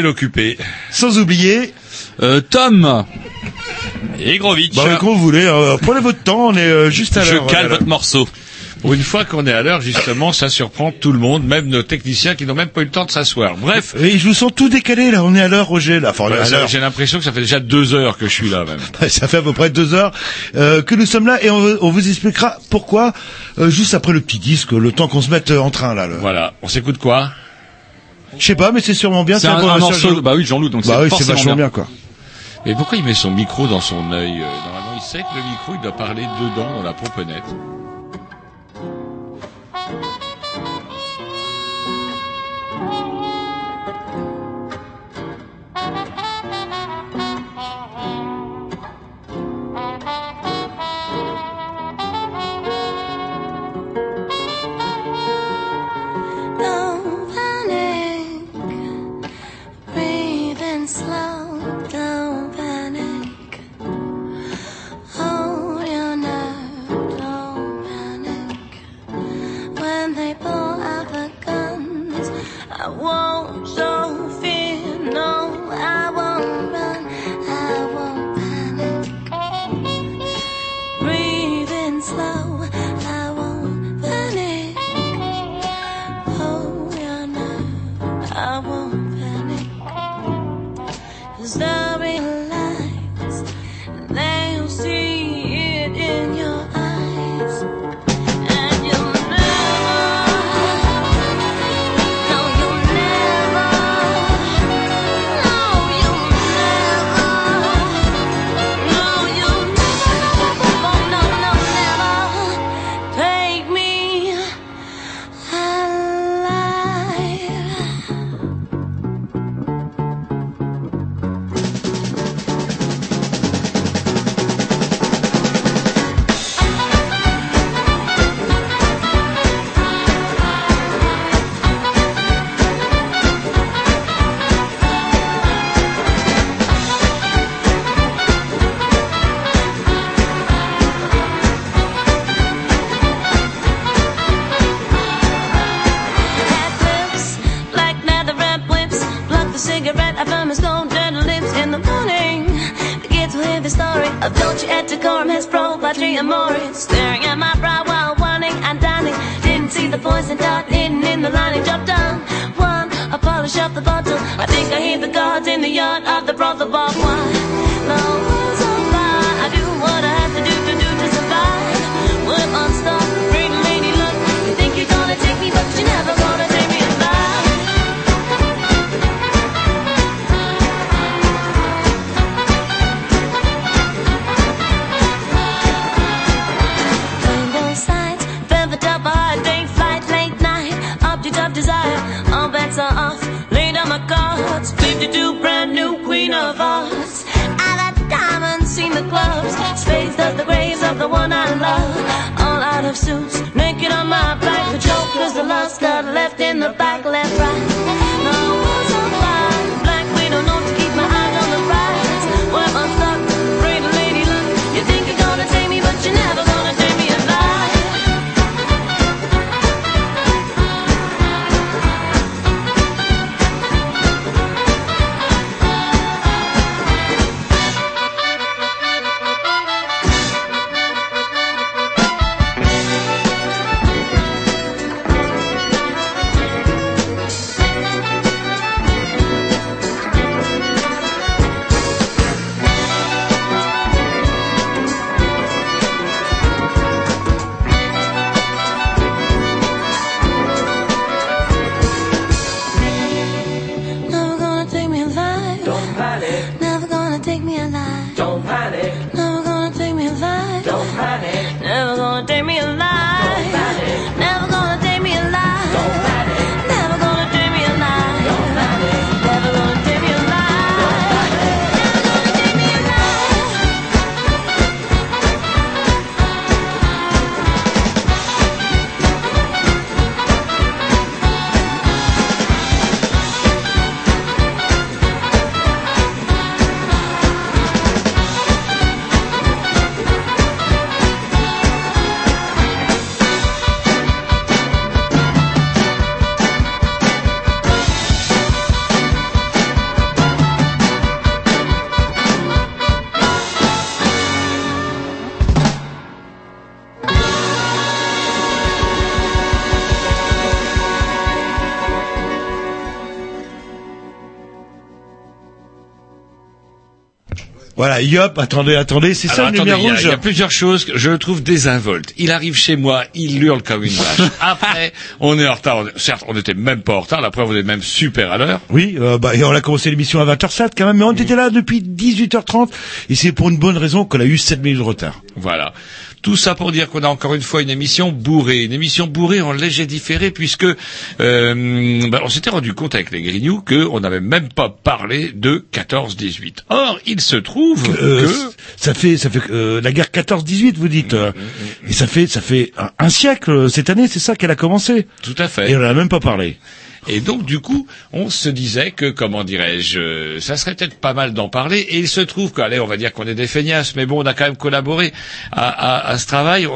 Gilles Occupé. Sans oublier... Euh, Tom et Grovitch. Bah, quand vous voulez, euh, prenez votre temps, on est euh, juste à l'heure. Je cale hein. votre morceau. Pour une fois qu'on est à l'heure, justement, ça surprend tout le monde, même nos techniciens qui n'ont même pas eu le temps de s'asseoir. Bref. Et je vous sens tout décalé, là. On est à l'heure, Roger, là. Enfin, bah, J'ai l'impression que ça fait déjà deux heures que je suis là, même. ça fait à peu près deux heures euh, que nous sommes là et on, vous expliquera pourquoi, euh, juste après le petit disque, le temps qu'on se mette euh, en train, là. Voilà. On s'écoute quoi? Je sais pas, mais c'est sûrement bien. C'est un, un morceau. Bah oui, Jean-Loup. Donc bah oui, c'est vachement bien quoi. Mais pourquoi il met son micro dans son œil euh, Normalement, il sait que le micro, il doit parler dedans, dans la proponette. Yop, attendez, attendez, c'est ça attendez, il y, a, rouge il y a plusieurs choses que je le trouve désinvolte. Il arrive chez moi, il hurle comme une vache. Après, on est en retard. On- Certes, on n'était même pas en retard. La preuve, on est même super à l'heure. Oui, euh, bah, et on a commencé l'émission à 20h07 quand même, mais on était là depuis 18h30, et c'est pour une bonne raison qu'on a eu 7 minutes de retard. Voilà. Tout ça pour dire qu'on a encore une fois une émission bourrée, une émission bourrée en léger différé, puisque euh, ben, on s'était rendu compte avec les Grignoux qu'on n'avait même pas parlé de 14-18. Or, il se trouve Euh, que... ça fait, ça fait euh, la guerre 14-18, vous dites, euh, et ça fait, ça fait un, un siècle euh, cette année, c'est ça qu'elle a commencé, Tout à fait. et on en a même pas parlé. Et donc, du coup, on se disait que, comment dirais-je, euh, ça serait peut-être pas mal d'en parler. Et il se trouve qu'allez, on va dire qu'on est des feignasses, mais bon, on a quand même collaboré à, ce travail.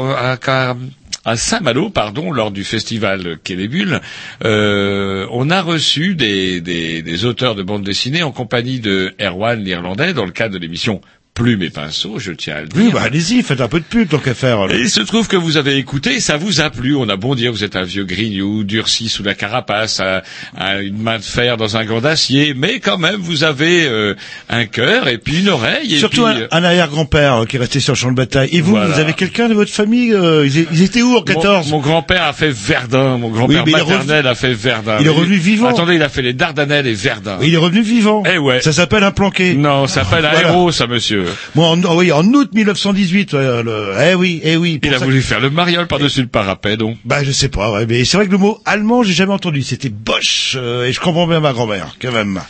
À Saint-Malo, pardon, lors du festival Bulles, euh, on a reçu des, des, des auteurs de bande dessinée en compagnie de Erwan l'Irlandais dans le cadre de l'émission Plume et Pinceau, je tiens à le dire. Oui, bah allez-y, faites un peu de pub tant qu'à faire. Et il se trouve que vous avez écouté, ça vous a plu. On a bon dire, vous êtes un vieux grignou, durci sous la carapace, à, à une main de fer dans un gant d'acier, mais quand même, vous avez euh, un cœur et puis une oreille. Et Surtout puis, un, un arrière-grand-père euh, qui est resté sur le champ de bataille. Et vous, Voilà. vous avez quelqu'un de votre famille euh, ils, étaient où en 14 Mon, mon grand-père a fait Verdun, mon grand-père Oui, maternel a fait Verdun. il est revenu vivant. Attendez, il a fait les Dardanelles et Verdun. Il est revenu vivant. Eh ouais. Ça s'appelle un planqué. Non, ça s'appelle un Voilà. héros, ça, monsieur. Moi, en, oh oui, en août 1918. euh, le- eh oui, eh oui. Il a voulu faire le mariole par-dessus le parapet, donc. Bah, je sais pas, ouais, mais c'est vrai que le mot allemand, j'ai jamais entendu. C'était Bosch, euh, et je comprends bien ma grand-mère, quand même.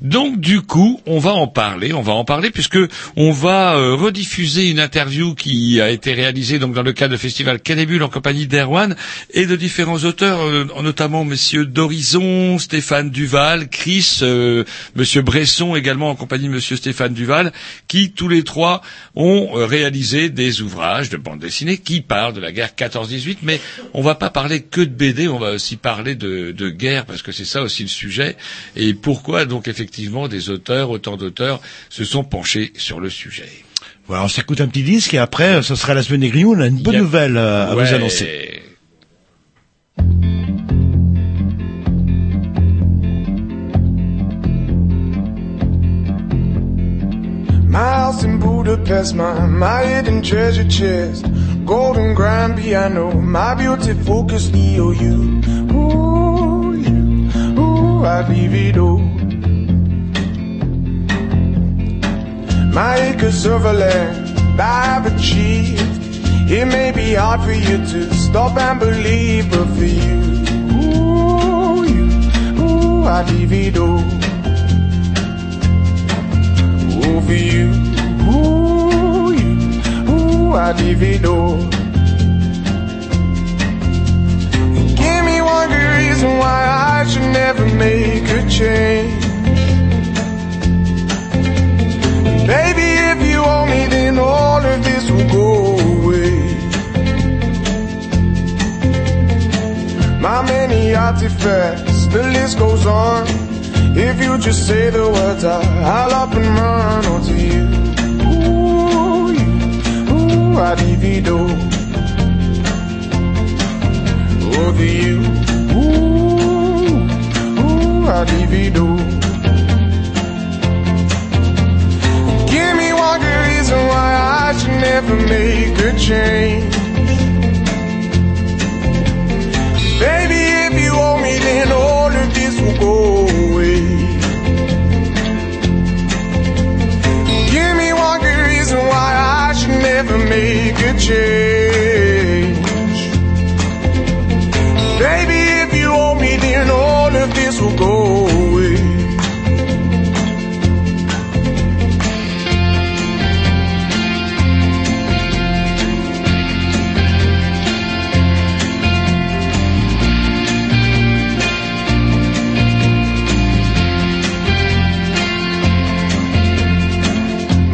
Donc du coup, on va en parler, on va en parler puisque on va euh, rediffuser une interview qui a été réalisée donc dans le cadre du festival Canébule en compagnie d'Erwan et de différents auteurs, euh, notamment Messieurs d'Horizon, Stéphane Duval, Chris, euh, Monsieur Bresson également en compagnie de Monsieur Stéphane Duval, qui tous les trois ont euh, réalisé des ouvrages de bande dessinée qui parlent de la guerre 14-18, mais on va pas parler que de BD, on va aussi parler de, de guerre parce que c'est ça aussi le sujet. Et pourquoi donc effectivement des auteurs, autant d'auteurs se sont penchés sur le sujet. Voilà, on s'écoute un petit disque, et après, ce sera la semaine des grillons. On a une bonne Yep. nouvelle euh, à Ouais. vous annoncer. My house in Budapest, my, my hidden treasure chest, golden grand piano, my beauty focus EOU. Ooh, you, ooh, I'd leave it all. my acres of land I've achieved. It may be hard for you to stop and believe, but for you, ooh, you, ooh, I divido. Ooh, for you, ooh, you, ooh, I divido. Give me one good reason why I should never make a change. Baby, if you owe me, then all of this will go away. My many artifacts, the list goes on. If you just say the words, I, I'll up and run onto you. Ooh, ooh, I divido. Over you. Ooh, ooh, I divido. Never make a change. Baby, if you owe me, then all of this will go away. Give me one good reason why I should never make a change.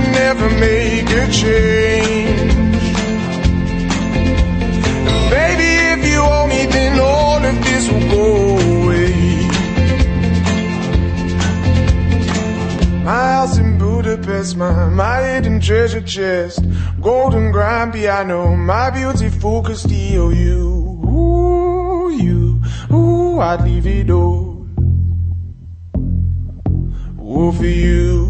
Should never make a change. Baby, if you owe me, then all of this will go away. My house in Budapest, my, my hidden treasure chest, golden grand piano, my beautiful Castillo, you, ooh, you, I'd leave it all. Ooh, for you,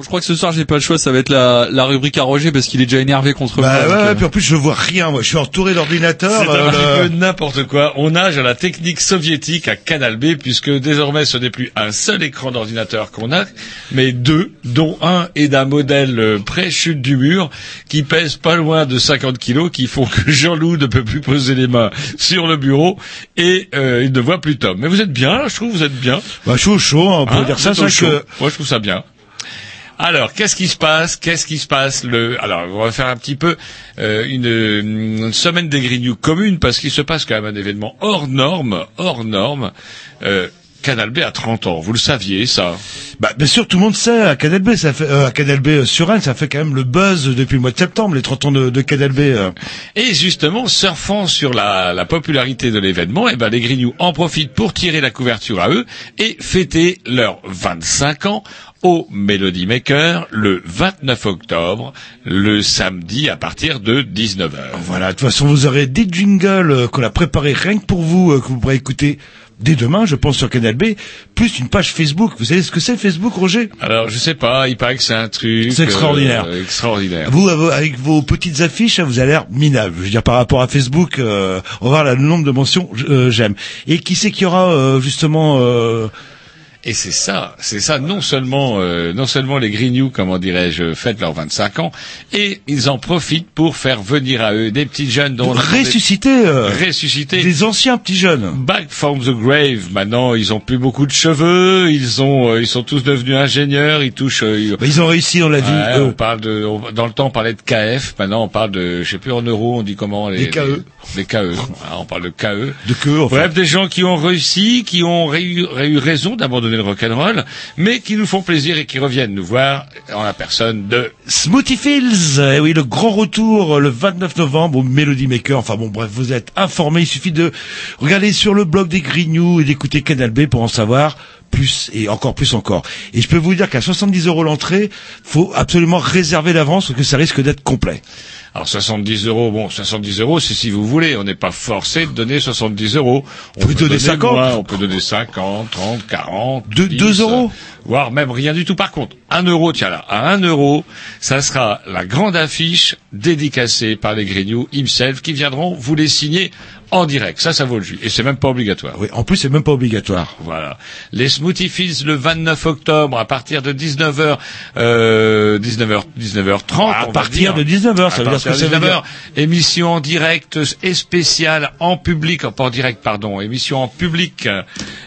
Bon, je crois que ce soir j'ai pas le choix, ça va être la, la rubrique à Roger parce qu'il est déjà énervé contre Bah moi. ouais, donc, ouais, euh, puis en plus je vois rien, moi je suis entouré d'ordinateurs. C'est un euh, le- n'importe quoi. On nage à la technique soviétique à Canal B, puisque désormais ce n'est plus un seul écran d'ordinateur qu'on a, mais deux, dont un est d'un modèle euh, pré-chute du mur, qui pèse pas loin de 50 kilos, qui font que Jean-Loup ne peut plus poser les mains sur le bureau, et euh, il ne voit plus Tom. Mais vous êtes bien, je trouve que vous êtes bien. Bah chaud, chaud, on peut Hein, dire ça, chaud. que Moi, je trouve ça bien. Alors, qu'est-ce qui se passe? Qu'est-ce qui se passe? Le Alors, on va faire un petit peu euh, une, une semaine des Grignoux commune parce qu'il se passe quand même un événement hors norme, hors norme. Euh, Canal B a 30 ans, vous le saviez ça Bah, bien sûr, tout le monde sait, à Canal B, ça fait, euh, à Canal B euh, sur Rennes, ça fait quand même le buzz depuis le mois de septembre, les 30 ans de, de Canal B. euh. Et justement, surfant sur la, la popularité de l'événement, eh ben, les Grignoux en profitent pour tirer la couverture à eux et fêter leurs 25 ans au Melody Maker le 29 octobre, le samedi à partir de 19h. Voilà, de toute façon, vous aurez des jingles euh, qu'on a préparés rien que pour vous, que vous pourrez écouter dès demain, je pense, sur Canal B, plus une page Facebook. Vous savez ce que c'est Facebook, Roger? Alors, je sais pas, il paraît que c'est un truc... C'est extraordinaire. euh, extraordinaire. Vous, av- avec vos petites affiches, hein, vous avez l'air minable. Je veux dire, par rapport à Facebook, euh, on va voir le nombre de mentions, euh, j'aime. Et qui c'est qu'il y aura, euh, justement... Et c'est ça, c'est ça. Non seulement, euh, non seulement les Grignoux, comment dirais-je, fêtent leurs 25 ans, et ils en profitent pour faire venir à eux des petits jeunes dont Ressusciter, euh, ressusciter des anciens petits jeunes. Back from the grave. Maintenant, ils ont plus beaucoup de cheveux. Ils ont, euh, ils sont tous devenus ingénieurs. Ils touchent. euh, ils- Bah, ils ont réussi dans la vie. Ouais, on parle de, on- dans le temps, on parlait de KF. Maintenant, on parle de, je sais plus en euros, on dit comment les, Des KE. les, les KE. Voilà, on parle de KE. De enfin. Bref, des gens qui ont réussi, qui ont eu, eu raison d'abandonner le rock'n'roll, mais qui nous font plaisir et qui reviennent nous voir en la personne de Smoothie Fields, eh oui, le grand retour euh, le 29 novembre au Melody Maker. Enfin bon, bref, vous êtes informés. Il suffit de regarder sur le blog des Grignoux et d'écouter Canal B pour en savoir plus et encore plus encore. Et je peux vous dire qu'à 70 euros l'entrée, faut absolument réserver d'avance parce que ça risque d'être complet. Alors 70 euros, bon 70 euros, c'est si vous voulez. On n'est pas forcé de donner 70 euros. On peut donner donner 50. moins, on peut donner 50, 30, 40, Deux- 10, deux euros. voire même rien du tout. Par contre, un euro, tiens là, à un euro, ça sera la grande affiche dédicacée par les Grignoux himself qui viendront vous les signer en direct. Ça, ça vaut le jus. Et c'est même pas obligatoire. Oui, en plus c'est même pas obligatoire. Voilà. Les Smoothie Fields le 29 octobre à partir de 19h, euh, 19h, 19h30. À partir de 19h, À ça veut dire ce que partir ça de veut 19h. dire. Émission en direct et spéciale en public, pas en direct, pardon. Émission en public,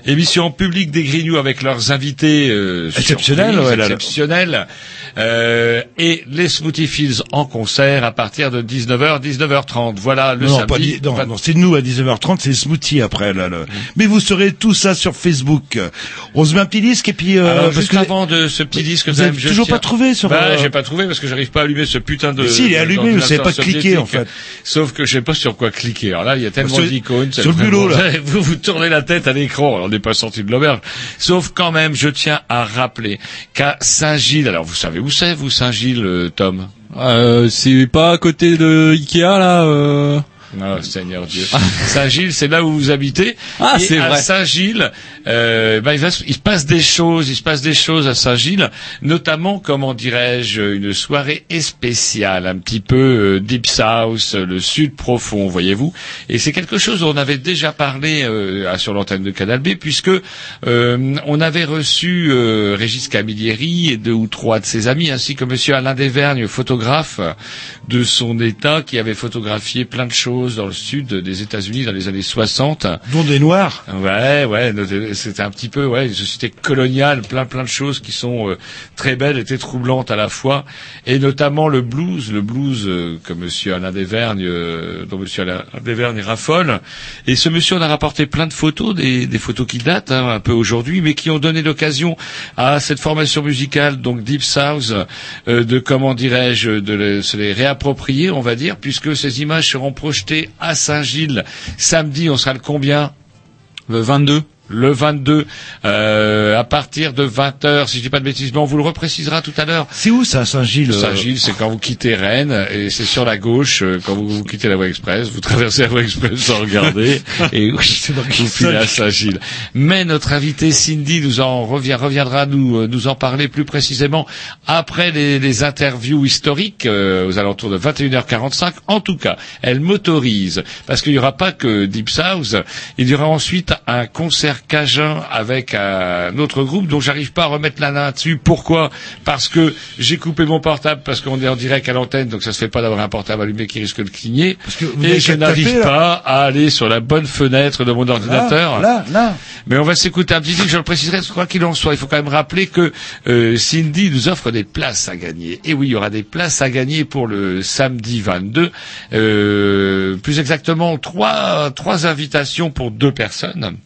émission en public des Grignoux avec leurs invités euh, Exceptionnels, surprises, ouais, exceptionnels. Euh, et les Smoothie Fields en concert à partir de 19h, 19h30. Voilà le non, samedi. pas non, non, c'est nous à 19h30, c'est smoothie après là. le- Mais vous saurez tout ça sur Facebook. On se met un petit disque et puis euh, Alors, parce juste que avant de ce petit disque, vous quand avez même, je toujours tiens- pas trouvé sur, Bah, euh, j'ai pas trouvé parce que j'arrive pas à allumer ce putain de. Mais si, il est allumé, vous savez pas cliquer, en fait. Sauf que je sais pas sur quoi cliquer. Alors là, il y a tellement d'icônes. sur le bulot, là. Vous vous tournez la tête à l'écran. Alors, on n'est pas sorti de l'auberge. Sauf quand même, je tiens à rappeler qu'à Saint-Gilles, alors vous savez où c'est, vous, Saint-Gilles, euh, Tom? Euh, c'est pas à côté de Ikea là. Euh... Oh, Seigneur Dieu. Saint-Gilles, c'est là où vous habitez. Ah, c'est à vrai. Saint-Gilles, euh, bah, il, va se- il se passe des choses, il se passe des choses à Saint-Gilles, notamment, comment dirais-je, une soirée spéciale, un petit peu euh, deep south, euh, le sud profond, voyez-vous. Et c'est quelque chose dont on avait déjà parlé euh, sur l'antenne de Canal B, puisque on avait reçu Régis Camilleri et deux ou trois de ses amis, ainsi que Monsieur Alain Desvergnes, photographe de son État, qui avait photographié plein de choses dans le sud des États-Unis dans les années 60. dont des noirs. Ouais, ouais, c'était un petit peu, ouais, une société coloniale, plein, plein de choses qui sont euh, très belles et très troublantes à la fois, et notamment le blues, le blues euh, que Monsieur Alain Desvergnes, euh, dont Monsieur Alain Desvergnes raffole. Et ce monsieur en a rapporté plein de photos, des, des photos qui datent hein, un peu aujourd'hui, mais qui ont donné l'occasion à cette formation musicale, donc Deep South, de comment dirais-je, de se les réapproprier, on va dire, puisque ces images seront projetées à Saint-Gilles samedi. On sera le combien? Le 22. Le 22 euh, à partir de 20h, si je dis pas de bêtises, mais on vous le reprécisera tout à l'heure. C'est où ça, Saint-Gilles euh, Saint-Gilles, c'est quand vous quittez Rennes et c'est sur la gauche euh, quand vous, vous quittez la voie express, vous traversez la voie express sans regarder et oui, vous filez à Saint-Gilles. Mais notre invité Cindy nous en revient, reviendra nous euh, nous en parler plus précisément après les, les interviews historiques euh, aux alentours de 21h45. En tout cas, elle m'autorise parce qu'il n'y aura pas que Deep South, il y aura ensuite un concert cajun avec un autre groupe dont j'arrive pas à remettre la main dessus. Pourquoi? Parce que j'ai coupé mon portable parce qu'on est en direct à l'antenne, donc ça se fait pas d'avoir un portable allumé qui risque de cligner. que vous Et je n'arrive pas à aller sur la bonne fenêtre de mon ordinateur. Là, là. Mais on va s'écouter un petit disque, je le préciserai, quoi qu'il en soit. Il faut quand même rappeler que euh, Cindy nous offre des places à gagner. Et oui, il y aura des places à gagner pour le samedi 22. Euh, plus exactement, trois, trois invitations pour deux personnes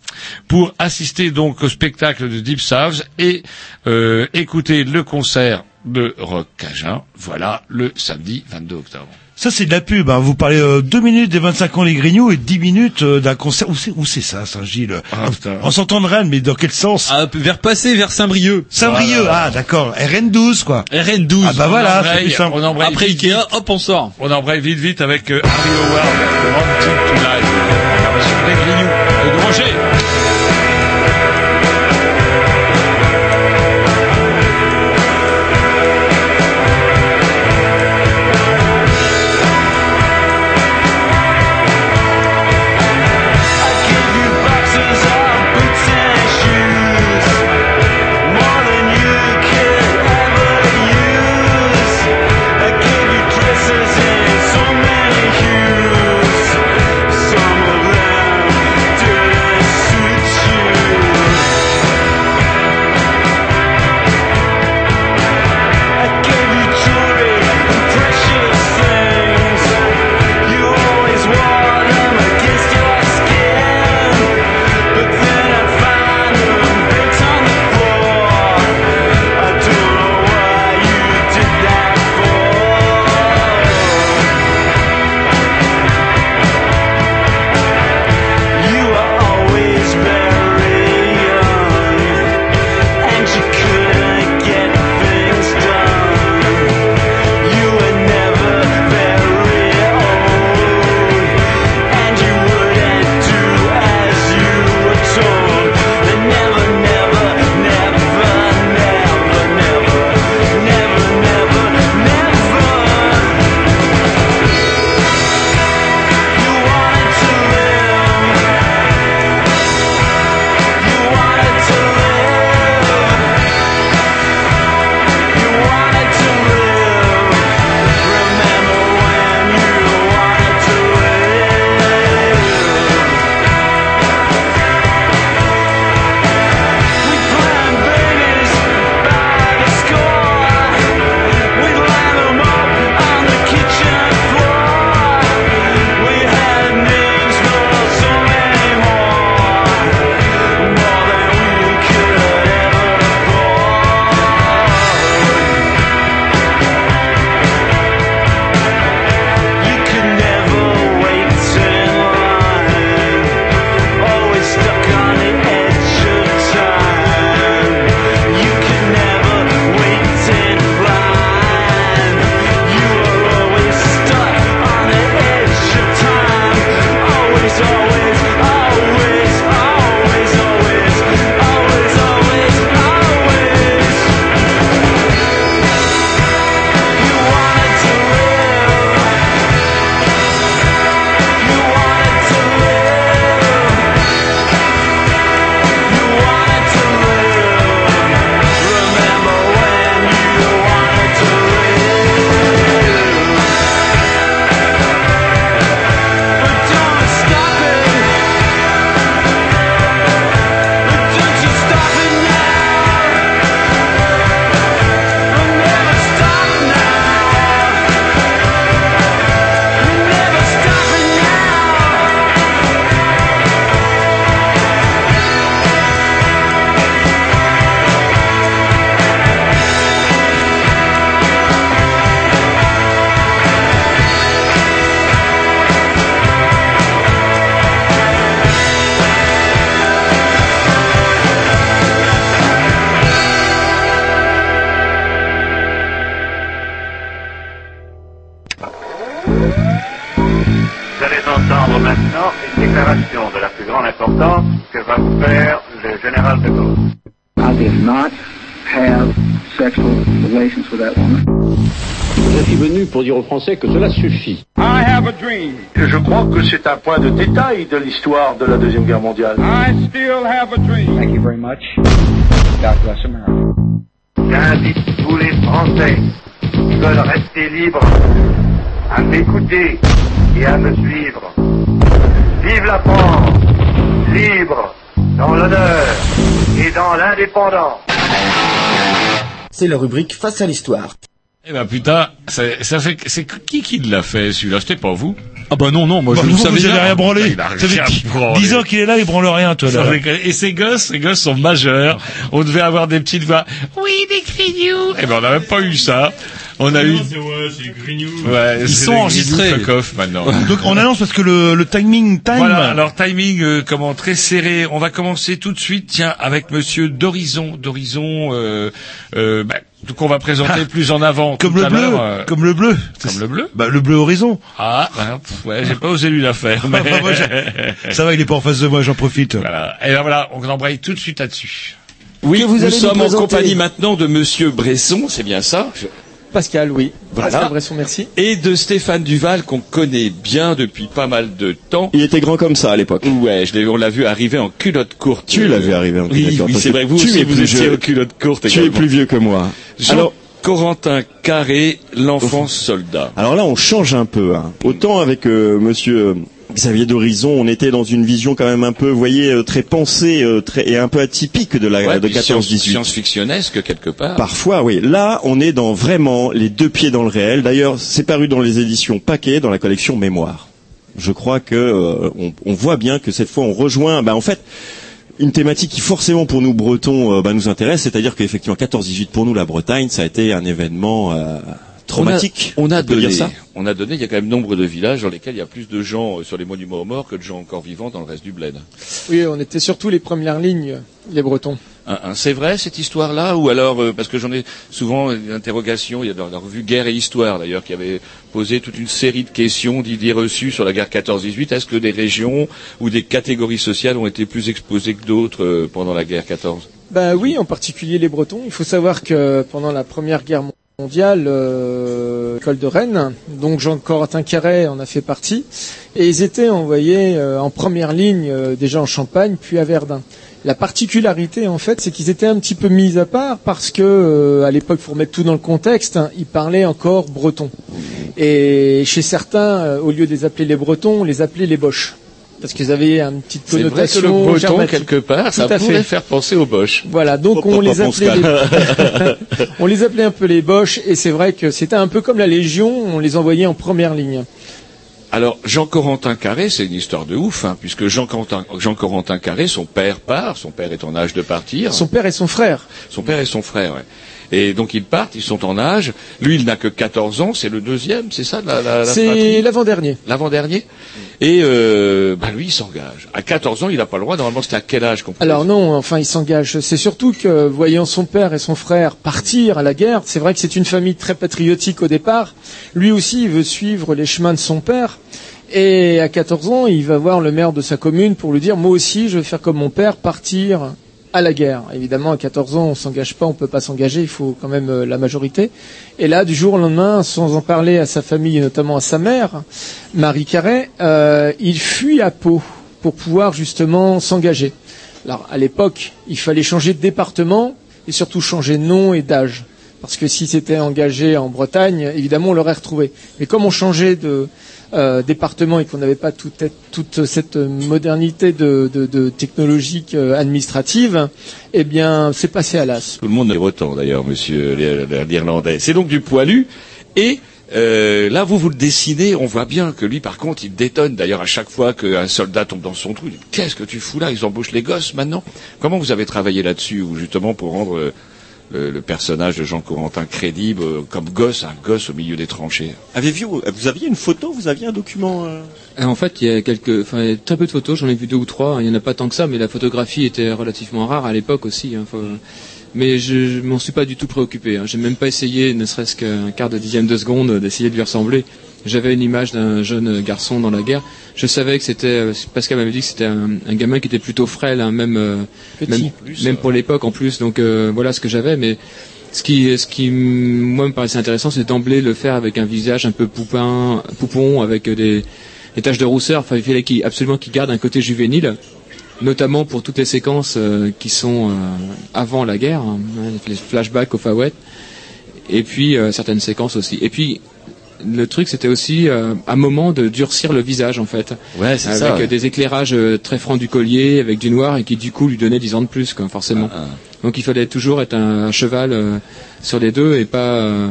pour assister donc au spectacle de Deep South et euh, écouter le concert de Rock Cajun. Voilà, le samedi 22 octobre. Ça c'est de la pub. Hein. Vous parlez euh, deux minutes des 25 ans les Grignoux et 10 minutes euh, d'un concert. Où c'est où c'est ça, Saint-Gilles? Ah. On s'entend de Rennes, mais dans quel sens? Ah, vers passer vers Saint-Brieuc. Saint-Brieuc. Ah d'accord. RN12 quoi. RN12. Ah bah voilà, c'est embraye, plus simple. on embraye Après vite, Ikea, vite. hop, on sort. On embraye vite vite avec euh, Harry Howard, Wanted Grignoux Français que cela suffit. I have a dream. Je crois que c'est un point de détail de l'histoire de la Deuxième Guerre mondiale. I still have a dream. Thank you very much. God bless America. J'invite tous les Français qui veulent rester libres à m'écouter et à me suivre. Vive la France, libre, dans l'honneur et dans l'indépendance. C'est la rubrique Face à l'histoire. Eh ben putain, ça fait, c'est qui qui l'a fait celui-là? C'était pas vous Ah bah non, non, moi Bah, je vous, le savais vous rien branlé. Ans qu'il est là, il branle rien, toi, là. Et ces gosses, ces gosses sont majeurs. On devait avoir des petites voix. Oui, des grignoux. Eh ben on n'a même pas eu ça. On a eu. Ouais, Ils c'est sont enregistrés. maintenant. Donc, on annonce parce que le, le timing, time. Voilà, alors timing euh, comment très serré. On va commencer tout de suite, tiens, avec Monsieur d'Horizon, d'Horizon. Euh, euh, bah, qu'on va présenter plus en avant. comme tout le à bleu, euh, comme le bleu. comme le bleu. Bah, le bleu horizon. Ah, bah, pff, ouais, j'ai pas osé lui la faire. Mais... Enfin, moi, j'ai- Ça va, il est pas en face de moi, j'en profite. voilà. Et ben voilà, on embraye tout de suite là-dessus. Oui, vous nous allez nous sommes en compagnie maintenant de Monsieur Bresson, c'est bien ça Je- Pascal, oui. Voilà. Pascal Bresson, merci. Et de Stéphane Duval qu'on connaît bien depuis pas mal de temps. Il était grand comme ça à l'époque. Ouais, je on l'a vu arriver en culotte courte. Tu l'as vu arriver en Oui, culotte courte, oui, c'est vrai. Vous tu aussi, es vous plus étiez jeune. en culotte courte Tu es également. plus vieux que moi. Jean Alors, Corentin Carré, l'enfant soldat. alors là, on change un peu. hein. Autant avec euh, Monsieur euh, Xavier d'Horizon, on était dans une vision quand même un peu, vous voyez, euh, très pensée euh, très, et un peu atypique de la Ouais, de puis science- 14-18. Science-fictionnesque quelque part. Parfois, oui. Là, on est dans vraiment les deux pieds dans le réel. D'ailleurs, c'est paru dans les éditions Paquet, dans la collection Mémoire. Je crois que euh, on, on voit bien que cette fois, on rejoint, bah, en fait, une thématique qui forcément pour nous Bretons euh, bah, nous intéresse, c'est-à-dire qu'effectivement 14-18 pour nous la Bretagne, ça a été un événement euh, traumatique. On a, on a donné, dire ça on a donné, il y a quand même nombre de villages dans lesquels il y a plus de gens euh, sur les monuments aux morts que de gens encore vivants dans le reste du bled. Oui, on était surtout les premières lignes, les Bretons. C'est vrai cette histoire-là ou alors euh, parce que j'en ai souvent une interrogation, il y a dans la revue Guerre et Histoire d'ailleurs qui avait posé toute une série de questions d'idées reçues sur la guerre 14-18. Est-ce que des régions ou des catégories sociales ont été plus exposées que d'autres euh, pendant la guerre 14 Ben oui, en particulier les Bretons. Il faut savoir que pendant la Première Guerre mondiale, euh, l'école de Rennes, donc Jean Corentin Carré en a fait partie, et ils étaient envoyés euh, en première ligne euh, déjà en Champagne, puis à Verdun. La particularité, en fait, c'est qu'ils étaient un petit peu mis à part parce que, euh, à l'époque, pour mettre tout dans le contexte, hein, ils parlaient encore breton. Et chez certains, au lieu de les appeler les Bretons, on les appelait les Boches. Parce qu'ils avaient une petite C'est vrai que connotation le breton quelque part, ça pourrait fait. faire penser aux Boches. Voilà, donc on les appelait les... on les appelait un peu les Boches et c'est vrai que c'était un peu comme la Légion, on les envoyait en première ligne. Alors, Jean Corentin Carré, c'est une histoire de ouf, hein, puisque Jean Corentin, Jean Corentin Carré, son père part, son père est en âge de partir. Son père et son frère. Son père et son frère, ouais. Et donc ils partent, ils sont en âge. Lui, il n'a que 14 ans, c'est le deuxième, c'est ça, la, la, la C'est l'avant-dernier. L'avant-dernier. Et euh, bah lui, il s'engage. À 14 ans, il n'a pas le droit. Normalement, c'était à quel âge qu'on Alors non, enfin il s'engage. C'est surtout que voyant son père et son frère partir à la guerre, c'est vrai que c'est une famille très patriotique au départ. Lui aussi, il veut suivre les chemins de son père. Et à 14 ans, il va voir le maire de sa commune pour lui dire, moi aussi, je vais faire comme mon père, partir à la guerre. Évidemment, à 14 ans, on s'engage pas, on peut pas s'engager, il faut quand même euh, la majorité. Et là, du jour au lendemain, sans en parler à sa famille et notamment à sa mère, Marie Carré, euh, il fuit à Pau pour pouvoir justement s'engager. Alors, à l'époque, il fallait changer de département et surtout changer de nom et d'âge. Parce que si c'était engagé en Bretagne, évidemment, on l'aurait retrouvé. Mais comme on changeait de euh, département et qu'on n'avait pas toute, cette modernité de, technologique euh, administrative, eh bien, c'est passé à l'as. Tout le monde est breton d'ailleurs, monsieur l'Ir- l'Irlandais. C'est donc du poilu. Et euh, là, vous vous le dessinez, on voit bien que lui, par contre, il détonne. D'ailleurs, à chaque fois qu'un soldat tombe dans son trou, il dit Qu'est-ce que tu fous là? Ils embauchent les gosses maintenant. Comment vous avez travaillé là-dessus, justement pour rendre euh, le, le personnage de Jean Corentin crédible euh, comme gosse, un gosse au milieu des tranchées Avez-vous, vous aviez une photo, vous aviez un document euh Euh, En fait, il y a quelques, enfin, il y a très peu de photos. J'en ai vu deux ou trois. Il y en a pas tant que ça, mais la photographie était relativement rare à l'époque aussi. hein, faut- Mais je, je m'en suis pas du tout préoccupé. Hein. J'ai même pas essayé, ne serait-ce qu'un quart de dixième de seconde, d'essayer de lui ressembler. j'avais une image d'un jeune garçon dans la guerre. Je savais que c'était, euh, Pascal m'avait dit que c'était un, un gamin qui était plutôt frêle, hein, même, euh, Petit. même, Plus, même pour l'époque en plus. Donc euh, voilà ce que j'avais. Mais ce qui, ce qui, moi, me paraissait intéressant, c'est d'emblée le faire avec un visage un peu poupin, poupon, avec des, des taches de rousseur. Enfin, il fallait qu'il, absolument qu'il garde un côté juvénile notamment pour toutes les séquences euh, qui sont euh, avant la guerre, hein, les flashbacks au Far West, et puis euh, certaines séquences aussi. Et puis le truc, c'était aussi euh, un moment de durcir le visage en fait, Ouais, c'est avec ça, ouais. euh, des éclairages euh, très francs du collier, avec du noir et qui du coup lui donnait 10 ans de plus, quoi, forcément. Ah, Donc il fallait toujours être un, un cheval euh, sur les deux et pas. euh,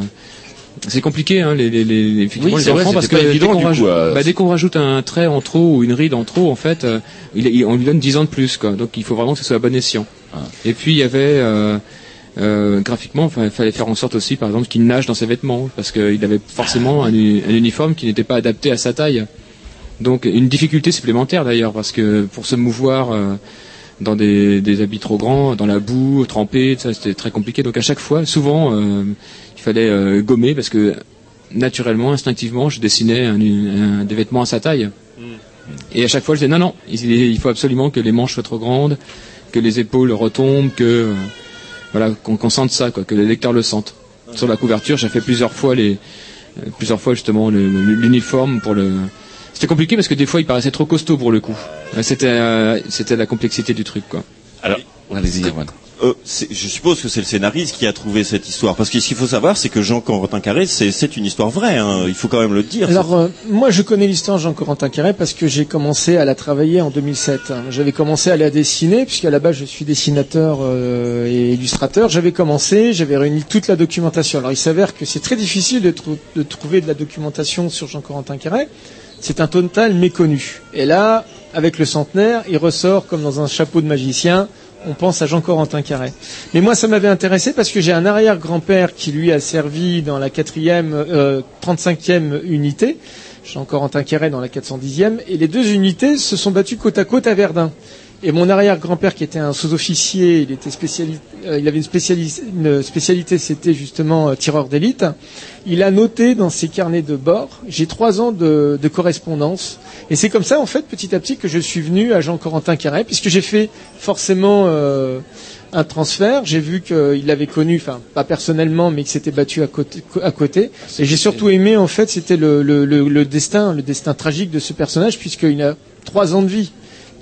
c'est compliqué, hein, les, les, les, effectivement, Oui, les c'est vrai, enfants, parce que dès qu'on coup, rajoute, bah, dès qu'on rajoute un trait en trop ou une ride en trop, en fait, il, il- on lui donne 10 ans de plus, quoi. Donc il faut vraiment que ce soit à bon escient. Ah. Et puis il y avait euh, graphiquement, il fallait faire en sorte aussi, par exemple, qu'il nage dans ses vêtements, parce qu'il avait forcément un, uniforme qui n'était pas adapté à sa taille. Donc une difficulté supplémentaire d'ailleurs, parce que pour se mouvoir euh, dans des, habits trop grands, dans la boue, trempé, ça c'était très compliqué. Donc à chaque fois, souvent, euh, il fallait gommer parce que naturellement, instinctivement, je dessinais des vêtements à sa taille. Et à chaque fois, je disais non, non, il, il faut absolument que les manches soient trop grandes, que les épaules retombent, que voilà, qu'on sente ça, quoi, que les lecteurs le sentent. Sur la couverture, j'ai fait plusieurs fois les, plusieurs fois justement l'uniforme pour le. C'était compliqué parce que des fois, il paraissait trop costaud pour le coup. C'était, euh, c'était la complexité du truc, quoi. Alors, allez-y, Erwan. Euh, je suppose que c'est le scénariste qui a trouvé cette histoire. Parce que ce qu'il faut savoir, c'est que Jean Corentin Carré, c'est une histoire vraie. hein. Il faut quand même le dire. Alors, euh, moi, je connais l'histoire Jean-Corentin Carré parce que j'ai commencé à la travailler en 2007. J'avais commencé à la dessiner, puisqu'à la base, je suis dessinateur euh, et illustrateur. J'avais commencé, j'avais réuni toute la documentation. Alors, il s'avère que c'est très difficile de, de trouver de la documentation sur Jean-Corentin Carré. C'est un total méconnu. Et là, avec le centenaire, il ressort comme dans un chapeau de magicien. On pense à Jean-Corentin Carré. Mais moi, ça m'avait intéressé parce que j'ai un arrière-grand-père qui lui a servi dans la quatrième, euh, 35e unité. Jean-Corentin Carré dans la 410e. Et les deux unités se sont battues côte à côte à Verdun. Et mon arrière-grand-père, qui était un sous-officier, il était spéciali- euh, il avait une, spécialité, c'était justement euh, tireur d'élite. Il a noté dans ses carnets de bord, j'ai trois ans de, de correspondance. Et c'est comme ça, en fait, petit à petit, que je suis venu à Jean-Corentin Carré, puisque j'ai fait forcément euh, un transfert. J'ai vu qu'il l'avait connu, enfin, pas personnellement, mais qu'il s'était battu à côté. À côté. Et j'ai surtout aimé, en fait, c'était le, le, le, le destin, le destin tragique de ce personnage, puisqu'il a trois ans de vie.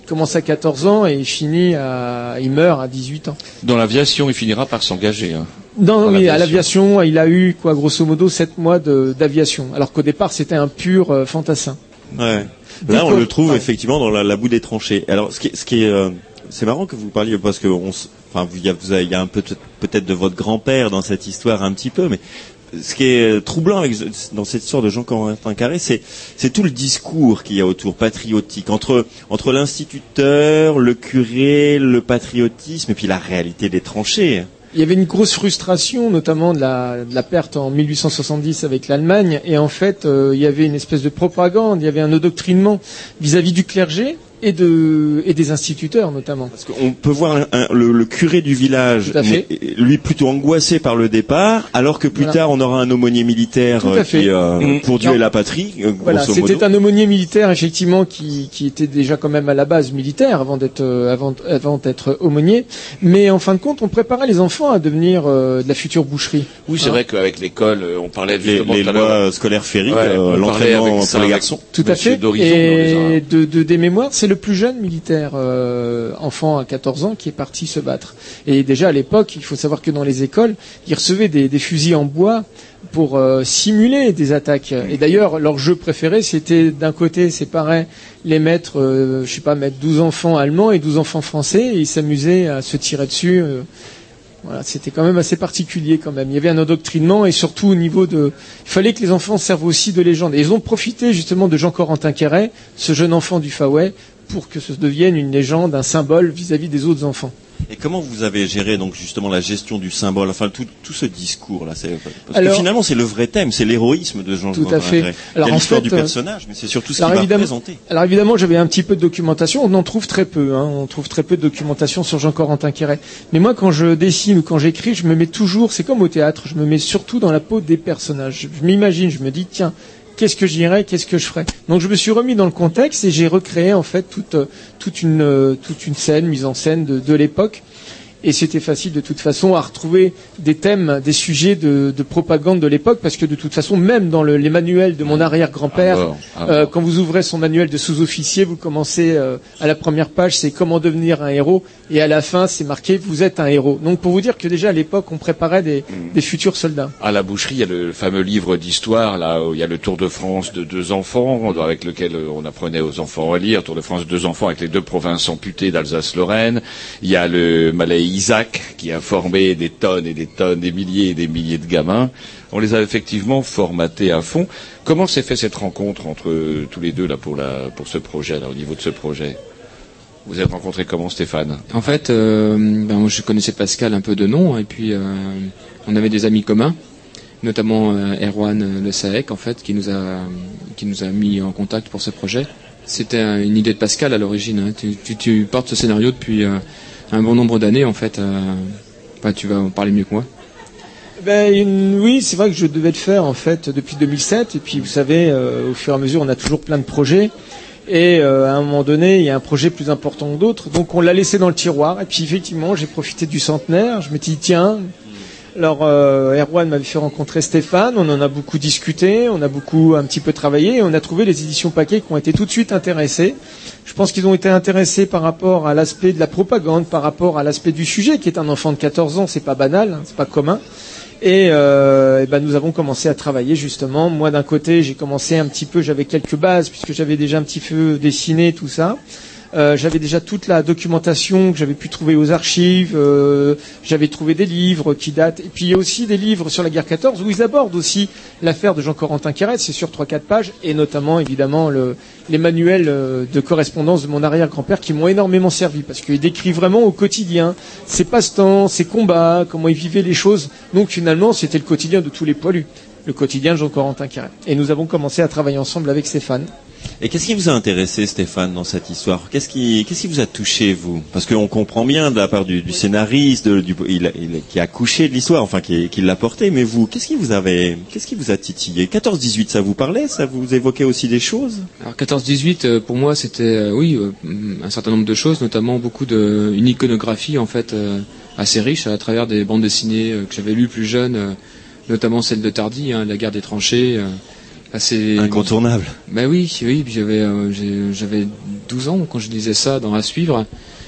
Il commence à 14 ans et il finit à, il meurt à 18 ans. Dans l'aviation, il finira par s'engager. Hein. Dans oui, à l'aviation. il a eu quoi, grosso modo, 7 mois d'aviation, alors qu'au départ c'était un pur euh, fantassin. Ouais. Là, on le trouve ouais. effectivement dans la, la boue des tranchées. Alors, ce qui ce qui est, euh, c'est marrant que vous parliez parce que on, s- enfin, vous- il y a, vous avez- il y a un peu peut- peut-être de votre grand-père dans cette histoire un petit peu, mais ce qui est troublant avec, dans cette histoire de Jean Corentin Carré, c'est, tout le discours qu'il y a autour, patriotique, entre, l'instituteur, le curé, le patriotisme, et puis la réalité des tranchées. Il y avait une grosse frustration, notamment de la, de la perte en 1870 avec l'Allemagne, et en fait, euh, il y avait une espèce de propagande, il y avait un endoctrinement vis-à-vis du clergé et, de, et des instituteurs, notamment. Parce qu'on peut voir un- un- le, le curé du village, Tout à fait. mais, lui plutôt angoissé par le départ, alors que plus Voilà. tard on aura un aumônier militaire Tout à euh, fait. qui, euh, Mm. pour Dieu et la patrie, euh, Voilà, c'était un aumônier militaire effectivement qui, qui était déjà quand même à la base militaire avant d'être avant, avant d'être aumônier, mais en fin de compte on préparait les enfants à devenir euh, de la future boucherie. Oui, c'est Hein. vrai qu'avec l'école, on parlait les, justement les l'heure. lois scolaires féeriques, Ouais, euh, l'entraînement pour les garçons. Tout à fait. les Et de, de, des mémoires, c'est le plus jeune militaire euh, enfant à 14 ans qui est parti se battre. Et déjà à l'époque, il faut savoir que dans les écoles, ils recevaient des, fusils en bois pour euh, simuler des attaques. Et d'ailleurs, leur jeu préféré, c'était d'un côté séparer les mettre, euh, je sais pas, mettre 12 enfants allemands et 12 enfants français, et ils s'amusaient à se tirer dessus. euh, voilà, c'était quand même assez particulier quand même. Il y avait un endoctrinement et surtout au niveau de, il fallait que les enfants servent aussi de légende. Et ils ont profité justement de Jean Corentin Quéret, ce jeune enfant du Faouet, pour que ce devienne une légende, un symbole vis-à-vis des autres enfants. Et comment vous avez géré donc justement la gestion du symbole, enfin tout, tout ce discours là, parce Alors- que finalement c'est le vrai thème, c'est l'héroïsme de Jean Tout à fait. Alors, l'histoire du euh, personnage, mais c'est surtout ce qu'il va représenter. alors évidemment, j'avais un petit peu de documentation. On en trouve très peu. Hein. On trouve très peu de documentation sur Jean Corentin Quéret. Mais moi, quand je dessine ou quand j'écris, je me mets toujours. C'est comme au théâtre. Je me mets surtout dans la peau des personnages. Je m'imagine. Je me dis, tiens, qu'est-ce que je dirais, qu'est-ce que je ferais. Donc je me suis remis dans le contexte et j'ai recréé en fait toute, toute, une, toute une scène, mise en scène de, de l'époque. Et c'était facile de toute façon à retrouver des thèmes, des sujets de, de propagande de l'époque, parce que de toute façon, même dans le- les manuels de mon arrière-grand-père, Ah ah euh, quand vous ouvrez son manuel de sous-officier, vous commencez euh, à la première page, c'est comment devenir un héros, et à la fin, c'est marqué vous êtes un héros. Donc pour vous dire que déjà à l'époque, on préparait des, des futurs soldats. À la boucherie, il y a le fameux livre d'histoire, là, où il y a le Tour de France de deux enfants, avec lequel euh, on apprenait aux enfants à lire. Tour de France de deux enfants avec les deux provinces amputées d'Alsace-Lorraine. Il y a le Malais Isaac, qui a formé des tonnes et des tonnes, des milliers et des milliers de gamins. On les a effectivement formatés à fond. Comment s'est fait cette rencontre entre tous les deux, là, pour ce projet, là, au niveau de ce projet? Vous êtes rencontrés comment, Stéphane? En fait, euh, ben, moi, je connaissais Pascal un peu de nom, et puis euh, on avait des amis communs, notamment euh, Erwan Le Saek, en fait, qui nous a mis en contact pour ce projet. C'était un- une idée de Pascal à l'origine. hein. Tu, portes ce scénario depuis un bon nombre d'années, en fait. euh, enfin, tu vas en parler mieux que moi. Ben, oui, c'est vrai que je devais le faire en fait depuis 2007. Et puis vous savez, euh, au fur et à mesure, on a toujours plein de projets. Et euh, à un moment donné, il y a un projet plus important que d'autres. Donc on l'a laissé dans le tiroir. Et puis effectivement, j'ai profité du centenaire. Je me dis tiens. Alors euh, Erwan m'avait fait rencontrer Stéphane. On en a beaucoup discuté. On a beaucoup un petit peu travaillé. Et on a trouvé les éditions paquets qui ont été tout de suite intéressés. Je pense qu'ils ont été intéressés par rapport à l'aspect de la propagande, par rapport à l'aspect du sujet, qui est un enfant de 14 ans. C'est pas banal, hein, c'est pas commun. Et, euh, eh ben, nous avons commencé à travailler justement. Moi d'un côté, j'ai commencé un petit peu, j'avais quelques bases puisque j'avais déjà un petit peu dessiné tout ça. Euh, j'avais déjà toute la documentation que j'avais pu trouver aux archives. euh, j'avais trouvé des livres qui datent. Et puis il y a aussi des livres sur la guerre 14 où ils abordent aussi l'affaire de Jean-Corentin Carrette. C'est sur 3-4 pages et notamment évidemment le, les manuels euh, de correspondance de mon arrière-grand-père qui m'ont énormément servi parce qu'il décrit vraiment au quotidien ses passe-temps, ses combats, comment il vivait les choses. Donc finalement, c'était le quotidien de tous les poilus, le quotidien de Jean-Corentin Carrette. Et nous avons commencé à travailler ensemble avec Stéphane. Et qu'est-ce qui vous a intéressé, Stéphane, dans cette histoire Qu'est-ce qui, qu'est-ce qui vous a touché, vous Parce qu'on comprend bien de la part du, scénariste, du, il, il- qui a couché de l'histoire, enfin qui, l'a porté. Mais vous, qu'est-ce qui vous avait, qu'est-ce qui vous a titillé 14-18, ça vous parlait Ça vous évoquait aussi des choses Alors 14-18, euh, pour moi, c'était euh, oui euh, un certain nombre de choses, notamment beaucoup de une iconographie en fait assez riche à travers des bandes dessinées que j'avais lues plus jeune, notamment celle de Tardy, hein, la guerre des tranchées. Assez Incontournable. Ben oui, oui. J'avais euh, j'avais 12 ans quand je lisais ça dans à suivre.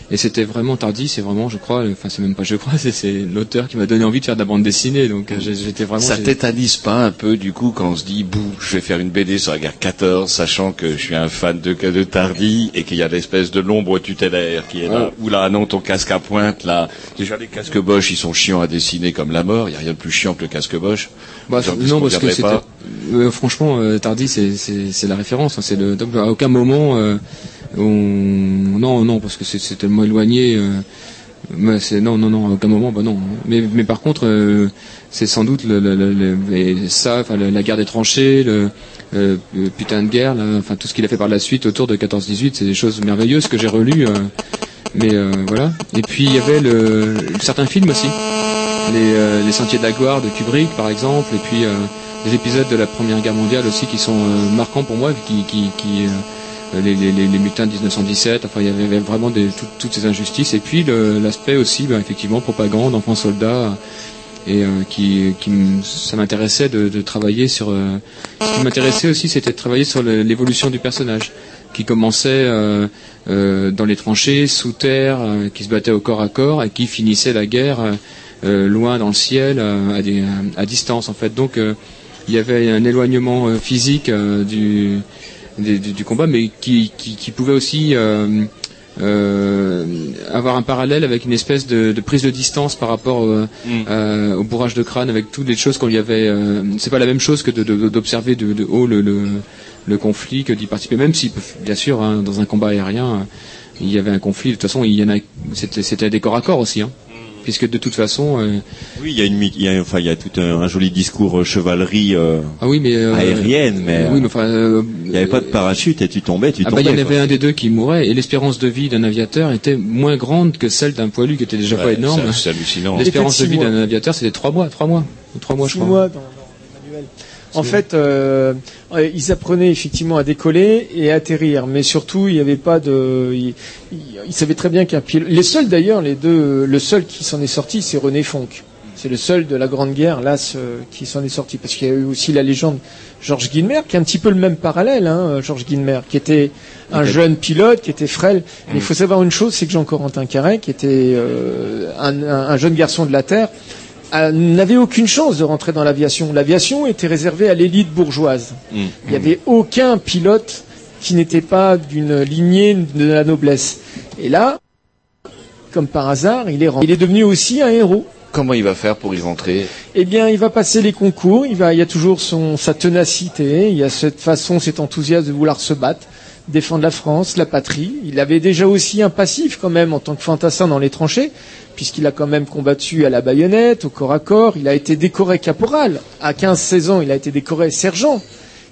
Et c'était vraiment Tardy, c'est vraiment, je crois, enfin c'est même pas je crois, c'est- l'auteur qui m'a donné envie de faire de la bande dessinée. Donc euh, j'étais vraiment. Ça tétanise pas un peu du coup quand on se dit bouh, je vais faire une BD sur la guerre 14, sachant que je suis un fan de, de Tardy et qu'il y a l'espèce de l'ombre tutélaire qui est là. Ou là, non, ton casque à pointe là. Déjà les casques Bosch, ils sont chiants à dessiner comme la mort. Il y a rien de plus chiant que le casque Bosch. Bah, non, parce que c'était. Euh, franchement, euh, Tardy, c'est la référence. hein, c'est à aucun moment, euh, on. Non, non, parce que c'est tellement éloigné. euh, non, non, non, à aucun moment, bah non. Mais par contre, c'est sans doute le, ça, la guerre des tranchées, le, putain de guerre, enfin tout ce qu'il a fait par la suite autour de 14-18, c'est des choses merveilleuses que j'ai relues. mais voilà. Et puis il y avait certains films aussi les, Sentiers de la Gloire de Kubrick par exemple, et puis des épisodes de la Première Guerre mondiale aussi qui sont euh, marquants pour moi, qui, euh, les, mutins de 1917, enfin il y avait vraiment toutes ces injustices, et puis l'aspect aussi, ben, effectivement, propagande, enfants soldats, et euh, qui, ça m'intéressait de, travailler sur. euh, ce qui m'intéressait aussi, c'était de travailler sur l'évolution du personnage, qui commençait dans les tranchées, sous terre, qui se battait au corps à corps, et qui finissait la guerre loin dans le ciel, à, à distance en fait. Donc il y avait un éloignement euh, physique euh, du, des- du, du combat, mais qui, qui, qui pouvait aussi euh, avoir un parallèle avec une espèce de, de prise de distance par rapport euh, euh, au bourrage de crâne, avec toutes les choses qu'on lui avait. c'est pas la même chose que de- d'observer de, de, haut le, le, le conflit, que d'y participer, même si bien sûr hein, dans un combat aérien il y avait un conflit. De toute façon, il y en a. C'était c'était des corps à corps aussi, hein, puisque de toute façon. euh, Oui, il y a une, il y a, enfin, il y a tout un, un joli discours euh, chevalerie euh, Ah oui, mais euh, aérienne, mais oui, mais enfin, euh, il n'y avait pas de parachute et tu tombais, tu Ah bah, tombais. il y en avait un des deux qui mourait et l'espérance de vie d'un aviateur était moins grande que celle d'un poilu qui était déjà pas énorme. c'est- hallucinant. L'espérance de vie d'un aviateur c'était trois mois, trois mois, trois mois je crois. mois dans. En fait, euh, ils apprenaient effectivement à décoller et à atterrir, mais surtout, il n'y avait pas de. Ils, savaient très bien qu'un pilote. Les seuls d'ailleurs, les deux, le seul qui s'en est sorti, c'est René Fonck. C'est le seul de la Grande Guerre, là, qui s'en est sorti. Parce qu'il y a eu aussi la légende Georges Guilmer, qui est un petit peu le même parallèle, hein, Georges Guilmer, qui était un jeune pilote, qui était frêle. Mais il faut savoir une chose, c'est que Jean-Corentin Carré, qui était euh, un, un- un jeune garçon de la Terre, n'avait aucune chance de rentrer dans l'aviation. L'aviation était réservée à l'élite bourgeoise. Mm. Il n'y avait aucun pilote qui n'était pas d'une lignée de la noblesse. Et là, comme par hasard, il est, ren- il est devenu aussi un héros. Comment il va faire pour y rentrer? Eh bien, il va passer les concours. Il va, il y a toujours son, sa ténacité. Il y a cette façon, cet enthousiasme de vouloir se battre, défendre la France, la patrie. Il avait déjà aussi un passif quand même en tant que fantassin dans les tranchées, puisqu'il a quand même combattu à la baïonnette, au corps à corps. Il a été décoré caporal. À 15-16 ans, il a été décoré sergent.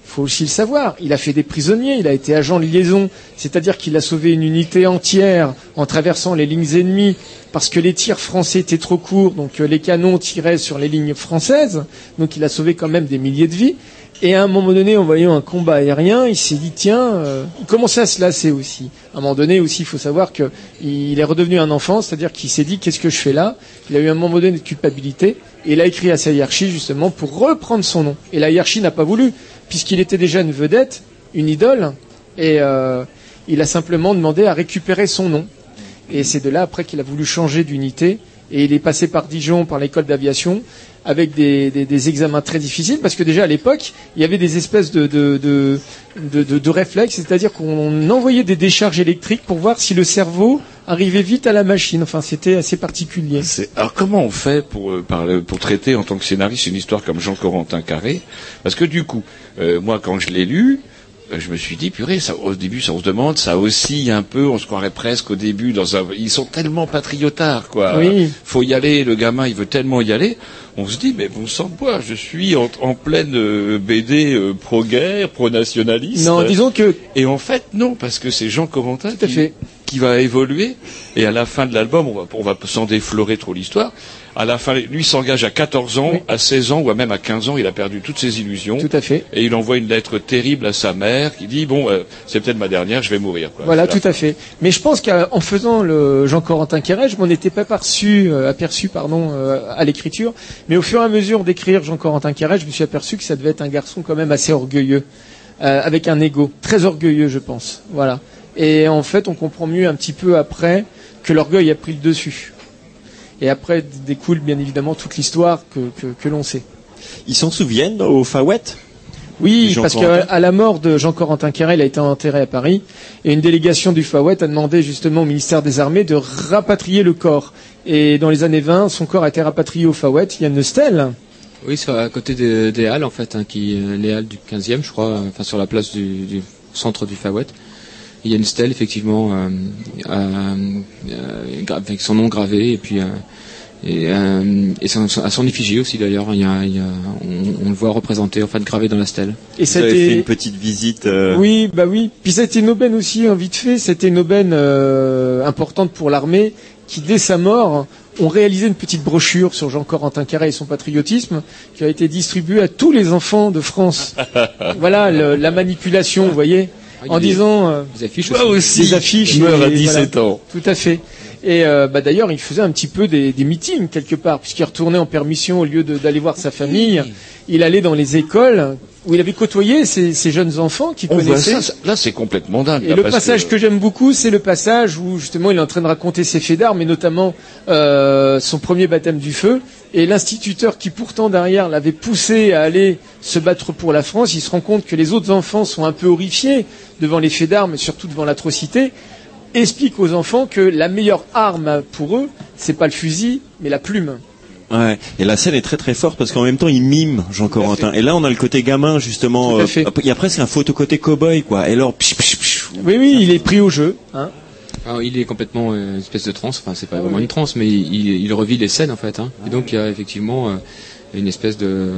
Il faut aussi le savoir. Il a fait des prisonniers. Il a été agent de liaison, c'est-à-dire qu'il a sauvé une unité entière en traversant les lignes ennemies parce que les tirs français étaient trop courts, donc euh, les canons tiraient sur les lignes françaises, donc il a sauvé quand même des milliers de vies. Et à un moment donné, en voyant un combat aérien, il s'est dit tiens, euh, il commençait à se lasser aussi? À un moment donné aussi, il faut savoir que il est redevenu un enfant, c'est-à-dire qu'il s'est dit qu'est-ce que je fais là? Il a eu un moment donné de culpabilité et il a écrit à sa hiérarchie justement pour reprendre son nom. Et la hiérarchie n'a pas voulu, puisqu'il était déjà une vedette, une idole, et euh, il a simplement demandé à récupérer son nom. Et c'est de là après qu'il a voulu changer d'unité. Et il est passé par Dijon, par l'école d'aviation, avec des, examens très difficiles, parce que déjà à l'époque, il y avait des espèces de, réflexes, c'est-à-dire qu'on envoyait des décharges électriques pour voir si le cerveau arrivait vite à la machine. Enfin, c'était assez particulier. Alors comment on fait pour, euh, pour traiter en tant que scénariste une histoire comme Jean-Corentin Carré? Parce que du coup, euh, moi quand je l'ai lu, je me suis dit, purée, ça, au début, ça on se demande, ça oscille un peu, on se croirait presque au début dans un... Ils sont tellement patriotards, quoi. Oui. Faut y aller, le gamin, il veut tellement y aller. On se dit, mais bon sang de bois, je suis en, en pleine euh, BD euh, pro-guerre, pro-nationaliste. Non, disons que Et en fait, non, parce que c'est Jean Corentin Tout à qui, fait. Qui va évoluer. Et à la fin de l'album, on va, on va sans déflorer trop l'histoire. À la fin, lui s'engage à 14 ans, à 16 ans, ou même à 15 ans, il a perdu toutes ses illusions. Tout à fait. Et il envoie une lettre terrible à sa mère qui dit, bon, euh, c'est peut-être ma dernière, je vais mourir. Quoi. Voilà, tout à fait. Mais je pense qu'en faisant le Jean-Corentin Carré, je m'en étais pas aperçu, euh, aperçu pardon, euh, à l'écriture. Mais au fur et à mesure d'écrire Jean-Corentin Carré, je me suis aperçu que ça devait être un garçon quand même assez orgueilleux, euh, avec un ego très orgueilleux, je pense. Voilà. Et en fait, on comprend mieux un petit peu après que l'orgueil a pris le dessus. Et après découle bien évidemment toute l'histoire que, que, que l'on sait. Ils s'en souviennent au Fawet Oui, parce qu'à la mort de Jean-Corentin Carré, il a été enterré à Paris, et une délégation du FAWET a demandé justement au ministère des Armées de rapatrier le corps. Et dans les années 20, son corps a été rapatrié au FAWET. Il y a une stèle. Oui, c'est à côté des, des Halles, en fait, hein, qui, euh, les Halles du 15e, je crois, euh, enfin sur la place du, du centre du Fawet. Il y a une stèle, effectivement, euh, euh, euh, avec son nom gravé, et puis euh, et, euh, et son- son- à son effigie aussi d'ailleurs. Il y a, il y a- on, on le voit représenté, en fait, gravé dans la stèle. Et Vous avez fait une petite visite. euh, Oui, bah oui. Puis c'était une aubaine aussi, hein, vite fait. C'était une aubaine euh, importante pour l'armée qui, dès sa mort, ont réalisé une petite brochure sur Jean-Corentin Carré et son patriotisme qui a été distribuée à tous les enfants de France. voilà le- la manipulation, vous voyez, en il y a des- disant euh, Des affiches Moi aussi. aussi, des affiches. je meurs à et 17 ans. Tout à fait. Et euh, bah, d'ailleurs, il faisait un petit peu des, des meetings quelque part, puisqu'il retournait en permission au lieu d'aller voir sa famille. Il allait dans les écoles où il avait côtoyé ces, ces jeunes enfants qui On voit connaissaient. ça, là c'est complètement dingue. Et là, le passage que, j'aime beaucoup, c'est le passage où justement il est en train de raconter ses faits d'armes, et notamment euh, son premier baptême du feu. Et l'instituteur qui pourtant derrière l'avait poussé à aller se battre pour la France, il se rend compte que les autres enfants sont un peu horrifiés devant les faits d'armes, et surtout devant l'atrocité. Explique aux enfants que la meilleure arme pour eux, c'est pas le fusil, mais la plume. Ouais. Et la scène est très très forte parce qu'en même temps il mime Jean Corentin. Et là on a le côté gamin justement. Euh, il y a presque un photo côté cowboy quoi. Et alors psh, psh, psh. Oui, oui, il est pris au jeu. Hein. Alors, il est complètement euh, une espèce de transe, enfin c'est pas Ah vraiment oui. une transe, mais il, il revit les scènes en fait. Hein. Et donc il y a effectivement euh, une espèce de...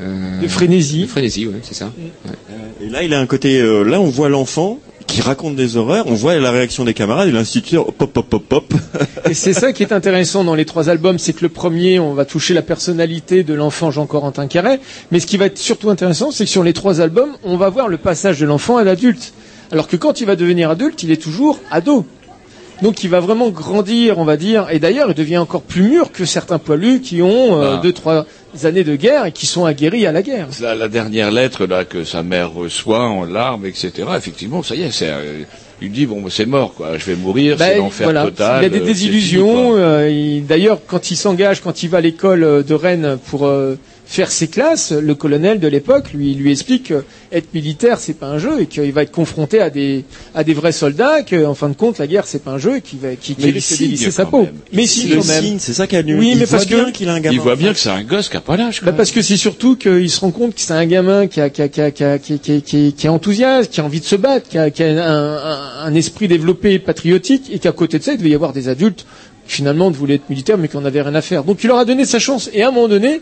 euh, De frénésie. De frénésie, ouais, c'est ça. Mm. Ouais. Et là il a un côté. euh, là on voit l'enfant qui raconte des horreurs. On voit la réaction des camarades et l'instituteur pop pop pop pop. Et c'est ça qui est intéressant dans les trois albums, c'est que le premier, on va toucher la personnalité de l'enfant Jean-Corentin Carré, mais ce qui va être surtout intéressant, c'est que sur les trois albums, on va voir le passage de l'enfant à l'adulte. Alors que quand il va devenir adulte, il est toujours ado. Donc il va vraiment grandir, on va dire, et d'ailleurs il devient encore plus mûr que certains poilus qui ont euh, Ah. deux, trois années de guerre et qui sont aguerris à la guerre. La, la dernière lettre là que sa mère reçoit en larmes, etc. Effectivement, ça y est, c'est, euh, il dit bon, c'est mort, quoi. Je vais mourir, Bah, c'est l'enfer voilà. total. Il a des euh, désillusions. euh, il- D'ailleurs, quand il s'engage, quand il va à l'école de Rennes pour faire ses classes, le colonel de l'époque lui lui explique que être militaire c'est pas un jeu et qu'il va être confronté à des à des vrais soldats, que en fin de compte la guerre c'est pas un jeu et qu'il va qui, qui il risque de dévisser sa quand peau. même. Mais Il si quand Il même. signe, c'est ça qui nul. Oui, Il mais voit parce bien que qu'il a un gamin Il voit bien que c'est un gosse qui a pas l'âge. Bah, parce que c'est surtout qu'il se rend compte que c'est un gamin qui, a, qui, a, qui, a, qui, a, qui, qui, qui- qui est enthousiaste, qui a envie de se battre, qui a, qui a un, un- un esprit développé patriotique, et qu'à côté de ça, il devait y avoir des adultes qui finalement voulaient être militaires mais qui n'en avaient rien à faire. Donc il leur a donné sa chance. Et à un moment donné,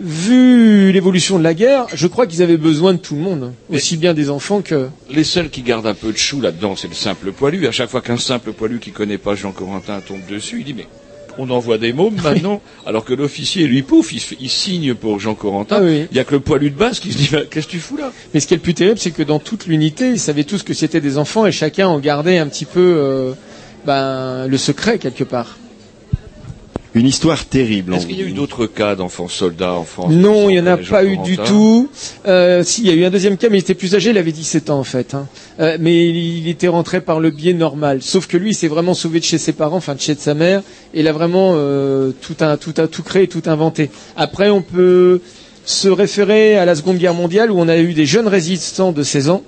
vu l'évolution de la guerre, je crois qu'ils avaient besoin de tout le monde, aussi bien des enfants que... Les seuls qui gardent un peu de chou là-dedans, c'est le simple poilu. À chaque fois qu'un simple poilu qui connaît pas Jean Corentin tombe dessus, il dit mais on envoie des mômes maintenant, alors que l'officier, lui, pouf, il, signe pour Jean Corentin. Ah oui. Il y a que le poilu de base qui se dit Mais qu'est-ce que tu fous là? Mais ce qui est le plus terrible, c'est que dans toute l'unité, ils savaient tous que c'était des enfants et chacun en gardait un petit peu euh, ben, le secret quelque part. Une histoire terrible. Est-ce qu'il y a eu d'autres cas d'enfants soldats en France Non, il n'y en a pas eu du tout. Euh, si, il y a eu un deuxième cas, mais il était plus âgé, il avait 17 ans en fait. hein. Euh, mais il, il était rentré par le biais normal. Sauf que lui, il s'est vraiment sauvé de chez ses parents, enfin de chez sa mère, et il a vraiment euh, tout, un, tout, un, tout créé, tout inventé. Après, on peut se référer à la Seconde Guerre mondiale où on a eu des jeunes résistants de 16 ans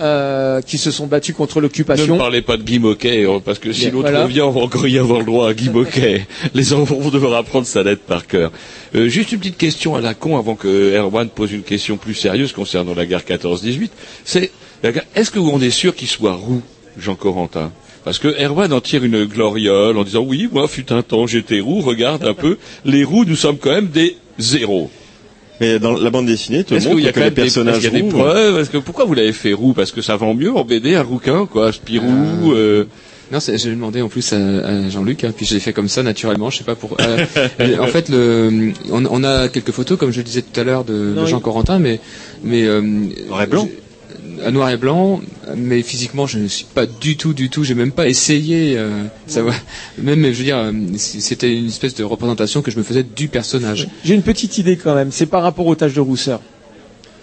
euh, qui se sont battus contre Ne l'occupation. me parlez pas de Guy Moquet, hein, parce que si l'autre voilà. revient, on va encore y avoir le droit à Guy Moquet. Les enfants vont devoir apprendre sa lettre par cœur. Euh, juste une petite question à la con avant que Erwan pose une question plus sérieuse concernant la guerre 14-18. C'est, est-ce que on est sûr qu'il soit roux, Jean Corentin? Parce que Erwan en tire une gloriole en disant oui, moi fut un temps j'étais roux, regarde un peu, les roux nous sommes quand même des zéros. Mais dans la bande dessinée, qu'il y a que quand les même des, est-ce personnages y a des roux, preuves Est-ce que pourquoi vous l'avez fait roux Parce que ça vend mieux en BD un rouquin quoi, Spirou. euh, Non, c'est- j'ai demandé en plus à, à Jean-Luc, hein, puis je l'ai fait comme ça naturellement, je sais pas pour. euh, en fait, le, on, on a quelques photos, comme je le disais tout à l'heure, de, de Jean Corentin, mais mais euh, Noir et blanc. À noir et blanc, mais physiquement, je ne suis pas du tout, du tout. J'ai même pas essayé. Euh, savoir. Même, je veux dire, euh, c'était une espèce de représentation que je me faisais du personnage. J'ai une petite idée quand même, c'est par rapport aux taches de rousseur.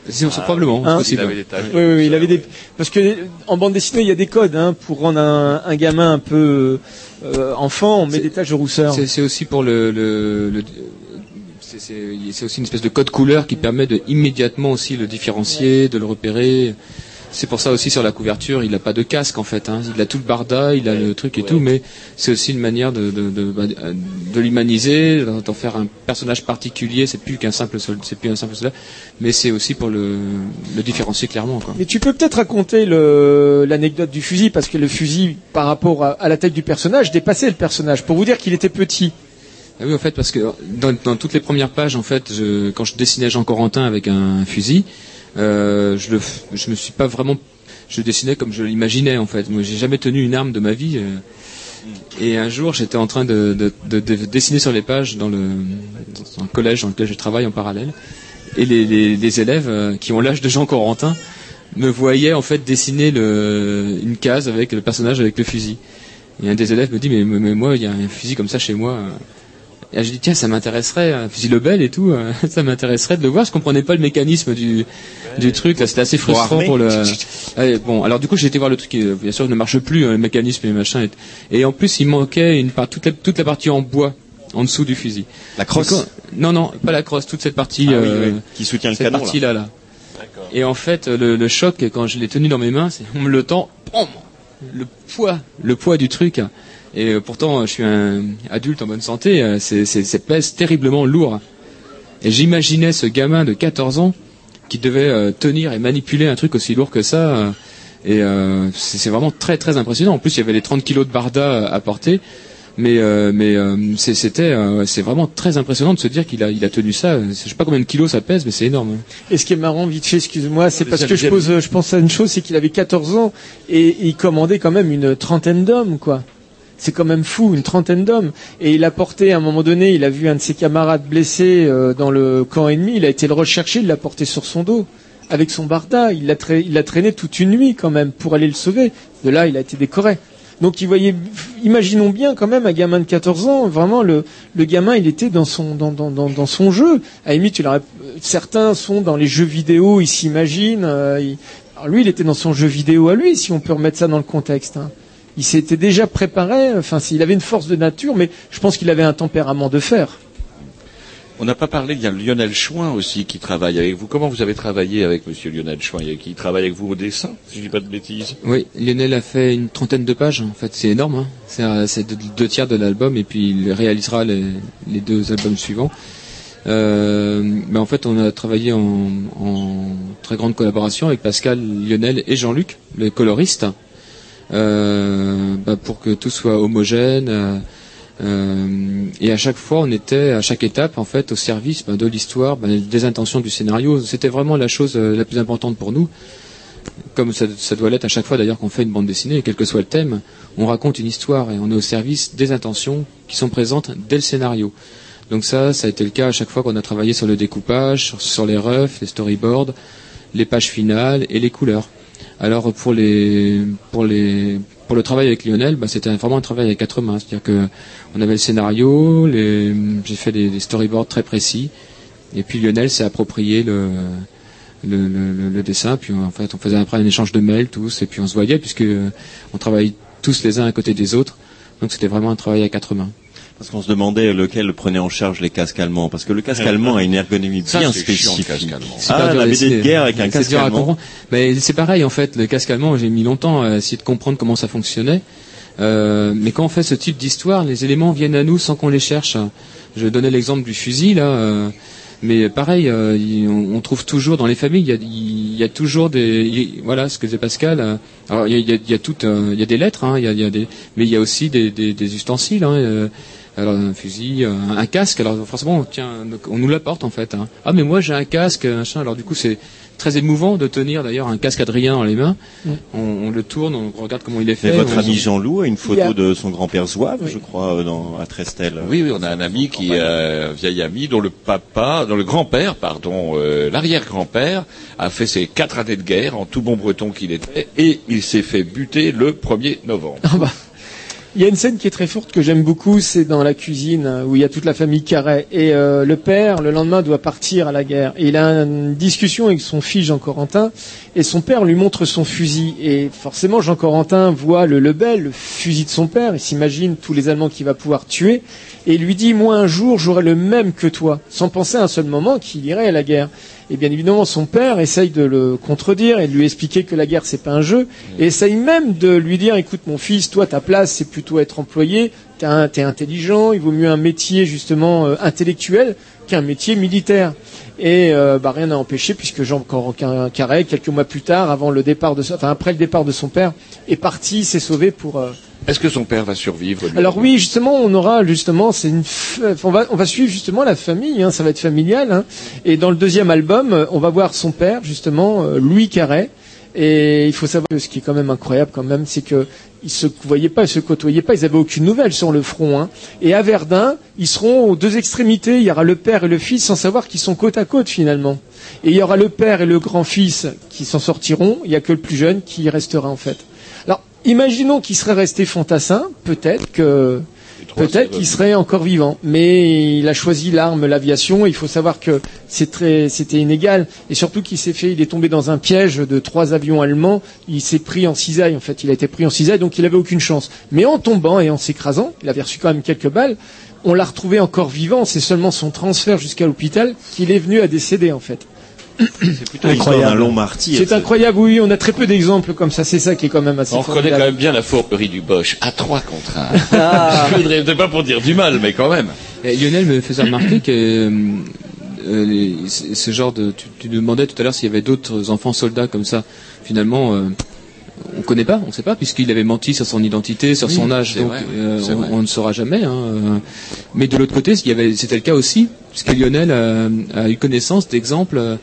C'est c'est probablement Hein possible. il avait des taches. Oui, oui, oui, il avait des parce que en bande dessinée il y a des codes hein, pour rendre un, un gamin un peu euh, enfant, on met des taches de rousseur. C'est c'est aussi pour le, le, le- c'est- aussi une espèce de code couleur qui permet de immédiatement aussi le différencier, de le repérer. C'est pour ça aussi sur la couverture, il n'a pas de casque en fait. Hein. Il a tout le barda, il a le truc et tout, mais c'est aussi une manière de, de, de, bah, de l'humaniser, d'en faire un personnage particulier. C'est plus qu'un simple soldat, c'est plus un simple soldat, mais c'est aussi pour le, le différencier clairement. Quoi. Mais tu peux peut-être raconter l'anecdote du fusil parce que le fusil par rapport à, à la taille du personnage dépassait le personnage pour vous dire qu'il était petit. Ah oui, en fait, parce que dans, dans toutes les premières pages, en fait, je, quand je dessinais Jean Corentin avec un fusil, euh, je, le, je me suis pas vraiment, je dessinais comme je l'imaginais, en fait. Moi, j'ai jamais tenu une arme de ma vie. euh, et un jour, j'étais en train de, de, de- de dessiner sur les pages dans le, dans un collège dans lequel je travaille en parallèle, et les, les, élèves euh, qui ont l'âge de Jean Corentin me voyaient en fait dessiner le, une case avec le personnage avec le fusil. Et un des élèves me dit mais, mais- mais moi il y a un fusil comme ça chez moi. Et je dis tiens ça m'intéresserait un fusil Lebel et tout euh, ça m'intéresserait de le voir. Je comprenais pas le mécanisme du du truc là c'était assez frustrant pour le. Allez, bon alors du coup j'ai été voir le truc qui euh, bien sûr ne marche plus hein, le mécanisme et machin et, et en plus il manquait une part toute la, toute la partie en bois en dessous du fusil. La crosse. Non non pas la crosse toute cette partie Ah oui, euh, oui, qui soutient le cette canon, là. partie là là. Et en fait, le, le choc, quand je l'ai tenu dans mes mains, c'est on me le tend, pom, le poids, le poids du truc. Et euh, pourtant, je suis un adulte en bonne santé, euh, c'est, pèse terriblement lourd. Et j'imaginais ce gamin de 14 ans qui devait euh, tenir et manipuler un truc aussi lourd que ça. euh, et euh, c'est, vraiment très très impressionnant. En plus, il y avait les 30 kilos de barda à porter. Mais euh, euh, c'était euh, c'est vraiment très impressionnant de se dire qu'il a il a tenu ça. Je sais pas combien de kilos ça pèse, mais c'est énorme. hein. Et ce qui est marrant, vite fait, excuse-moi, c'est Les parce que je pose, je pense à une chose, c'est qu'il avait 14 ans et il commandait quand même une trentaine d'hommes, quoi. C'est quand même fou, une trentaine d'hommes. Et il a porté, à un moment donné, il a vu un de ses camarades blessé euh, dans le camp ennemi, il a été le rechercher, il l'a porté sur son dos. Avec son barda, il l'a traîné toute une nuit quand même pour aller le sauver. De là, il a été décoré. Donc il voyait, imaginons bien quand même un gamin de 14 ans, vraiment le, gamin il était dans son dans, son jeu. À certains sont dans les jeux vidéo, ils s'imaginent. euh, lui, il était dans son jeu vidéo à lui, si on peut remettre ça dans le contexte. hein. Il s'était déjà préparé. Enfin, il avait une force de nature, mais je pense qu'il avait un tempérament de fer. On n'a pas parlé, il y a Lionel Chouin aussi qui travaille avec vous. Comment vous avez travaillé avec Monsieur Lionel Chouin Qui travaille avec vous au dessin, si je dis pas de bêtises? Oui, Lionel a fait une trentaine de pages. En fait, c'est énorme. Hein. C'est c'est deux, deux tiers de l'album et puis il réalisera les, les deux albums suivants. Euh, mais en fait, on a travaillé en, en très grande collaboration avec Pascal, Lionel et Jean-Luc, les coloristes, euh, bah, pour que tout soit homogène. euh, euh, et à chaque fois, on était à chaque étape en fait au service bah, de l'histoire, bah, des intentions du scénario. C'était vraiment la chose euh, la plus importante pour nous comme ça, doit l'être à chaque fois d'ailleurs qu'on fait une bande dessinée, quel que soit le thème, on raconte une histoire et on est au service des intentions qui sont présentes dès le scénario. Donc ça, ça a été le cas à chaque fois qu'on a travaillé sur le découpage, sur, sur les refs, les storyboards, les pages finales et les couleurs. Alors pour les pour les pour le travail avec Lionel, bah, c'était vraiment un travail à quatre mains, c'est-à-dire que on avait le scénario, j'ai fait des, storyboards très précis, et puis Lionel s'est approprié le dessin, puis en fait on faisait après un échange de mails tous, et puis on se voyait puisque euh, on travaillait tous les uns à côté des autres, donc c'était vraiment un travail à quatre mains. Parce qu'on se demandait lequel prenait en charge les casques allemands. Parce que le casque allemand a une ergonomie Ça, bien chiant, spécifique. casque allemand. Super Ah, la BD de guerre avec un C'est casque allemand. comprendre. Mais c'est pareil en fait, le casque allemand, j'ai mis longtemps à essayer de comprendre comment ça fonctionnait. Euh, mais quand on fait ce type d'histoire, les éléments viennent à nous sans qu'on les cherche. Je donnais l'exemple du fusil là. euh, mais pareil, euh, il- on, on trouve toujours dans les familles, il y a, il y a toujours des, il- voilà, ce que disait Pascal. euh, alors il y a, il y a- il y a tout, euh, il y a des lettres, hein, il y a, il y a des, mais il y a aussi des, des, des ustensiles. Hein, euh, alors un fusil, euh, un casque. Alors forcément, tiens, on nous l'apporte en fait. hein. Ah mais moi j'ai un casque, machin. Alors du coup c'est très émouvant de tenir d'ailleurs un casque Adrien dans les mains. Mm. On, on le tourne, on regarde comment il est fait. Mais votre on- ami Jean-Loup a une a- photo de son grand-père Zouave, je crois, euh, dans, à Trestel. Oui, oui, on a un ami qui est euh, un vieil ami dont le papa, dont le grand-père, pardon, euh, l'arrière-grand-père a fait ses quatre années de guerre en tout bon breton qu'il était et il s'est fait buter le 1er novembre. Ah bah. Il y a une scène qui est très forte que j'aime beaucoup, c'est dans la cuisine euh, où il y a toute la famille Carré et euh, le père le lendemain doit partir à la guerre. Et il a une discussion avec son fils Jean Corentin et son père lui montre son fusil. Et forcément Jean Corentin voit le Lebel, le fusil de son père, il s'imagine tous les Allemands qu'il va pouvoir tuer et lui dit moi un jour j'aurai le même que toi sans penser un seul moment qu'il irait à la guerre. Et bien évidemment, son père essaye de le contredire et de lui expliquer que la guerre c'est pas un jeu, et essaye même de lui dire écoute mon fils, toi ta place c'est plutôt être employé, t'es intelligent, il vaut mieux un métier justement euh, intellectuel qu'un métier militaire. Et euh, bah, rien n'a empêché puisque Jean Carré, quelques mois plus tard, avant le départ de, son- enfin après le départ de son père, est parti, s'est sauvé pour. euh, Est-ce que son père va survivre lui alors oui, justement, on aura justement, c'est une, f- on va, on va suivre justement la famille, hein, ça va être familial. hein. Et dans le deuxième album, euh, on va voir son père, justement, Louis Carré. Et il faut savoir que ce qui est quand même incroyable, quand même, c'est que ils se voyaient pas, ils se côtoyaient pas, ils avaient aucune nouvelle sur le front. Hein. Et à Verdun, ils seront aux deux extrémités. Il y aura le père et le fils, sans savoir qu'ils sont côte à côte finalement. Et il y aura le père et le grand-fils qui s'en sortiront. Il y a que le plus jeune qui restera en fait. Alors, imaginons qu'il serait resté fantassin, peut-être que peut-être qu'il serait encore vivant, mais il a choisi l'arme, l'aviation. Il faut savoir que c'était inégal, et surtout qu'il s'est fait, il est tombé dans un piège de trois avions allemands. Il s'est pris en cisaille, en fait, il a été pris en cisaille, donc il avait aucune chance. Mais en tombant et en s'écrasant, il avait reçu quand même quelques balles. On l'a retrouvé encore vivant. C'est seulement son transfert jusqu'à l'hôpital qu'il est venu à décéder, en fait. C'est plutôt l'histoire d'un long martyr. C'est incroyable, oui, on a très peu d'exemples comme ça, c'est ça qui est quand même assez On reconnaît quand même bien la fourberie du Bosch à trois contre un. Ah. Je voudrais peut-être pas pour dire du mal, mais quand même. Et Lionel me faisait remarquer que euh, euh, les- ce genre de, tu, tu demandais tout à l'heure s'il y avait d'autres enfants soldats comme ça. Finalement, euh, on connaît pas, on sait pas, puisqu'il avait menti sur son identité, sur Oui, son âge, donc vrai, euh, on, ne saura jamais. hein. Mais de l'autre côté, c'était le cas aussi, puisque Lionel a eu connaissance d'exemples euh,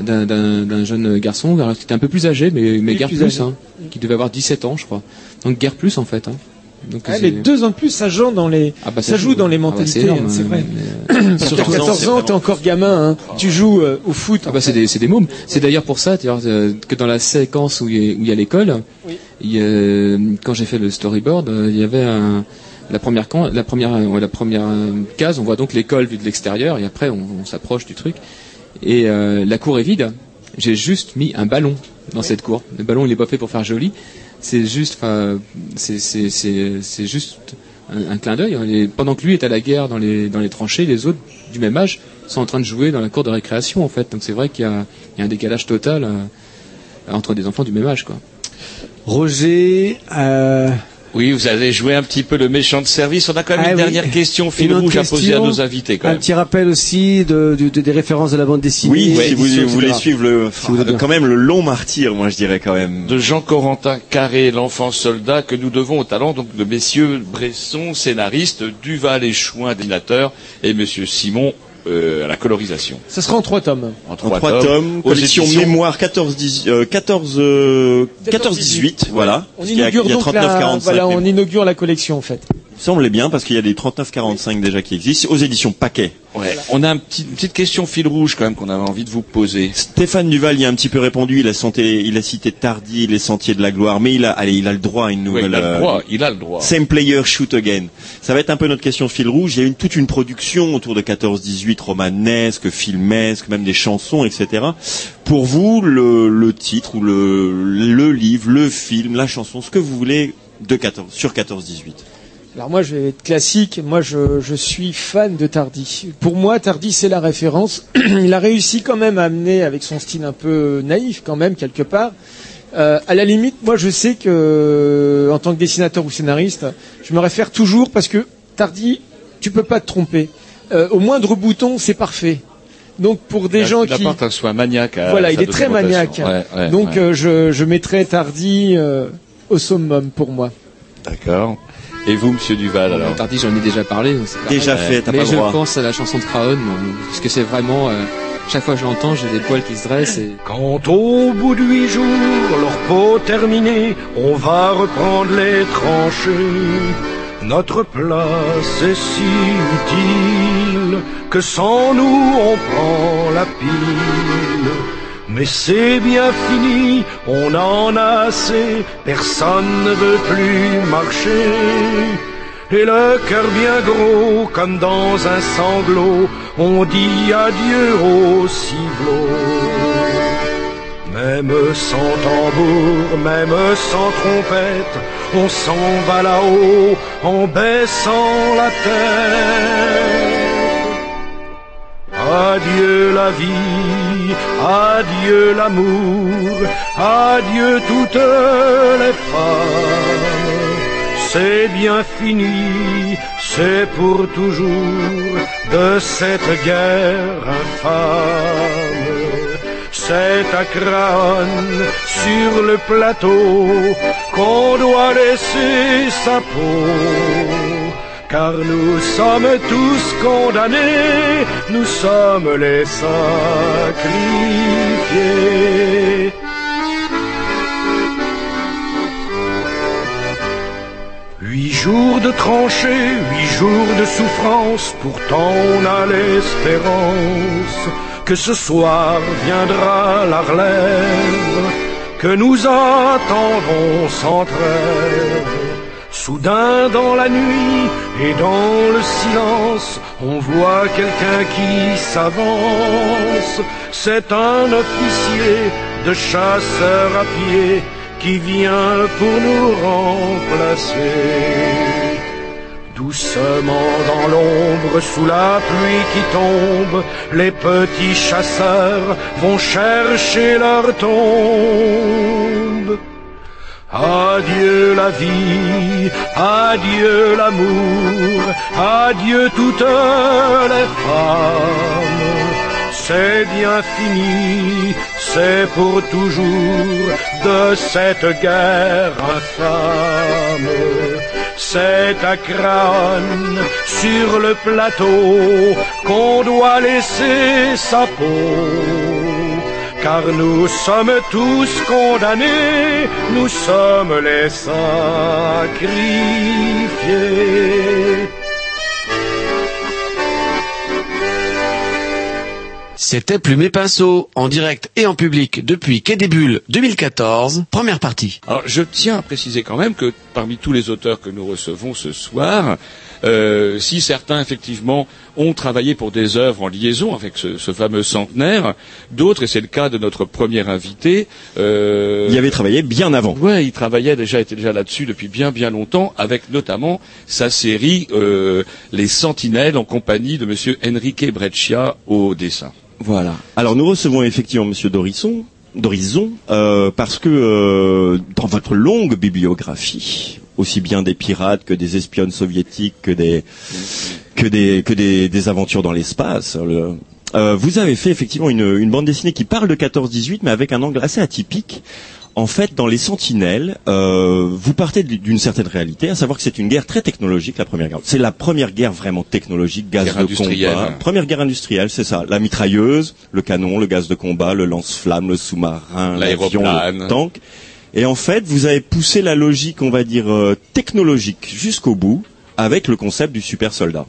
d'un- jeune garçon qui était un peu plus âgé, mais, mais guère plus hein, qui devait avoir 17 ans, je crois. Donc guère plus en fait. Hein. Donc, Ah, les deux ans de plus, ça joue dans les, Ah bah, ça, joue dans les Ah bah, mentalités, c'est énorme, hein, c'est hein, vrai. mais, euh, sur qu'à 14 ans, 14 c'est ans, t'es encore gamin, hein. Tu joues euh, au foot. Ah bah c'est des c'est des mômes. C'est d'ailleurs pour ça d'ailleurs, euh, que dans la séquence où il y a, l'école, quand j'ai fait le storyboard, il y avait un, la première la première la première case, on voit donc l'école vue de l'extérieur et après on, on s'approche du truc et euh, la cour est vide. J'ai juste mis un ballon dans cette cour. Le ballon il est pas fait pour faire joli. C'est juste c'est juste un, clin d'œil. Pendant que lui est à la guerre dans les dans les tranchées, les autres du même âge sont en train de jouer dans la cour de récréation en fait. Donc c'est vrai qu'il y y a un décalage total euh, entre des enfants du même âge quoi. Roger, euh, Oui, vous allez jouer un petit peu le méchant de service. On a quand même Ah une oui. dernière question fil Une rouge à poser à question. nos invités quand un même. petit rappel aussi de, de- de- des références de la bande dessinée. Oui, si vous, édition, vous voulez suivre le, Si vous quand même le long martyr, moi je dirais quand même. de Jean Corentin Carré, l'enfant soldat, que nous devons au talent donc de messieurs Bresson, scénariste, Duval et Chouin, dessinateur, et monsieur Simon euh, à la colorisation. Ça sera en trois tomes. En En trois, trois tomes, aux collection éditions- mémoire 14 10 euh, 14 euh, 14 18, voilà. On Parce qu'il y a, inaugure il y a donc 39 la, 45. voilà, on inaugure la collection en fait. Semblait bien parce qu'il y a des 39 45 déjà qui existent aux éditions Paquet. Ouais. On a un petit- une petite question fil rouge quand même qu'on avait envie de vous poser. Stéphane Duval y a un petit peu répondu, il a, santé, il a cité Tardy, les sentiers de la gloire, mais il a, allez, il a le droit à une Ouais, nouvelle. il a le euh, droit, il a le droit. Same player shoot again. Ça va être un peu notre question fil rouge. Il y a eu toute une production autour de 14-18 romanesque, filmesque, même des chansons, etc. Pour vous, le, le titre ou le, le livre, le film, la chanson, ce que vous voulez de 14, sur 14-18. Alors moi, je vais être classique. Moi, je, je suis fan de Tardy. Pour moi, Tardy, c'est la référence. Il a réussi quand même à amener, avec son style un peu naïf, quand même quelque part. Euh, à la limite, moi, je sais que, en tant que dessinateur ou scénariste, je me réfère toujours parce que Tardy, tu peux pas te tromper. Euh, au moindre bouton, c'est parfait. Donc pour des Il a- gens il qui apporte un soin maniaque à voilà, il est très maniaque. documentation. Ouais, ouais, Donc ouais. euh, je, je mettrais Tardy euh, au summum pour moi. D'accord. Et vous, monsieur Duval, alors Tardy, j'en ai déjà parlé. donc c'est pareil. Déjà fait, t'as Mais pas le je droit. pense à la chanson de Craon, moi, puisque c'est vraiment euh, chaque fois que je l'entends, j'ai des poils qui se dressent et Quand au bout de huit jours, leur peau terminée, on va reprendre les tranchées. Notre place est si utile que sans nous on prend la pile. Mais c'est bien fini, on en a assez, personne ne veut plus marcher. Et le cœur bien gros, comme dans un sanglot, on dit adieu au ciblot. Même sans tambour, même sans trompette, on s'en va là-haut en baissant la tête. Adieu la vie, adieu l'amour, adieu toutes les femmes. C'est bien fini, c'est pour toujours de cette guerre infâme. C'est à Craonne, sur le plateau, qu'on doit laisser sa peau. Car nous sommes tous condamnés, nous sommes les sacrifiés. Huit jours de tranchées, huit jours de souffrance, pourtant on a l'espérance que ce soir viendra la relève, que nous attendrons sans trêve. Soudain dans la nuit et dans le silence, on voit quelqu'un qui s'avance. C'est un officier de chasseurs à pied qui vient pour nous remplacer. Doucement dans l'ombre, sous la pluie qui tombe, les petits chasseurs vont chercher leur tombe. Adieu la vie, adieu l'amour, adieu toutes les femmes. c'est bien fini, c'est pour toujours de cette guerre infâme. C'est à Crâne, sur le plateau, qu'on doit laisser sa peau. Car nous sommes tous condamnés, nous sommes les sacrifiés. C'était Plume et Pinceau, en direct et en public depuis Quai des Bulles 2014, première partie. Alors, je tiens à préciser quand même que parmi tous les auteurs que nous recevons ce soir, euh, si certains effectivement ont travaillé pour des œuvres en liaison avec ce, ce fameux centenaire, d'autres, et c'est le cas de notre premier invité, euh, Il y avait travaillé bien avant. Ouais, il travaillait déjà, était déjà là-dessus depuis bien bien longtemps, avec notamment sa série euh, Les Sentinelles en compagnie de Monsieur Enrique Breccia au dessin. Voilà. Alors nous recevons effectivement Monsieur Dorisson, Dorison, euh, parce que euh, dans votre longue bibliographie, aussi bien des pirates que des espionnes soviétiques, que des que des que des, des aventures dans l'espace. le- euh, vous avez fait effectivement une, une bande dessinée qui parle de 14-18, mais avec un angle assez atypique. En fait, dans les Sentinelles, euh, vous partez d'une certaine réalité, à savoir que c'est une guerre très technologique, la première guerre. C'est la première guerre vraiment technologique, gaz Guerre de combat. Première guerre industrielle, c'est ça. La mitrailleuse, le canon, le gaz de combat, le lance-flamme, le sous-marin, l'avion, le tank. Et en fait, vous avez poussé la logique, on va dire, euh, technologique jusqu'au bout, avec le concept du super soldat.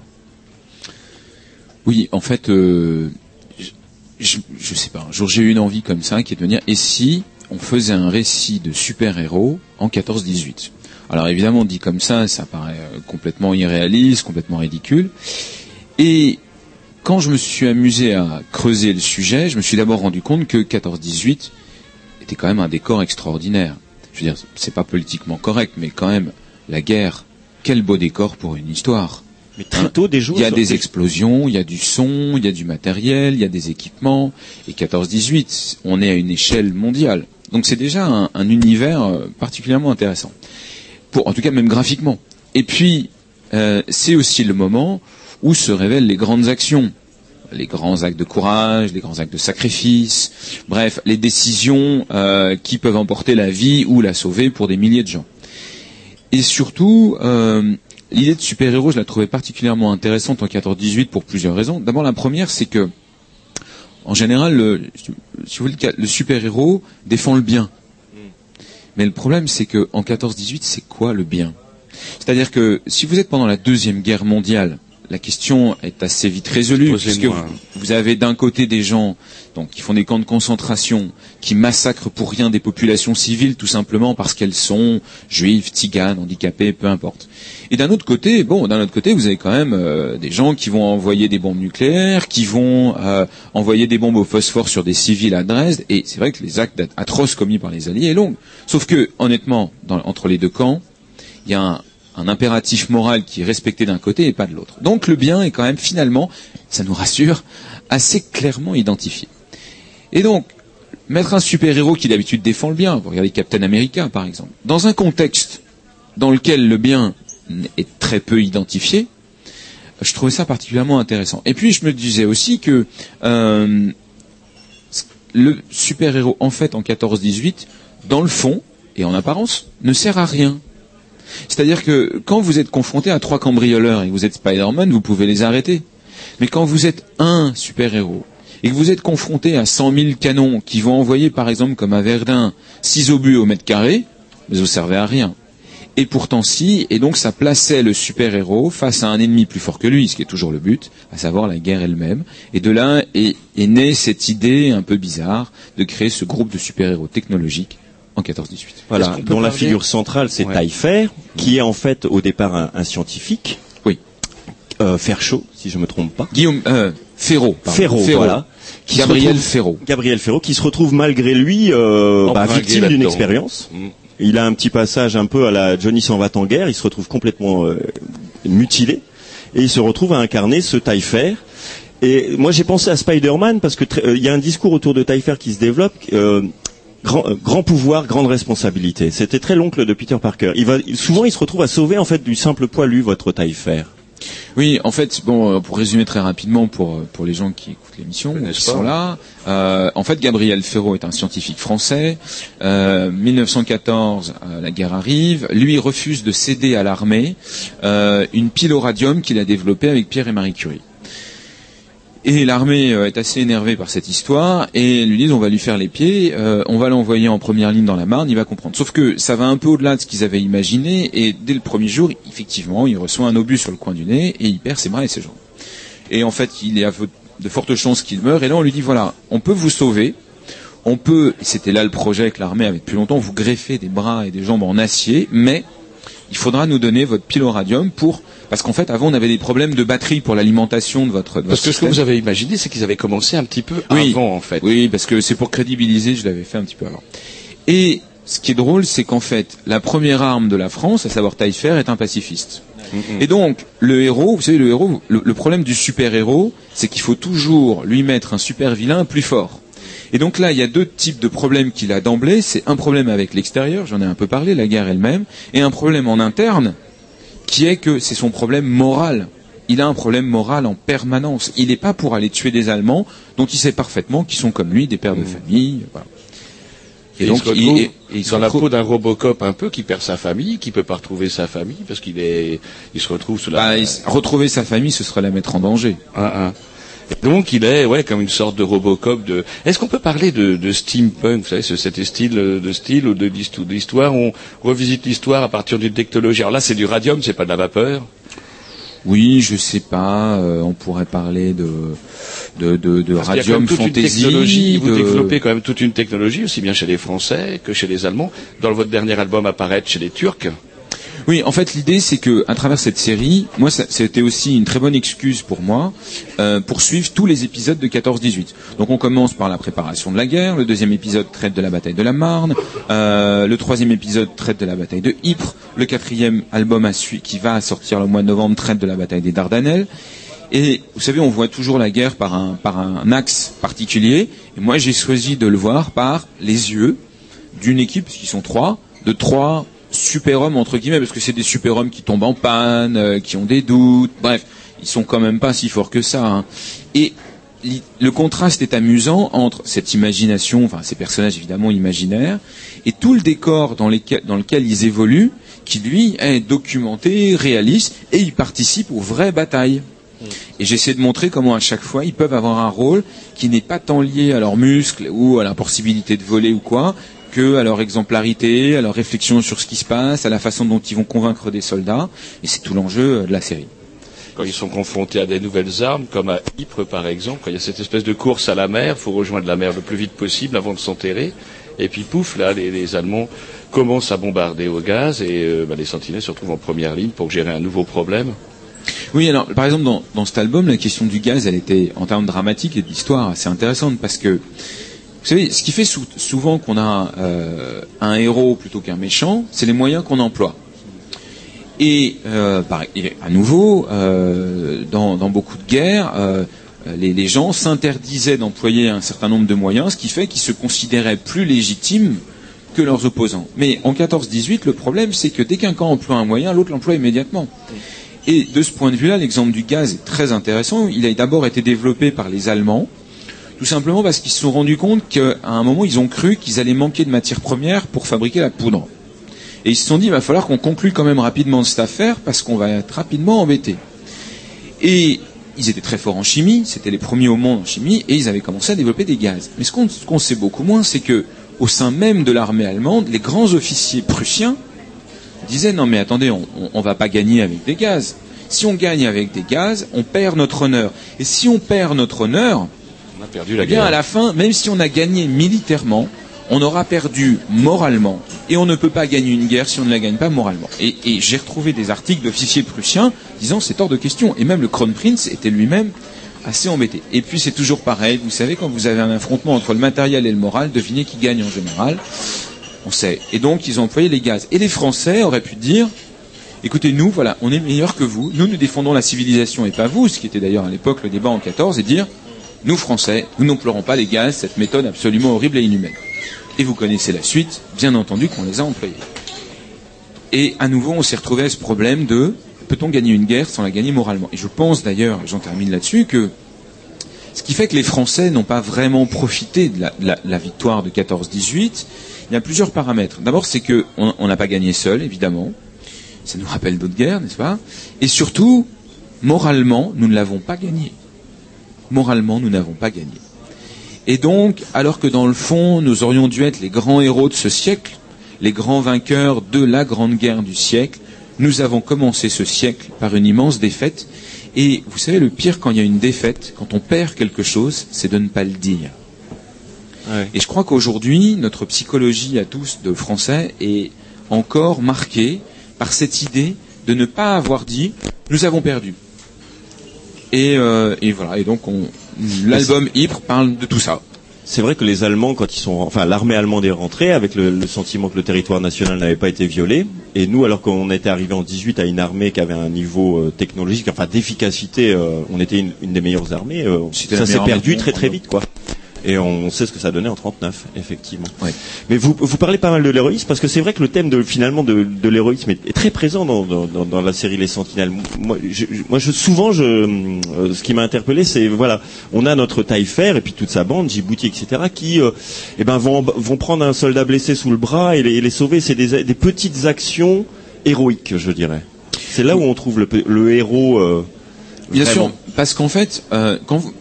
Oui, en fait, euh, je, je, sais pas. Un jour, j'ai eu une envie comme ça qui est de venir. Et si on faisait un récit de super-héros en 14-18 Alors évidemment, dit comme ça, ça paraît euh, complètement irréaliste, complètement ridicule. Et quand je me suis amusé à creuser le sujet, je me suis d'abord rendu compte que 14-18 était quand même un décor extraordinaire. Je veux dire, c'est pas politiquement correct, mais quand même, la guerre, quel beau décor pour une histoire. Mais très tôt, des jours. Il y a des explosions, il y a du son, il y a du matériel, il y a des équipements. Et 14-18, on est à une échelle mondiale. Donc c'est déjà un, un univers euh, particulièrement intéressant. Pour, en tout cas, même graphiquement. Et puis, euh, c'est aussi le moment où se révèlent les grandes actions. Les grands actes de courage, les grands actes de sacrifice, bref, les décisions euh, qui peuvent emporter la vie ou la sauver pour des milliers de gens. Et surtout, euh, l'idée de super-héros, je la trouvais particulièrement intéressante en 14-18 pour plusieurs raisons. D'abord, la première, c'est que, en général, le, si vous voulez, le super-héros défend le bien. Mais le problème, c'est que en 14-18, c'est quoi le bien? C'est-à-dire que si vous êtes pendant la deuxième guerre mondiale, la question est assez vite résolue, puisque vous, vous avez d'un côté des gens donc, qui font des camps de concentration, qui massacrent pour rien des populations civiles, tout simplement parce qu'elles sont juives, tziganes, handicapées, peu importe. Et d'un autre côté, bon, d'un autre côté, vous avez quand même euh, des gens qui vont envoyer des bombes nucléaires, qui vont euh, envoyer des bombes au phosphore sur des civils à Dresde. Et c'est vrai que les actes atroces commis par les Alliés est long. Sauf que, honnêtement, dans- entre les deux camps, il y a un, un impératif moral qui est respecté d'un côté et pas de l'autre. Donc le bien est quand même finalement, ça nous rassure, assez clairement identifié. Et donc, mettre un super-héros qui d'habitude défend le bien, vous regardez Captain America par exemple, dans un contexte dans lequel le bien est très peu identifié, je trouvais ça particulièrement intéressant. Et puis je me disais aussi que euh, le super-héros en fait en 14-18, dans le fond et en apparence, ne sert à rien. C'est-à-dire que quand vous êtes confronté à trois cambrioleurs et que vous êtes Spider-Man, vous pouvez les arrêter. Mais quand vous êtes un super-héros et que vous êtes confronté à 100 000 canons qui vont envoyer par exemple comme à Verdun 6 obus au mètre carré, mais vous servez à rien. Et pourtant si, et donc ça plaçait le super-héros face à un ennemi plus fort que lui, ce qui est toujours le but, à savoir la guerre elle-même. Et de là est, est née cette idée un peu bizarre de créer ce groupe de super-héros technologiques en 14-18. Voilà, dont la figure centrale c'est Ouais. Taillefer, qui est en fait au départ un, un scientifique. Oui. Euh, Ferchaud, si je me trompe pas. Guillaume euh, Ferraud. Ferraud, voilà. Qui se Gabriel Ferraud. Gabriel Ferraud, qui se retrouve malgré lui euh, bah, victime d'une expérience. Mm. Il a un petit passage un peu à la Johnny s'en va en guerre. Il se retrouve complètement euh, mutilé et il se retrouve à incarner ce Taillefer. Et moi j'ai pensé à Spider-Man parce que très- euh, il y a un discours autour de Taillefer qui se développe. euh, Grand, euh, grand pouvoir, grande responsabilité. C'était très l'oncle de Peter Parker. Il va, souvent, il se retrouve à sauver en fait du simple poilu votre Taillefer. Oui, en fait, bon, euh, pour résumer très rapidement pour euh, pour les gens qui écoutent l'émission, ou qui sont là, euh, en fait, Gabriel Ferraud est un scientifique français. Euh, 1914, euh, la guerre arrive. Lui refuse de céder à l'armée euh, une pile au radium qu'il a développée avec Pierre et Marie Curie. Et l'armée euh, est assez énervée par cette histoire et lui disent on va lui faire les pieds, euh, on va l'envoyer en première ligne dans la Marne, il va comprendre. Sauf que ça va un peu au-delà de ce qu'ils avaient imaginé et dès le premier jour, effectivement, il reçoit un obus sur le coin du nez et il perd ses bras et ses jambes. Et en fait, il est à de fortes chances qu'il meure et là on lui dit voilà, on peut vous sauver, on peut, c'était là le projet avec l'armée avec depuis longtemps, vous greffer des bras et des jambes en acier, mais il faudra nous donner votre pile au radium pour parce qu'en fait avant on avait des problèmes de batterie pour l'alimentation de votre de Parce votre que ce que vous avez imaginé, c'est qu'ils avaient commencé un petit peu Oui. avant, en fait. Oui, parce que c'est pour crédibiliser, je l'avais fait un petit peu avant. Et ce qui est drôle, c'est qu'en fait, la première arme de la France, à savoir Taillefer, est un pacifiste. Et donc, le héros, vous savez, le héros, le, le problème du super-héros, c'est qu'il faut toujours lui mettre un super-vilain plus fort. Et donc là, il y a deux types de problèmes qu'il a d'emblée. C'est un problème avec l'extérieur, j'en ai un peu parlé, la guerre elle-même, et un problème en interne, qui est que c'est son problème moral. Il a un problème moral en permanence. Il n'est pas pour aller tuer des Allemands dont il sait parfaitement qu'ils sont comme lui, des pères de famille. Voilà. Et, donc, il, se retrouve, il, dans la peau d'un Robocop un peu qui perd sa famille, qui peut pas retrouver sa famille parce qu'il est, il se retrouve sous la. Bah, il- retrouver sa famille, ce serait la mettre en danger. Ah, ah. Et donc il est ouais comme une sorte de Robocop de. Est-ce qu'on peut parler de, de steampunk, vous savez, ce- cet style euh, de style ou de d'histo- d'histoire où on revisite l'histoire à partir d'une technologie. Alors là c'est du radium, c'est pas de la vapeur? Oui, je sais pas. euh, on pourrait parler de radium fantasy. vous de- développez quand même toute une technologie, aussi bien chez les Français que chez les Allemands. Dans votre dernier album apparaître chez les Turcs. Oui, en fait, l'idée, c'est que à travers cette série, moi, ça- c'était aussi une très bonne excuse pour moi euh, pour suivre tous les épisodes de 14-18. Donc, on commence par la préparation de la guerre. Le deuxième épisode traite de la bataille de la Marne. Euh, le troisième épisode traite de la bataille de Ypres. Le quatrième album à suivre, qui va sortir le mois de novembre, traite de la bataille des Dardanelles. Et vous savez, on voit toujours la guerre par un, par un axe particulier. Et moi, j'ai choisi de le voir par les yeux d'une équipe, parce qu'ils sont trois, de trois super-hommes, entre guillemets, parce que c'est des super-hommes qui tombent en panne, euh, qui ont des doutes, bref, ils sont quand même pas si forts que ça. hein. Et le contraste est amusant entre cette imagination, enfin ces personnages évidemment imaginaires, et tout le décor dans, lesquels- dans lequel ils évoluent, qui lui est documenté, réaliste, et ils participent aux vraies batailles. Et j'essaie de montrer comment à chaque fois ils peuvent avoir un rôle qui n'est pas tant lié à leurs muscles ou à la possibilité de voler ou quoi, que à leur exemplarité, à leur réflexion sur ce qui se passe, à la façon dont ils vont convaincre des soldats. Et c'est tout l'enjeu euh, de la série. Quand ils sont confrontés à des nouvelles armes, comme à Ypres par exemple, quand il y a cette espèce de course à la mer, il faut rejoindre la mer le plus vite possible avant de s'enterrer. Et puis pouf, là, les, les Allemands commencent à bombarder au gaz et euh, bah, les sentinelles se retrouvent en première ligne pour gérer un nouveau problème. Oui, alors par exemple dans, dans cet album, la question du gaz, elle était en termes dramatiques et d'histoire assez intéressante parce que vous savez, ce qui fait sou- souvent qu'on a euh, un héros plutôt qu'un méchant, c'est les moyens qu'on emploie. Et, euh, à nouveau, euh, dans, beaucoup de guerres, les, les gens s'interdisaient d'employer un certain nombre de moyens, ce qui fait qu'ils se considéraient plus légitimes que leurs opposants. Mais en 14-18, le problème, c'est que dès qu'un camp emploie un moyen, l'autre l'emploie immédiatement. Et de ce point de vue-là, l'exemple du gaz est très intéressant. Il a d'abord été développé par les Allemands, tout simplement parce qu'ils se sont rendus compte qu'à un moment, ils ont cru qu'ils allaient manquer de matières premières pour fabriquer la poudre. Et ils se sont dit, il va falloir qu'on conclue quand même rapidement cette affaire parce qu'on va être rapidement embêtés. Et ils étaient très forts en chimie, c'était les premiers au monde en chimie, et ils avaient commencé à développer des gaz. Mais ce qu'on sait beaucoup moins, c'est que au sein même de l'armée allemande, les grands officiers prussiens disaient non mais attendez, on, on va pas gagner avec des gaz. Si on gagne avec des gaz, on perd notre honneur. Et si on perd notre honneur, perdu la eh bien guerre. à la fin, même si on a gagné militairement, on aura perdu moralement. Et on ne peut pas gagner une guerre si on ne la gagne pas moralement. Et, et j'ai retrouvé des articles d'officiers prussiens disant c'est hors de question. Et même le Kronprinz était lui-même assez embêté. Et puis c'est toujours pareil, vous savez, quand vous avez un affrontement entre le matériel et le moral, devinez qui gagne en général. On sait. Et donc ils ont employé les gaz. Et les Français auraient pu dire, écoutez, nous, voilà, on est meilleurs que vous, nous, nous défendons la civilisation et pas vous, ce qui était d'ailleurs à l'époque le débat en 14, et dire, nous, Français, nous n'emploierons pas les gaz, cette méthode absolument horrible et inhumaine. Et vous connaissez la suite, bien entendu qu'on les a employés. Et à nouveau, on s'est retrouvé à ce problème de peut-on gagner une guerre sans la gagner moralement? Et je pense d'ailleurs, j'en termine là-dessus, que ce qui fait que les Français n'ont pas vraiment profité de la, de victoire de 14-18, il y a plusieurs paramètres. D'abord, c'est que on n'a pas gagné seul, évidemment. Ça nous rappelle d'autres guerres, n'est-ce pas? Et surtout, moralement, nous ne l'avons pas gagné. Moralement, nous n'avons pas gagné. Et donc, alors que dans le fond, nous aurions dû être les grands héros de ce siècle, les grands vainqueurs de la grande guerre du siècle, nous avons commencé ce siècle par une immense défaite. Et vous savez, le pire quand il y a une défaite, quand on perd quelque chose, c'est de ne pas le dire. Et je crois qu'aujourd'hui, notre psychologie à tous de Français est encore marquée par cette idée de ne pas avoir dit nous avons perdu. Et, euh, et voilà. Et donc, on, l'album Ypres parle de tout ça. C'est vrai que les Allemands, quand ils sont, enfin, l'armée allemande est rentrée avec le, le sentiment que le territoire national n'avait pas été violé, et nous, alors qu'on était arrivé en 18 à une armée qui avait un niveau euh, technologique, enfin d'efficacité, euh, on était une, une des meilleures armées. ça s'est perdu très très vite, quoi. Et on sait ce que ça donnait en 39, effectivement. Mais vous, vous parlez pas mal de l'héroïsme parce que c'est vrai que le thème de finalement de, de l'héroïsme est, est très présent dans, dans, dans- dans la série Les Sentinelles. Moi, je, je- moi, je, souvent, je, euh, ce qui m'a interpellé, c'est voilà, on a notre Taillefer et puis toute sa bande, Djibouti, etc., qui, euh, eh ben, vont, vont prendre un soldat blessé sous le bras et les, et les sauver. C'est des, des petites actions héroïques, je dirais. C'est là où on trouve le, héros. euh, Bien sûr, parce qu'en fait, quand vous-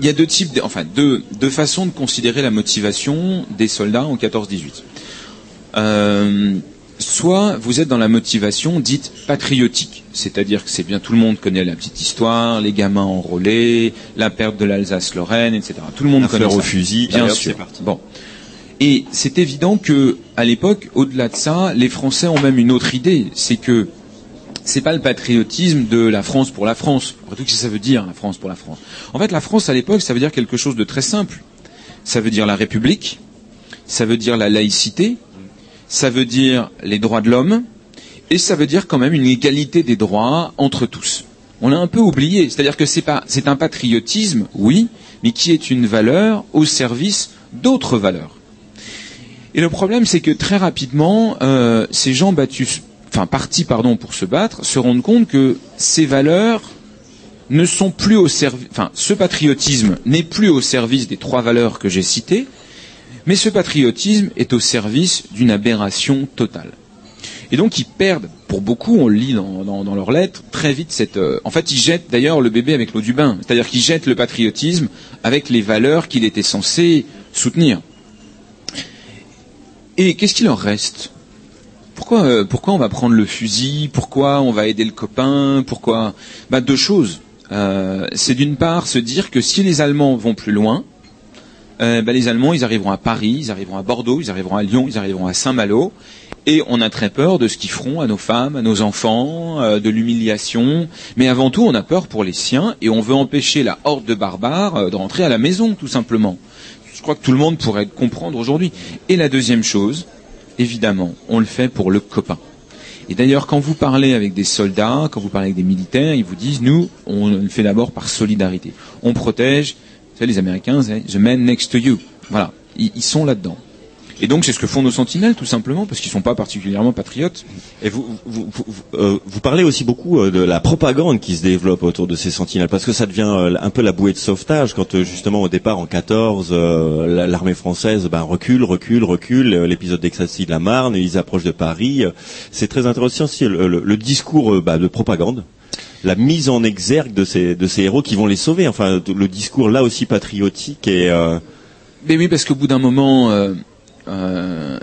il y a deux types, de- enfin deux, deux façons de considérer la motivation des soldats en 14-18. Euh, soit vous êtes dans la motivation dite patriotique, c'est-à-dire que c'est bien tout le monde connaît la petite histoire, les gamins enrôlés, la perte de l'Alsace-Lorraine, etc. Tout le monde Un connaît fleur ça. au fusil, bien sûr. c'est parti. Bon. Et c'est évident que à l'époque, au-delà de ça, les Français ont même une autre idée, c'est que c'est pas le patriotisme de la France pour la France. Après tout, qu'est-ce que ça veut dire, la France pour la France? En fait, la France, à l'époque, ça veut dire quelque chose de très simple. Ça veut dire la République, ça veut dire la laïcité, ça veut dire les droits de l'homme, et ça veut dire quand même une égalité des droits entre tous. On l'a un peu oublié, c'est-à-dire que c'est un patriotisme, oui, mais qui est une valeur au service d'autres valeurs. Et le problème, c'est que très rapidement, euh, ces gens battus, enfin partis, pardon, pour se battre, se rendent compte que ces valeurs ne sont plus au service, enfin, ce patriotisme n'est plus au service des trois valeurs que j'ai citées, mais ce patriotisme est au service d'une aberration totale. Et donc ils perdent, pour beaucoup, on le lit dans, leurs lettres, très vite cette... euh, en fait, ils jettent d'ailleurs le bébé avec l'eau du bain. C'est-à-dire qu'ils jettent le patriotisme avec les valeurs qu'il était censé soutenir. Et qu'est-ce qu'il leur reste? Pourquoi, euh, pourquoi on va prendre le fusil? Pourquoi on va aider le copain? Pourquoi? Bah, Deux choses. Euh, c'est d'une part se dire que si les Allemands vont plus loin, euh, bah, les Allemands, ils arriveront à Paris, ils arriveront à Bordeaux, ils arriveront à Lyon, ils arriveront à Saint-Malo, et on a très peur de ce qu'ils feront à nos femmes, à nos enfants, de l'humiliation. Mais avant tout, on a peur pour les siens, et on veut empêcher la horde de barbares de rentrer à la maison, tout simplement. Je crois que tout le monde pourrait comprendre aujourd'hui. Et la deuxième chose, évidemment, on le fait pour le copain. Et d'ailleurs, quand vous parlez avec des soldats, quand vous parlez avec des militaires, ils vous disent, nous, on le fait d'abord par solidarité. On protège, vous savez, les Américains, the man next to you. Voilà, ils, ils sont là-dedans. Et donc, c'est ce que font nos sentinelles, tout simplement, parce qu'ils sont pas particulièrement patriotes. Et vous, vous, vous, euh, vous parlez aussi beaucoup euh, de la propagande qui se développe autour de ces sentinelles, parce que ça devient euh, un peu la bouée de sauvetage quand euh, justement au départ en 14, euh, la- l'armée française ben, recule, recule, recule. L'épisode d'Exacy de la Marne, ils approchent de Paris. C'est très intéressant aussi le, le- le discours bah, de propagande. La mise en exergue de ces, de ces héros qui vont les sauver. Enfin, le discours là aussi patriotique et euh, Mais oui, parce qu'au bout d'un moment, euh, euh,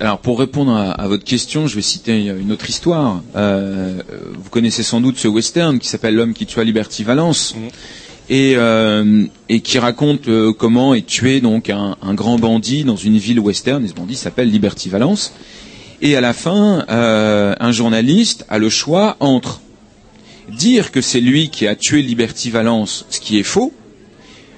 alors pour répondre à, à votre question, je vais citer une autre histoire. Euh, vous connaissez sans doute ce western qui s'appelle L'homme qui tua Liberty Valence. Et, euh, et qui raconte euh, comment est tué donc un, un grand bandit dans une ville western. Et ce bandit s'appelle Liberty Valence. Et à la fin, euh, un journaliste a le choix entre dire que c'est lui qui a tué Liberty Valence, ce qui est faux,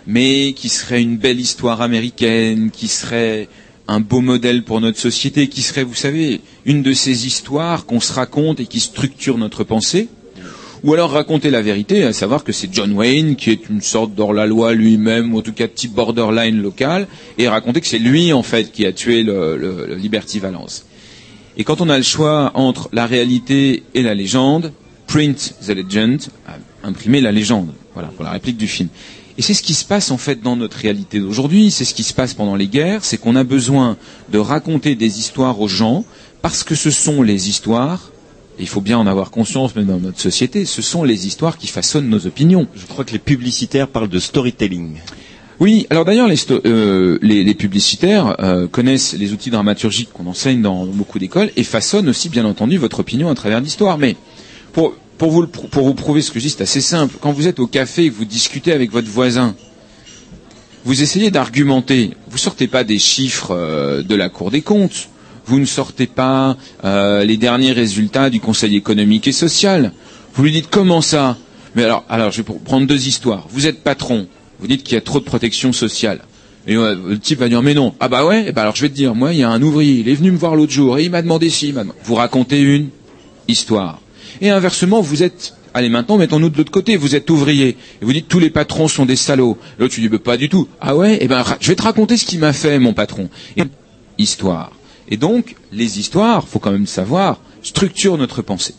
mais qui serait une belle histoire américaine, qui serait un beau modèle pour notre société, qui serait, vous savez, une de ces histoires qu'on se raconte et qui structure notre pensée, ou alors raconter la vérité, à savoir que c'est John Wayne qui est une sorte d'hors-la-loi lui-même, ou en tout cas type borderline local, et raconter que c'est lui en fait qui a tué le- le Liberty Valence. Et quand on a le choix entre la réalité et la légende, print the legend, imprimer la légende. Voilà, pour la réplique du film. Et c'est ce qui se passe en fait dans notre réalité d'aujourd'hui, c'est ce qui se passe pendant les guerres, c'est qu'on a besoin de raconter des histoires aux gens, parce que ce sont les histoires, et il faut bien en avoir conscience même dans notre société, ce sont les histoires qui façonnent nos opinions. Je crois que les publicitaires parlent de storytelling. Oui, alors d'ailleurs les, euh, les, les publicitaires euh, connaissent les outils dramaturgiques qu'on enseigne dans beaucoup d'écoles et façonnent aussi bien entendu votre opinion à travers l'histoire. Mais pour, pour, vous, prouver ce que je dis, c'est assez simple. Quand vous êtes au café et que vous discutez avec votre voisin, vous essayez d'argumenter. Vous sortez pas des chiffres euh, de la Cour des comptes. Vous ne sortez pas euh, les derniers résultats du Conseil économique et social. Vous lui dites comment ça? Mais alors, je vais prendre deux histoires. Vous êtes patron. Vous dites qu'il y a trop de protection sociale. Et euh, le type va dire mais non. Ah bah ouais. Eh ben alors je vais te dire. Moi, il y a un ouvrier. Il est venu me voir l'autre jour et il m'a demandé si. Vous racontez une histoire. Et inversement, vous êtes Allez, maintenant, mettons-nous de l'autre côté. Vous êtes ouvrier. Et vous dites, tous les patrons sont des salauds. L'autre, tu dis, bah, pas du tout. Ah ouais? Eh ben, je vais te raconter ce qu'il m'a fait, mon patron. Histoire. Et donc, les histoires, faut quand même savoir, structurent notre pensée.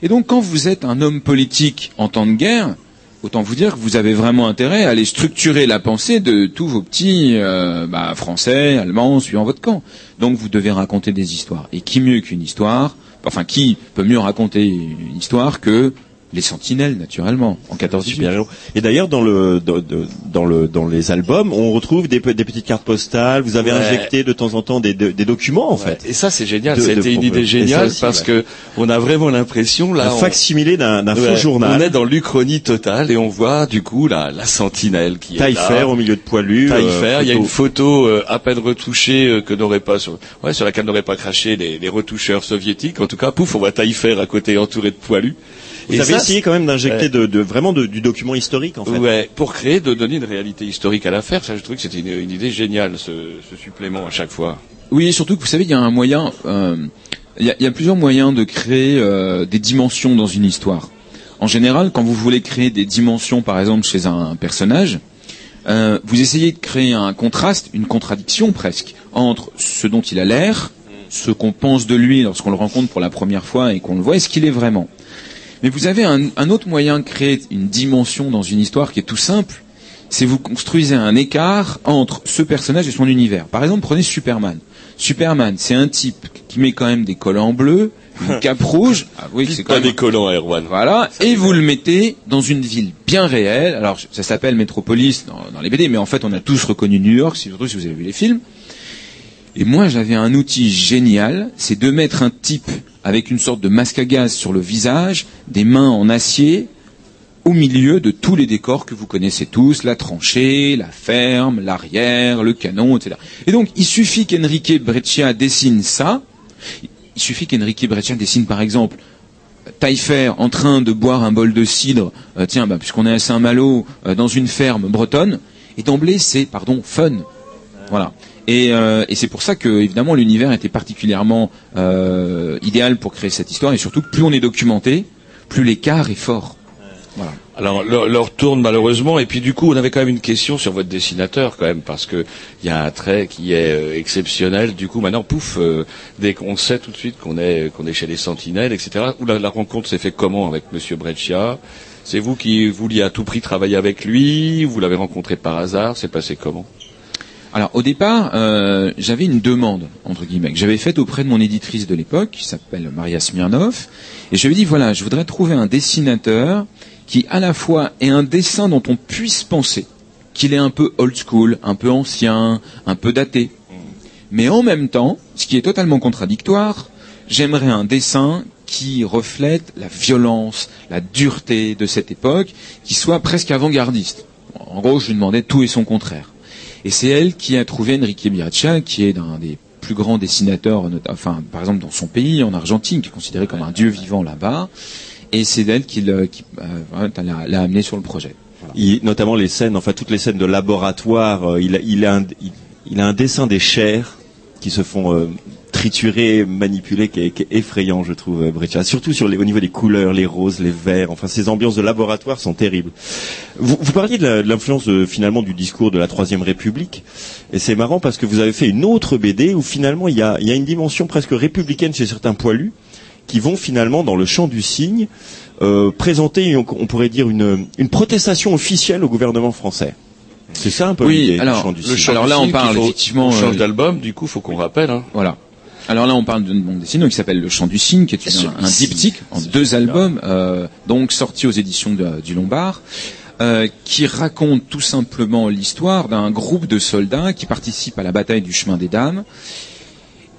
Et donc, quand vous êtes un homme politique en temps de guerre, autant vous dire que vous avez vraiment intérêt à aller structurer la pensée de tous vos petits euh, bah, français, allemands, suivant votre camp. Donc, vous devez raconter des histoires. Et qui mieux qu'une histoire Enfin, qui peut mieux raconter une histoire que les sentinelles, naturellement, en 14 super-héros. Et d'ailleurs, dans le, dans, le, dans les albums, on retrouve des, des petites cartes postales. Vous avez Ouais. injecté de temps en temps des, des documents, en fait. Et ça, c'est génial. C'était une idée géniale aussi, parce ouais. que on a vraiment l'impression là. Un on- facsimilé d'un d'un faux journal. On est dans l'Uchronie totale et on voit du coup la, la sentinelle qui est là. Taillefer au milieu de poilus. Taillefer, euh, il y a une photo euh, à peine retouchée euh, que n'aurait pas sur, ouais, sur laquelle n'auraient pas craché les, les retoucheurs soviétiques. En tout cas, pouf, on voit Taillefer à côté entouré de poilus. Vous avez ça, essayé quand même d'injecter Ouais. de, de- vraiment de- du document historique, en fait. Ouais, pour créer, de donner une réalité historique à l'affaire. Ça, je trouve que c'était une, une idée géniale, ce, ce supplément à chaque fois. Oui, et surtout que vous savez, il y a un moyen, euh, il y, a, il y a plusieurs moyens de créer euh, des dimensions dans une histoire. En général, quand vous voulez créer des dimensions, par exemple, chez un personnage, euh, vous essayez de créer un contraste, une contradiction presque, entre ce dont il a l'air, ce qu'on pense de lui lorsqu'on le rencontre pour la première fois et qu'on le voit, et ce qu'il est vraiment? Mais vous avez un, un autre moyen de créer une dimension dans une histoire qui est tout simple, c'est vous construisez un écart entre ce personnage et son univers. Par exemple, prenez Superman. Superman, c'est un type qui met quand même des collants bleus, une cape rouge. Ah oui, c'est quand Pas même des collants, Erwan. voilà, et vous le mettez dans une ville bien réelle. Alors, ça s'appelle Metropolis dans, dans les BD, mais en fait, on a tous reconnu New York, surtout si vous avez vu les films. Et moi, j'avais un outil génial, c'est de mettre un type avec une sorte de masque à gaz sur le visage, des mains en acier, au milieu de tous les décors que vous connaissez tous, la tranchée, la ferme, l'arrière, le canon, etc. Et donc, il suffit qu'Enrique Breccia dessine ça, il suffit qu'Enrique Breccia dessine par exemple Taillefer en train de boire un bol de cidre, euh, tiens, bah, puisqu'on est à Saint-Malo, euh, dans une ferme bretonne, et d'emblée c'est, pardon, fun. Voilà. Et, euh, et c'est pour ça que, évidemment, l'univers était particulièrement euh, idéal pour créer cette histoire, et surtout, plus on est documenté, plus l'écart est fort. Voilà. Alors leur, tourne malheureusement. Et puis du coup on avait quand même une question sur votre dessinateur quand même parce que il y a un trait qui est euh, exceptionnel. Du coup maintenant pouf dès qu'on sait tout de suite qu'on est qu'on est chez les Sentinelles etc où la, la rencontre s'est fait comment avec Monsieur Breccia? C'est vous qui vouliez à tout prix travailler avec lui? Vous l'avez rencontré par hasard? C'est passé comment? Alors au départ, euh, j'avais une demande entre guillemets que j'avais faite auprès de mon éditrice de l'époque, qui s'appelle Maria Smirnov, et je lui ai dit voilà, je voudrais trouver un dessinateur qui à la fois ait un dessin dont on puisse penser qu'il est un peu old school, un peu ancien, un peu daté, mais en même temps, ce qui est totalement contradictoire, j'aimerais un dessin qui reflète la violence, la dureté de cette époque, qui soit presque avant-gardiste. En gros, je lui demandais tout et son contraire. Et c'est elle qui a trouvé Enrique Bieraccia, qui est un des plus grands dessinateurs, enfin, par exemple, dans son pays, en Argentine, qui est considéré comme un dieu vivant là-bas. Et c'est elle qui, le- qui, euh, l'a amené sur le projet. Il- notamment les scènes, enfin toutes les scènes de laboratoire, euh, il, a, il, a un, il, il a un dessin des chairs qui se font euh, trituré, manipulé, qui est, qui est effrayant, je trouve, euh, Breccia. Surtout sur les, au niveau des couleurs, les roses, les verts. Enfin, ces ambiances de laboratoire sont terribles. Vous, vous parliez de la- de l'influence de, finalement du discours de la Troisième République, et c'est marrant parce que vous avez fait une autre BD où finalement il y a, il y a une dimension presque républicaine chez certains poilus qui vont finalement dans le champ du cygne euh, présenter, on, on pourrait dire, une, une protestation officielle au gouvernement français. C'est ça un peu Oui, alors, du le cygne. chant Alors là, on parle effectivement, On change euh, d'album, du coup, faut qu'on rappelle. Hein. Voilà. Alors là, on parle d'une bande dessinée qui s'appelle Le Chant du Cygne, qui est une- un, un diptyque en deux albums, euh, donc sorti aux éditions de- du Lombard, euh, qui raconte tout simplement l'histoire d'un groupe de soldats qui participent à la bataille du chemin des dames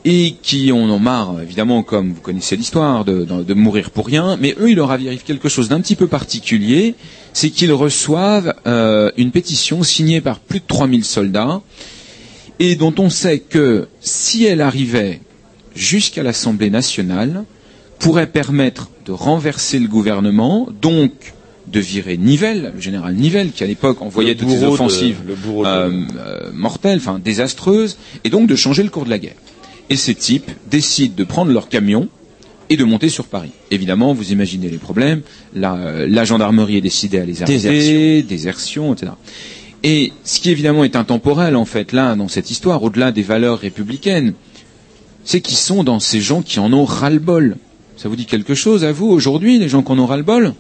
et qui en ont marre, évidemment, comme vous connaissez l'histoire, de, de- de mourir pour rien. Mais eux, il leur arrive quelque chose d'un petit peu particulier, c'est qu'ils reçoivent euh, une pétition signée par plus de 3000 soldats et dont on sait que si elle arrivait jusqu'à l'Assemblée nationale, pourrait permettre de renverser le gouvernement, donc de virer Nivelle, le général Nivelle, qui à l'époque envoyait toutes ces de- offensives le euh, euh, mortelles, enfin désastreuses, et donc de changer le cours de la guerre. Et ces types décident de prendre leur camion et de monter sur Paris. Évidemment, vous imaginez les problèmes. La, la gendarmerie est décidée à les arrêter, désertion, etc. Et ce qui évidemment est intemporel en fait là dans cette histoire, au-delà des valeurs républicaines, c'est qu'ils sont dans ces gens qui en ont ras-le-bol? Ça vous dit quelque chose à vous aujourd'hui, les gens qui en ras-le-bol?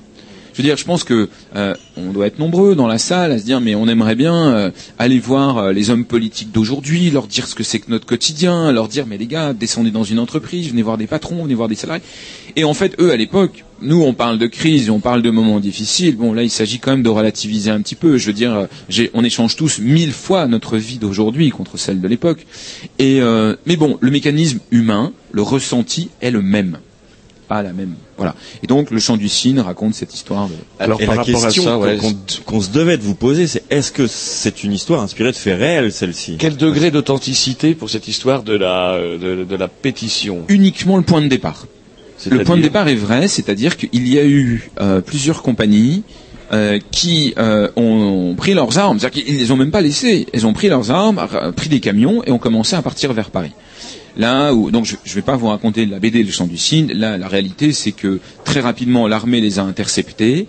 Je veux dire, je pense que euh, on doit être nombreux dans la salle à se dire, mais on aimerait bien euh, aller voir euh, les hommes politiques d'aujourd'hui, leur dire ce que c'est que notre quotidien, leur dire, mais les gars, descendez dans une entreprise, venez voir des patrons, venez voir des salariés. Et en fait, eux, à l'époque, nous, on parle de crise, on parle de moments difficiles. Bon, là, il s'agit quand même de relativiser un petit peu. Je veux dire, euh, on échange tous mille fois notre vie d'aujourd'hui contre celle de l'époque. Et euh, mais bon, le mécanisme humain, le ressenti est le même, pas la même. Voilà. Et donc, le chant du cygne raconte cette histoire. De... et la question qu'on- qu'on qu'on se devait de vous poser, c'est est-ce que c'est une histoire inspirée de faits réels, celle-ci? Quel degré d'authenticité pour cette histoire de la, de, de la pétition? Uniquement le point de départ. Le point de départ est vrai, c'est-à-dire qu'il y a eu euh, plusieurs compagnies euh, qui euh, ont pris leurs armes, c'est-à-dire qu'ils les ont même pas laissées, elles ont pris leurs armes, pris des camions et ont commencé à partir vers Paris. Là où donc je ne vais pas vous raconter la BD Le Chant du Cygne, là la réalité c'est que très rapidement l'armée les a interceptés,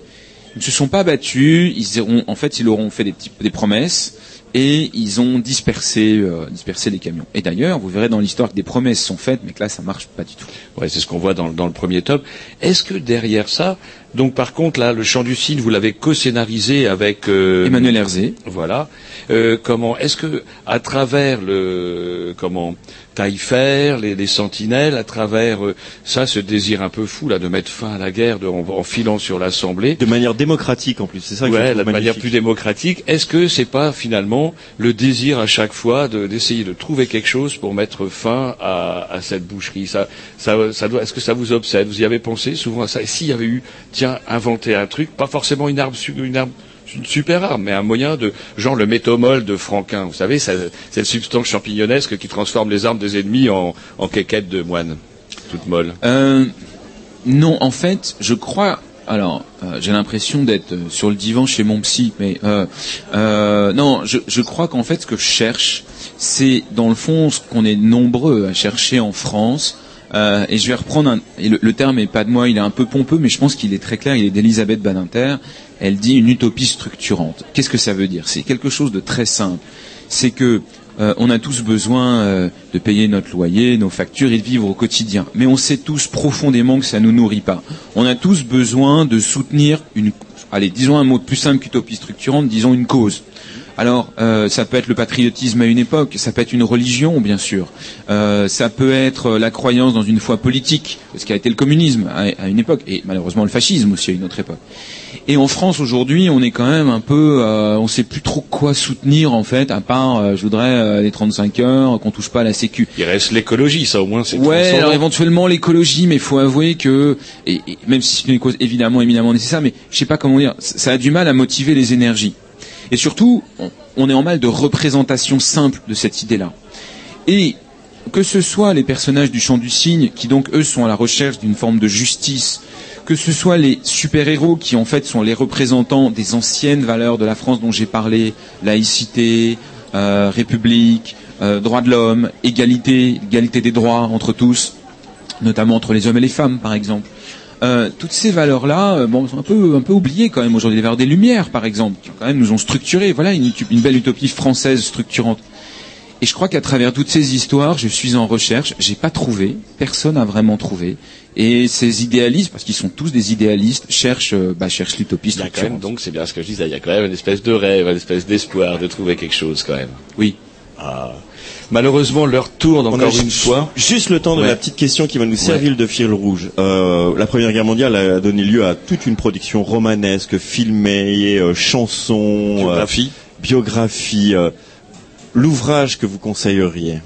ils ne se sont pas battus, ils auront, en fait ils leur ont fait des, des promesses et ils ont dispersé, euh, dispersé les camions. Et d'ailleurs, vous verrez dans l'histoire que des promesses sont faites, mais que là ça marche pas du tout. Ouais, c'est ce qu'on voit dans, dans le premier tome. Est-ce que derrière ça, donc par contre là, le chant du cygne, vous l'avez co-scénarisé avec euh, Emmanuel Herzé. Voilà. Euh, comment Est-ce que à travers le comment Taillefer, les, les sentinelles, à travers euh, ça, ce désir un peu fou là de mettre fin à la guerre, de, en, en filant sur l'Assemblée, De manière démocratique en plus, c'est ça que je ouais, trouve la manière plus démocratique. Est-ce que c'est pas finalement le désir à chaque fois de- d'essayer de, trouver quelque chose pour mettre fin à, à cette boucherie? Ça, ça, ça doit. Est-ce que ça vous obsède? Vous y avez pensé souvent à ça? Et s'il y avait eu, tiens, inventer un truc, pas forcément une arme, une super arme, mais un moyen de genre le métomol de Franquin. Vous savez, cette substance champignonesque qui transforme les armes des ennemis en, en de moine, toute molle. Euh, non, en fait, je crois. Alors, euh, j'ai l'impression d'être euh, sur le divan chez mon psy, mais non, je crois qu'en fait, ce que je cherche, c'est dans le fond ce qu'on est nombreux à chercher en France. Euh, et je vais reprendre un, le, le terme est pas de moi, il est un peu pompeux, mais je pense qu'il est très clair. Il est d'Elisabeth Badinter. Elle dit une utopie structurante. Qu'est-ce que ça veut dire? C'est quelque chose de très simple. C'est que euh, on a tous besoin euh, de payer notre loyer, nos factures et de vivre au quotidien. Mais on sait tous profondément que ça nous nourrit pas. On a tous besoin de soutenir une, allez, disons un mot plus simple qu'utopie structurante, disons une cause. Alors, euh, ça peut être le patriotisme à une époque, ça peut être une religion, bien sûr, Euh, ça peut être euh, la croyance dans une foi politique, ce qui a été le communisme à, à une époque, et malheureusement le fascisme aussi à une autre époque. Et en France aujourd'hui, on est quand même un peu, euh, on sait plus trop quoi soutenir en fait, à part, euh, je voudrais euh, les 35 heures, qu'on touche pas à la Sécu. Il reste l'écologie, ça au moins c'est Ouais, alors éventuellement l'écologie, mais il faut avouer que, et, et même si c'est une cause évidemment éminemment nécessaire, mais je sais pas comment dire, ça a du mal à motiver les énergies. Et surtout, on, est en mal de représentation simple de cette idée-là. Et que ce soit les personnages du chant du cygne, qui donc eux sont à la recherche d'une forme de justice, que ce soit les super-héros qui en fait sont les représentants des anciennes valeurs de la France dont j'ai parlé, laïcité, euh, république, euh, droits de l'homme, égalité, égalité des droits entre tous, notamment entre les hommes et les femmes, par exemple. Euh, toutes ces valeurs-là, euh, bon, sont un peu, un peu oubliées quand même aujourd'hui. Les valeurs des Lumières, par exemple, qui quand même nous ont structurés. Voilà une, belle utopie française structurante. Et je crois qu'à travers toutes ces histoires, je suis en recherche. J'ai pas trouvé, personne n'a vraiment trouvé. Et ces idéalistes, parce qu'ils sont tous des idéalistes, cherchent, euh, bah, cherchent l'utopie Il y a quand même, structurante. donc c'est bien ce que je disais, il y a quand même une espèce de rêve, une espèce d'espoir de trouver quelque chose quand même. Oui. Ah. Malheureusement, l'heure tourne encore une fois. Juste le temps de Ouais. la petite question qui va nous servir de fil rouge. Euh, la Première Guerre mondiale a donné lieu à toute une production romanesque, filmée, euh, chansons, Biographie. euh, biographie. euh, L'ouvrage que vous conseilleriez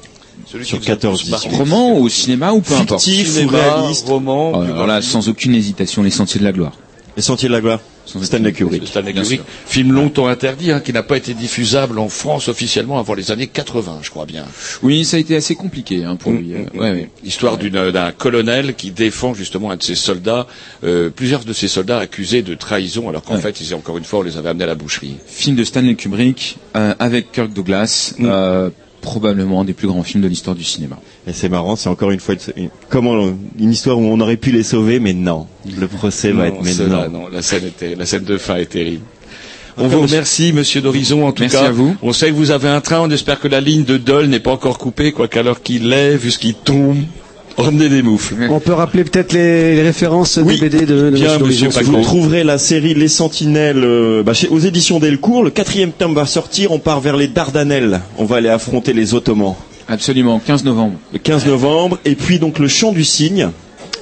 Celui sur qui vous a 14 plus marqué. Roman ou au cinéma ou peu importe. Fictif ou réaliste roman, Oh, alors là, sans aucune hésitation, les Sentiers de la gloire. Les Sentiers de la gloire Stanley Kubrick. Stanley Kubrick, film longtemps interdit, hein, qui n'a pas été diffusable en France officiellement avant les années 80, je crois bien. Oui, ça a été assez compliqué hein, pour Mm, lui. mm, euh, ouais, ouais. Histoire d'un colonel qui défend justement un de ses soldats, euh, plusieurs de ses soldats accusés de trahison, alors qu'en fait, ils, encore une fois, on les avait amenés à la boucherie. Film de Stanley Kubrick euh, avec Kirk Douglas, Mm. euh, probablement un des plus grands films de l'histoire du cinéma. Et c'est marrant, c'est encore une fois une, comment une histoire où on aurait pu les sauver, mais non. Le procès va Non, être mais non. non, la scène était, la scène de fin est terrible. On vous remercie, Monsieur d'Horizon, en tout Merci cas. à vous. On sait que vous avez un train, on espère que la ligne de Dole n'est pas encore coupée, quoi qu'alors qu'il l'est, vu ce qui tombe, emmenez des moufles. On peut rappeler peut-être les, les références Oui, des BD de, de bien, Monsieur. Paco. Vous trouverez la série Les Sentinelles euh, bah, chez- aux éditions Delcourt. Le quatrième tome va sortir. On part vers les Dardanelles. On va aller affronter les Ottomans. Absolument, 15 novembre. Le 15 novembre. Et puis donc le Chant du Cygne,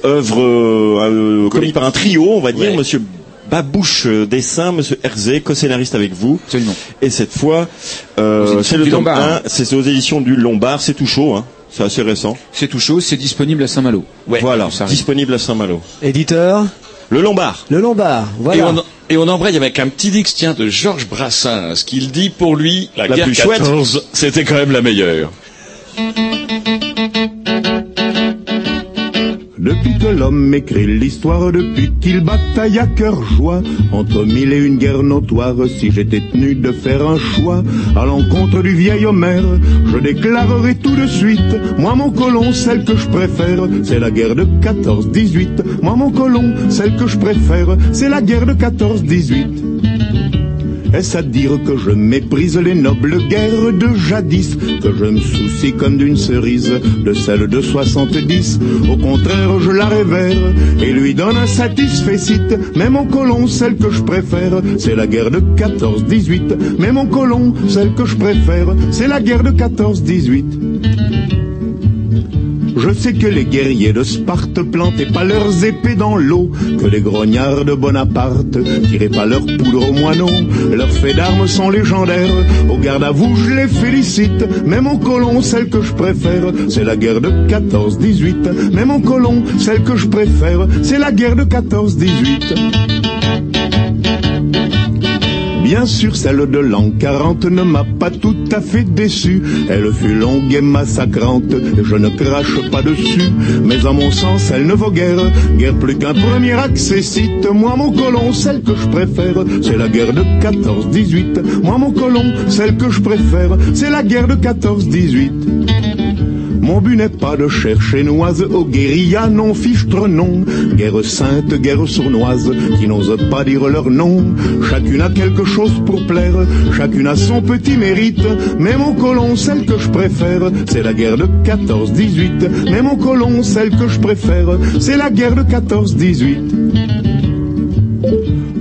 œuvre euh, euh, commis par un trio, on va dire, Ouais. Monsieur Babouche dessin, Monsieur Herzé, co-scénariste avec vous. Absolument. Et cette fois, Aux euh, éditions c'est le du tome Lombard. 1, c'est aux éditions du Lombard. C'est tout chaud, hein. C'est assez récent. C'est tout chaud, c'est disponible à Saint-Malo. voilà, ça arrive. disponible à Saint-Malo. Éditeur Le Lombard. Le Lombard, Et voilà. on, et on embraye avec un petit dix, tiens, de Georges Brassens, qu'il dit pour lui, la, La guerre plus chouette. 14, c'était quand même la meilleure. Depuis que l'homme écrit l'histoire, depuis qu'il bataille à cœur joie, entre mille et une guerres notoires, si j'étais tenu de faire un choix, à l'encontre du vieil Homère, je déclarerai tout de suite, moi mon colon, celle que je préfère, c'est la guerre de 14-18. Moi mon colon, celle que je préfère, c'est la guerre de 14-18. Est-ce à dire que je méprise les nobles guerres de jadis, que je me soucie comme d'une cerise de celle de 70 Au contraire, je la révère et lui donne un satisfait Mais mon colon, celle que je préfère, c'est la guerre de 14-18. Mais mon colon, celle que je préfère, c'est la guerre de 14-18. Je sais que les guerriers de Sparte plantaient pas leurs épées dans l'eau, que les grognards de Bonaparte tiraient pas leur poudre aux moineaux. Leurs faits d'armes sont légendaires, au garde à vous je les félicite. Mais mon colon, celle que je préfère, c'est la guerre de 14-18. Mais mon colon, celle que je préfère, c'est la guerre de 14-18. Bien sûr, celle de l'an 40 ne m'a pas tout à fait déçu. Elle fut longue et massacrante, je ne crache pas dessus. Mais à mon sens, elle ne vaut guère, guère plus qu'un premier accessite. Moi, mon colon, celle que je préfère, c'est la guerre de 14-18. Moi, mon colon, celle que je préfère, c'est la guerre de 14-18. Mon but n'est pas de chercher noise aux guérillas non fichtre non. Guerre sainte, guerre sournoise, qui n'osent pas dire leur nom. Chacune a quelque chose pour plaire, chacune a son petit mérite. Mais mon colon, celle que je préfère, c'est la guerre de 14-18. Mais mon colon, celle que je préfère, c'est la guerre de 14-18.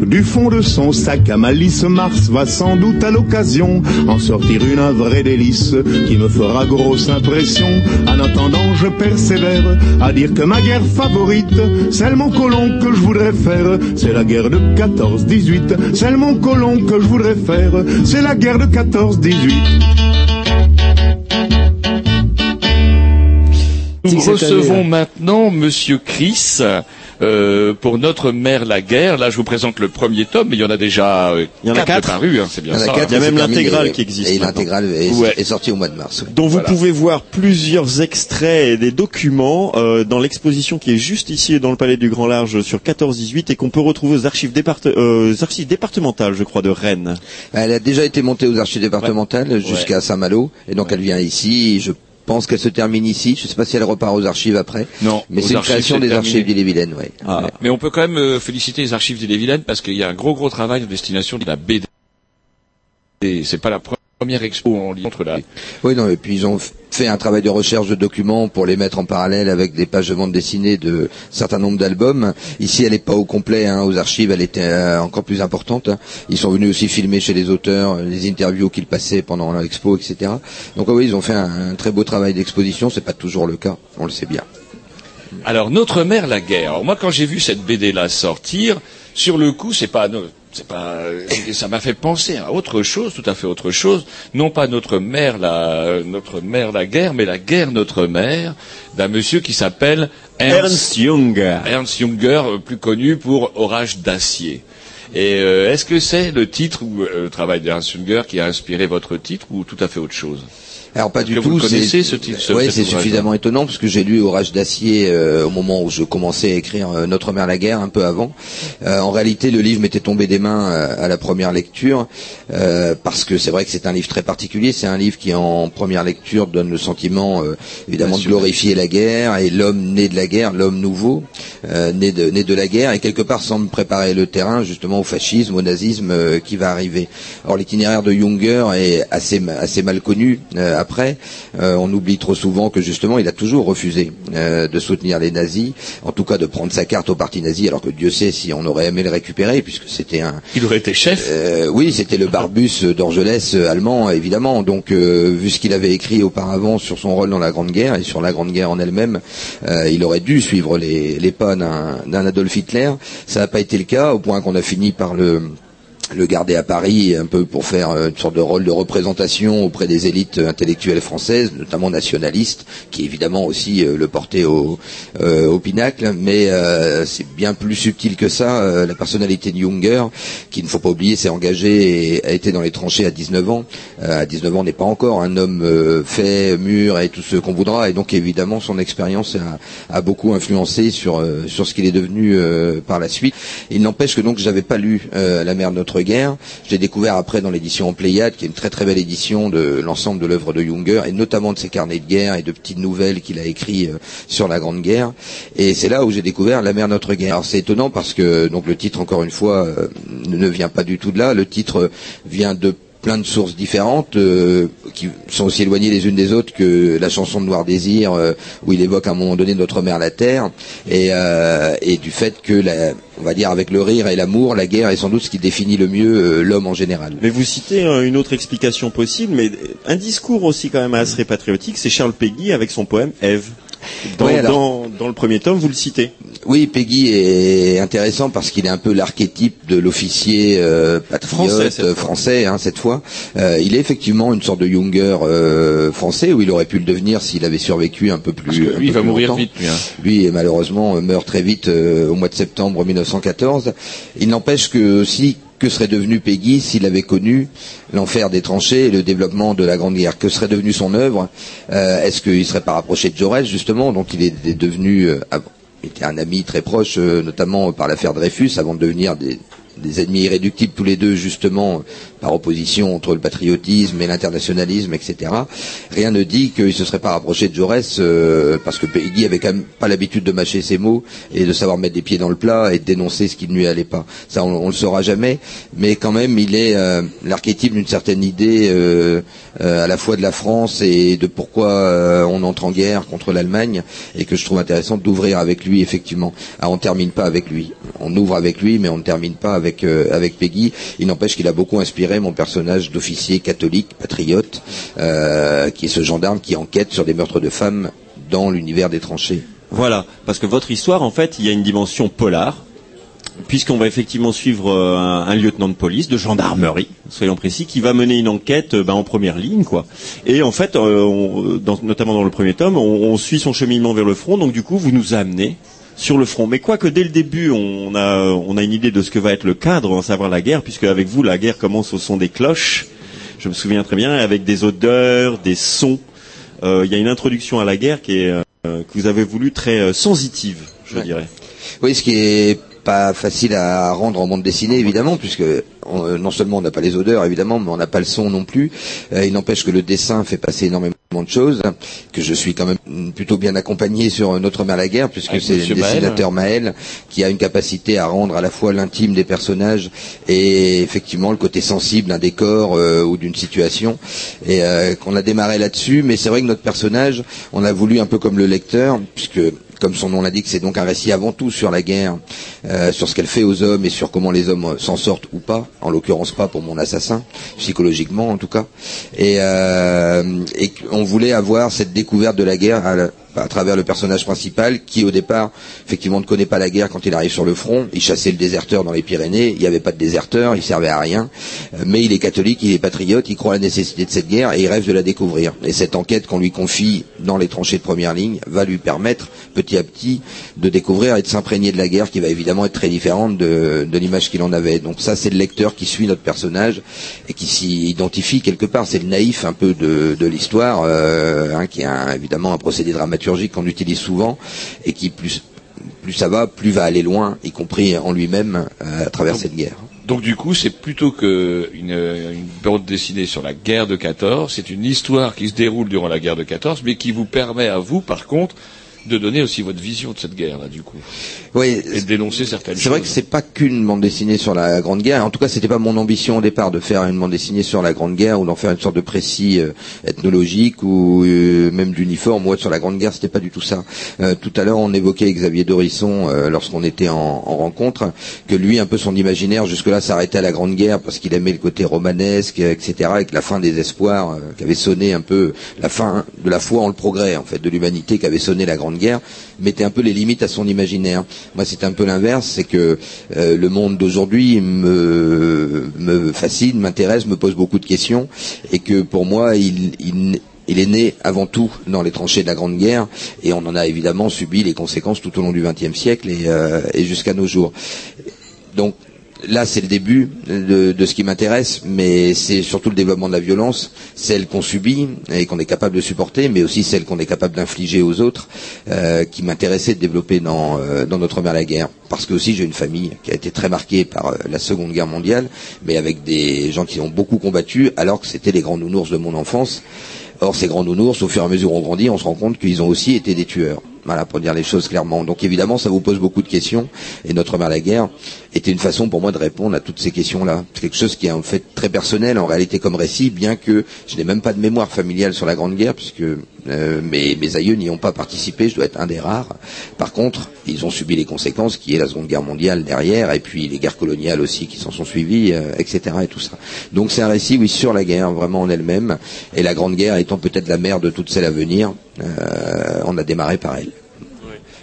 Du fond de son sac à malice, Mars va sans doute à l'occasion en sortir une un vrai délice qui me fera grosse impression. En attendant, je persévère à dire que ma guerre favorite, celle mon colon que je voudrais faire, c'est la guerre de 14-18. Celle mon colon que je voudrais faire, c'est la guerre de 14-18. Nous recevons maintenant Monsieur Chris euh, pour notre mère la guerre. Là, je vous présente le premier tome, mais il y en a déjà euh, Il y en a quatre quatre. parus, hein, c'est bien Il y en a ça. quatre, hein. il y a même l'intégrale et- qui existe Et l'intégrale est, Ouais. est sortie au mois de mars. oui. dont vous pouvez voir plusieurs extraits et des documents euh, dans l'exposition qui est juste ici dans le Palais du Grand Large sur 14-18 et qu'on peut retrouver aux archives, départe- euh, aux archives départementales, je crois, de Rennes. Elle a déjà été montée aux archives départementales jusqu'à Saint-Malo, et donc elle vient ici. Je pense qu'elle se termine ici. Je ne sais pas si elle repart aux archives après. Non, mais c'est une création des terminé. archives d'Ille-et-Vilaine, oui. Ah. Mais on peut quand même euh, féliciter les archives d'Ille-et-Vilaine parce qu'il y a un gros gros travail en destination de la BD. Et c'est pas la pre- première expo en lien entre la. Oui, non, et puis ils ont fait un travail de recherche de documents pour les mettre en parallèle avec des pages de bande dessinée de certain nombre d'albums. Ici, elle n'est pas au complet, hein, aux archives, elle était euh, encore plus importante. hein. Ils sont venus aussi filmer chez les auteurs, les interviews qu'ils passaient pendant l'expo, etc. Donc oui, ils ont fait un, un très beau travail d'exposition. C'est pas toujours le cas, on le sait bien. Alors notre mère la guerre. Alors moi quand j'ai vu cette BD là sortir, sur le coup c'est pas c'est pas ça m'a fait penser à autre chose, tout à fait autre chose. Non pas notre mère la notre mère la guerre, mais la guerre notre mère d'un monsieur qui s'appelle Ernst Junger. Ernst Junger, euh, plus connu pour Orage d'acier. Et euh, est-ce que c'est le titre ou euh, le travail d'Ernst Junger qui a inspiré votre titre ou tout à fait autre chose? Alors pas du que tout. Vous connaissez ce cet c'est suffisamment étonnant parce que j'ai lu Orage d'acier euh, au moment où je commençais à écrire euh, Notre mère la guerre, un peu avant. Euh, en réalité, le livre m'était tombé des mains euh, à la première lecture euh, parce que c'est vrai que c'est un livre très particulier. C'est un livre qui, en première lecture, donne le sentiment euh, évidemment de glorifier la guerre et l'homme né de la guerre, l'homme nouveau euh, né de né de la guerre et quelque part semble préparer le terrain justement au fascisme, au nazisme euh, qui va arriver. Or l'itinéraire de Junger est assez ma- assez mal connu euh, après. Euh, on oublie trop souvent que justement il a toujours refusé euh, de soutenir les nazis, en tout cas de prendre sa carte au parti nazi, alors que Dieu sait si on aurait aimé le récupérer, puisque c'était un. Il aurait été chef. Euh, oui, c'était le Barbus d'Orgelès euh, allemand, évidemment. Donc, euh, vu ce qu'il avait écrit auparavant sur son rôle dans la Grande Guerre et sur la Grande Guerre en elle-même, euh, il aurait dû suivre les, les pas d'un d'un Adolf Hitler. Ça n'a pas été le cas, au point qu'on a fini par le le garder à Paris un peu pour faire euh, une sorte de rôle de représentation auprès des élites intellectuelles françaises, notamment nationalistes, qui évidemment aussi euh, le portaient au, euh, au pinacle, mais euh, c'est bien plus subtil que ça. euh, la personnalité de Junger, qui ne faut pas oublier, s'est engagé et a été dans les tranchées à 19 ans. À 19 ans, n'est pas encore un homme fait, mûr et tout ce qu'on voudra, et donc évidemment son expérience a, a beaucoup influencé sur sur ce qu'il est devenu par la suite. Il n'empêche que donc j'avais pas lu La mer de notre guerre. Je l'ai découvert après dans l'édition en Pléiade, qui est une très très belle édition de l'ensemble de l'œuvre de Junger et notamment de ses carnets de guerre et de petites nouvelles qu'il a écrits euh, sur la Grande Guerre. Et c'est là où j'ai découvert La mer notre guerre. C'est étonnant parce que donc le titre encore une fois euh, ne ne vient pas du tout de là. Le titre vient de plein de sources différentes euh, qui sont aussi éloignées les unes des autres que la chanson de Noir Désir euh, où il évoque à un moment donné notre mère la terre et, euh, et du fait que la, on va dire avec le rire et l'amour la guerre est sans doute ce qui définit le mieux euh, l'homme en général. Mais vous citez euh, une autre explication possible, mais un discours aussi quand même assez patriotique, c'est Charles Péguy avec son poème Ève. Dans, Ouais, alors- dans, dans le premier tome, vous le citez. Oui, Peggy est intéressant parce qu'il est un peu l'archétype de l'officier euh, patriote Français, cette fois. hein, cette fois. Euh, il est effectivement une sorte de Junger euh, français où il aurait pu le devenir s'il avait survécu un peu plus. Parce que lui, il va mourir longtemps. vite, lui, hein. Lui, malheureusement, meurt très vite au mois de septembre 1914. Il n'empêche que aussi que serait devenu Peggy s'il avait connu l'enfer des tranchées et le développement de la Grande Guerre. Que serait devenue son œuvre Euh, Est-ce qu'il serait pas rapproché de Jaurès justement Donc il est, devenu, euh, un ami très proche, euh, notamment par l'affaire Dreyfus, avant de devenir des ennemis irréductibles tous les deux justement par opposition entre le patriotisme et l'internationalisme, etc. Rien ne dit qu'il se serait pas rapproché de Jaurès euh, parce que Peggy avait quand même pas l'habitude de mâcher ses mots et de savoir mettre des pieds dans le plat et de dénoncer ce qui ne lui allait pas. Ça, on, on le saura jamais, mais quand même, il est euh, l'archétype d'une certaine idée euh, à la fois de la France et de pourquoi on entre en guerre contre l'Allemagne et que je trouve intéressant d'ouvrir avec lui effectivement. Ah, on termine pas avec lui, on ouvre avec lui, mais on ne termine pas avec avec Peggy. Il n'empêche qu'il a beaucoup inspiré mon personnage d'officier catholique patriote, euh, qui est ce gendarme qui enquête sur des meurtres de femmes dans l'univers des tranchées. Voilà, parce que votre histoire, en fait, il y a une dimension polar, puisqu'on va effectivement suivre euh, un, lieutenant de police, de gendarmerie, soyons précis, qui va mener une enquête euh, ben, en première ligne, quoi. Et en fait, notamment dans le premier tome, on, on suit son cheminement vers le front, donc du coup, vous nous amenez sur le front. Mais quoique dès le début, on a, on a une idée de ce que va être le cadre, à savoir la guerre, puisque avec vous, la guerre commence au son des cloches. Je me souviens très bien, avec des odeurs, des sons. Euh, Il y a une introduction à la guerre qui est, euh, que vous avez voulu très euh, sensitive, je Ouais. dirais. Oui, ce qui est pas facile à rendre en bande dessinée, évidemment, puisque on- euh, non seulement on n'a pas les odeurs, évidemment, mais on n'a pas le son non plus. Euh, il n'empêche que le dessin fait passer énormément de choses, que je suis quand même plutôt bien accompagné sur Notre Mère la guerre, puisque c'est le Maël. dessinateur Maël qui a une capacité à rendre à la fois l'intime des personnages et effectivement le côté sensible d'un décor euh, ou d'une situation. Et euh, qu'on a démarré là-dessus, mais c'est vrai que notre personnage, on a voulu un peu comme le lecteur, puisque comme son nom l'indique, c'est donc un récit avant tout sur la guerre, euh, sur ce qu'elle fait aux hommes et sur comment les hommes euh, s'en sortent ou pas. En l'occurrence pas pour mon assassin, psychologiquement en tout cas. Et, euh, on voulait avoir cette découverte de la guerre à travers le personnage principal qui au départ effectivement ne connaît pas la guerre quand il arrive sur le front. Il chassait le déserteur dans les Pyrénées. Il n'y avait pas de déserteur, il servait à rien. Euh, Mais il est catholique, il est patriote, il croit à la nécessité de cette guerre et il rêve de la découvrir. Et cette enquête qu'on lui confie dans les tranchées de première ligne va lui permettre petit à petit de découvrir et de s'imprégner de la guerre qui va évidemment être très différente de, l'image qu'il en avait. Donc ça c'est le lecteur qui suit notre personnage et qui s'y identifie quelque part. C'est le naïf un peu de, l'histoire, euh, hein, qui un- évidemment un procédé dramaturgique qu'on utilise souvent et qui plus plus ça va, plus va aller loin, y compris en lui-même euh, à travers cette guerre. Donc du coup, c'est plutôt que une, une bande dessinée sur la guerre de 14, c'est une histoire qui se déroule durant la guerre de 14, mais qui vous permet à vous, par contre, de donner aussi votre vision de cette guerre là, du coup, Oui, et de dénoncer certaines choses. C'est vrai que c'est pas qu'une bande dessinée sur la Grande Guerre. En tout cas, c'était pas mon ambition au départ de faire une bande dessinée sur la Grande Guerre ou d'en faire une sorte de précis euh, ethnologique ou euh, même d'uniforme. Moi, sur la Grande Guerre, c'était pas du tout ça. Euh, tout à l'heure, on évoquait Xavier Dorisson euh, lorsqu'on était en, en rencontre que lui, un peu son imaginaire jusque-là s'arrêtait à la Grande Guerre parce qu'il aimait le côté romanesque, euh, etc. Avec la fin des espoirs euh, qui avait sonné un peu la fin de la foi en le progrès, en fait, de l'humanité qui avait sonné la Grande Guerre, mettait un peu les limites à son imaginaire. Moi, c'est un peu l'inverse, c'est que euh, le monde d'aujourd'hui me, me fascine, m'intéresse, me pose beaucoup de questions, et que pour moi, il, il, il est né avant tout dans les tranchées de la Grande Guerre, et on en a évidemment subi les conséquences tout au long du XXe siècle et, euh, et jusqu'à nos jours. Donc là, c'est le début de, ce qui m'intéresse, mais c'est surtout le développement de la violence, celle qu'on subit et qu'on est capable de supporter, mais aussi celle qu'on est capable d'infliger aux autres, euh, qui m'intéressait de développer dans, euh, notre mère la guerre. Parce que aussi j'ai une famille qui a été très marquée par euh, la Seconde Guerre mondiale, mais avec des gens qui ont beaucoup combattu, alors que c'était les grands nounours de mon enfance. Or, ces grands nounours, au fur et à mesure où on grandit, on se rend compte qu'ils ont aussi été des tueurs. Voilà, pour dire les choses clairement. Donc évidemment, ça vous pose beaucoup de questions. Et Notre Mère la guerre était une façon pour moi de répondre à toutes ces questions-là. C'est quelque chose qui est en fait très personnel, en réalité comme récit, bien que je n'ai même pas de mémoire familiale sur la Grande Guerre, puisque euh, mes, aïeux n'y ont pas participé. Je dois être un des rares. Par contre, ils ont subi les conséquences, qui est la Seconde Guerre mondiale derrière, et puis les guerres coloniales aussi qui s'en sont suivies, euh, etc. Et tout ça. Donc c'est un récit, oui, sur la guerre, vraiment en elle-même. Et la Grande Guerre étant peut-être la mère de toutes celles à venir, euh, on a démarré par elle.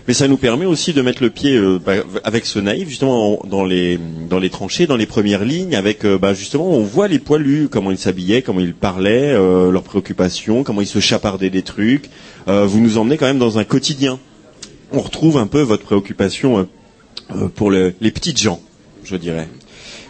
Mais ça nous permet aussi de mettre le pied euh, bah, avec ce naïf justement en- dans les dans les tranchées, dans les premières lignes, avec euh, bah, justement on voit les poilus, comment ils s'habillaient, comment ils parlaient, euh, leurs préoccupations, comment ils se chapardaient des trucs. Vous nous emmenez quand même dans un quotidien. On retrouve un peu votre préoccupation pour le- les petites gens, je dirais.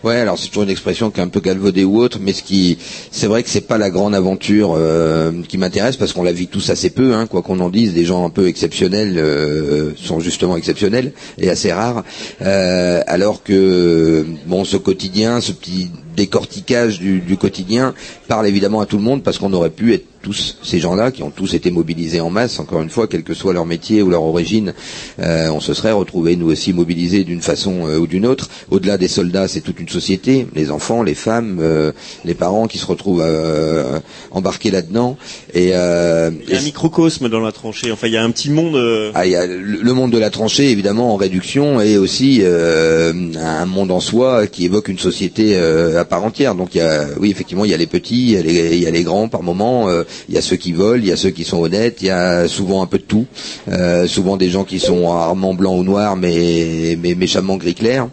Ouais, alors c'est toujours une expression qui est un peu galvaudée ou autre, mais ce qui, c'est vrai que c'est pas la grande aventure euh, qui m'intéresse parce qu'on la vit tous assez peu, hein, quoi qu'on en dise. Des gens un peu exceptionnels euh, sont justement exceptionnels et assez rares, Euh, alors que bon, ce quotidien, ce petit décortiquage du, du quotidien parle évidemment à tout le monde parce qu'on aurait pu être tous ces gens-là qui ont tous été mobilisés en masse, encore une fois, quel que soit leur métier ou leur origine, euh, on se serait retrouvés nous aussi mobilisés d'une façon euh, ou d'une autre. Au-delà des soldats, c'est toute une société, les enfants, les femmes, euh, les parents qui se retrouvent euh, embarqués là-dedans. Et, euh, Il y a un microcosme dans la tranchée. Enfin, il y a un petit monde. euh, ah, il y a le monde de la tranchée, évidemment, en réduction, et aussi euh, un monde en soi qui évoque une société euh, à part entière. Donc, il y a, oui, effectivement, il y a les petits, il y a les, il y a les grands par moment, euh, il y a ceux qui volent, il y a ceux qui sont honnêtes, il y a souvent un peu de tout. Euh, souvent des gens qui sont rarement blancs ou noirs, mais, mais méchamment gris clair.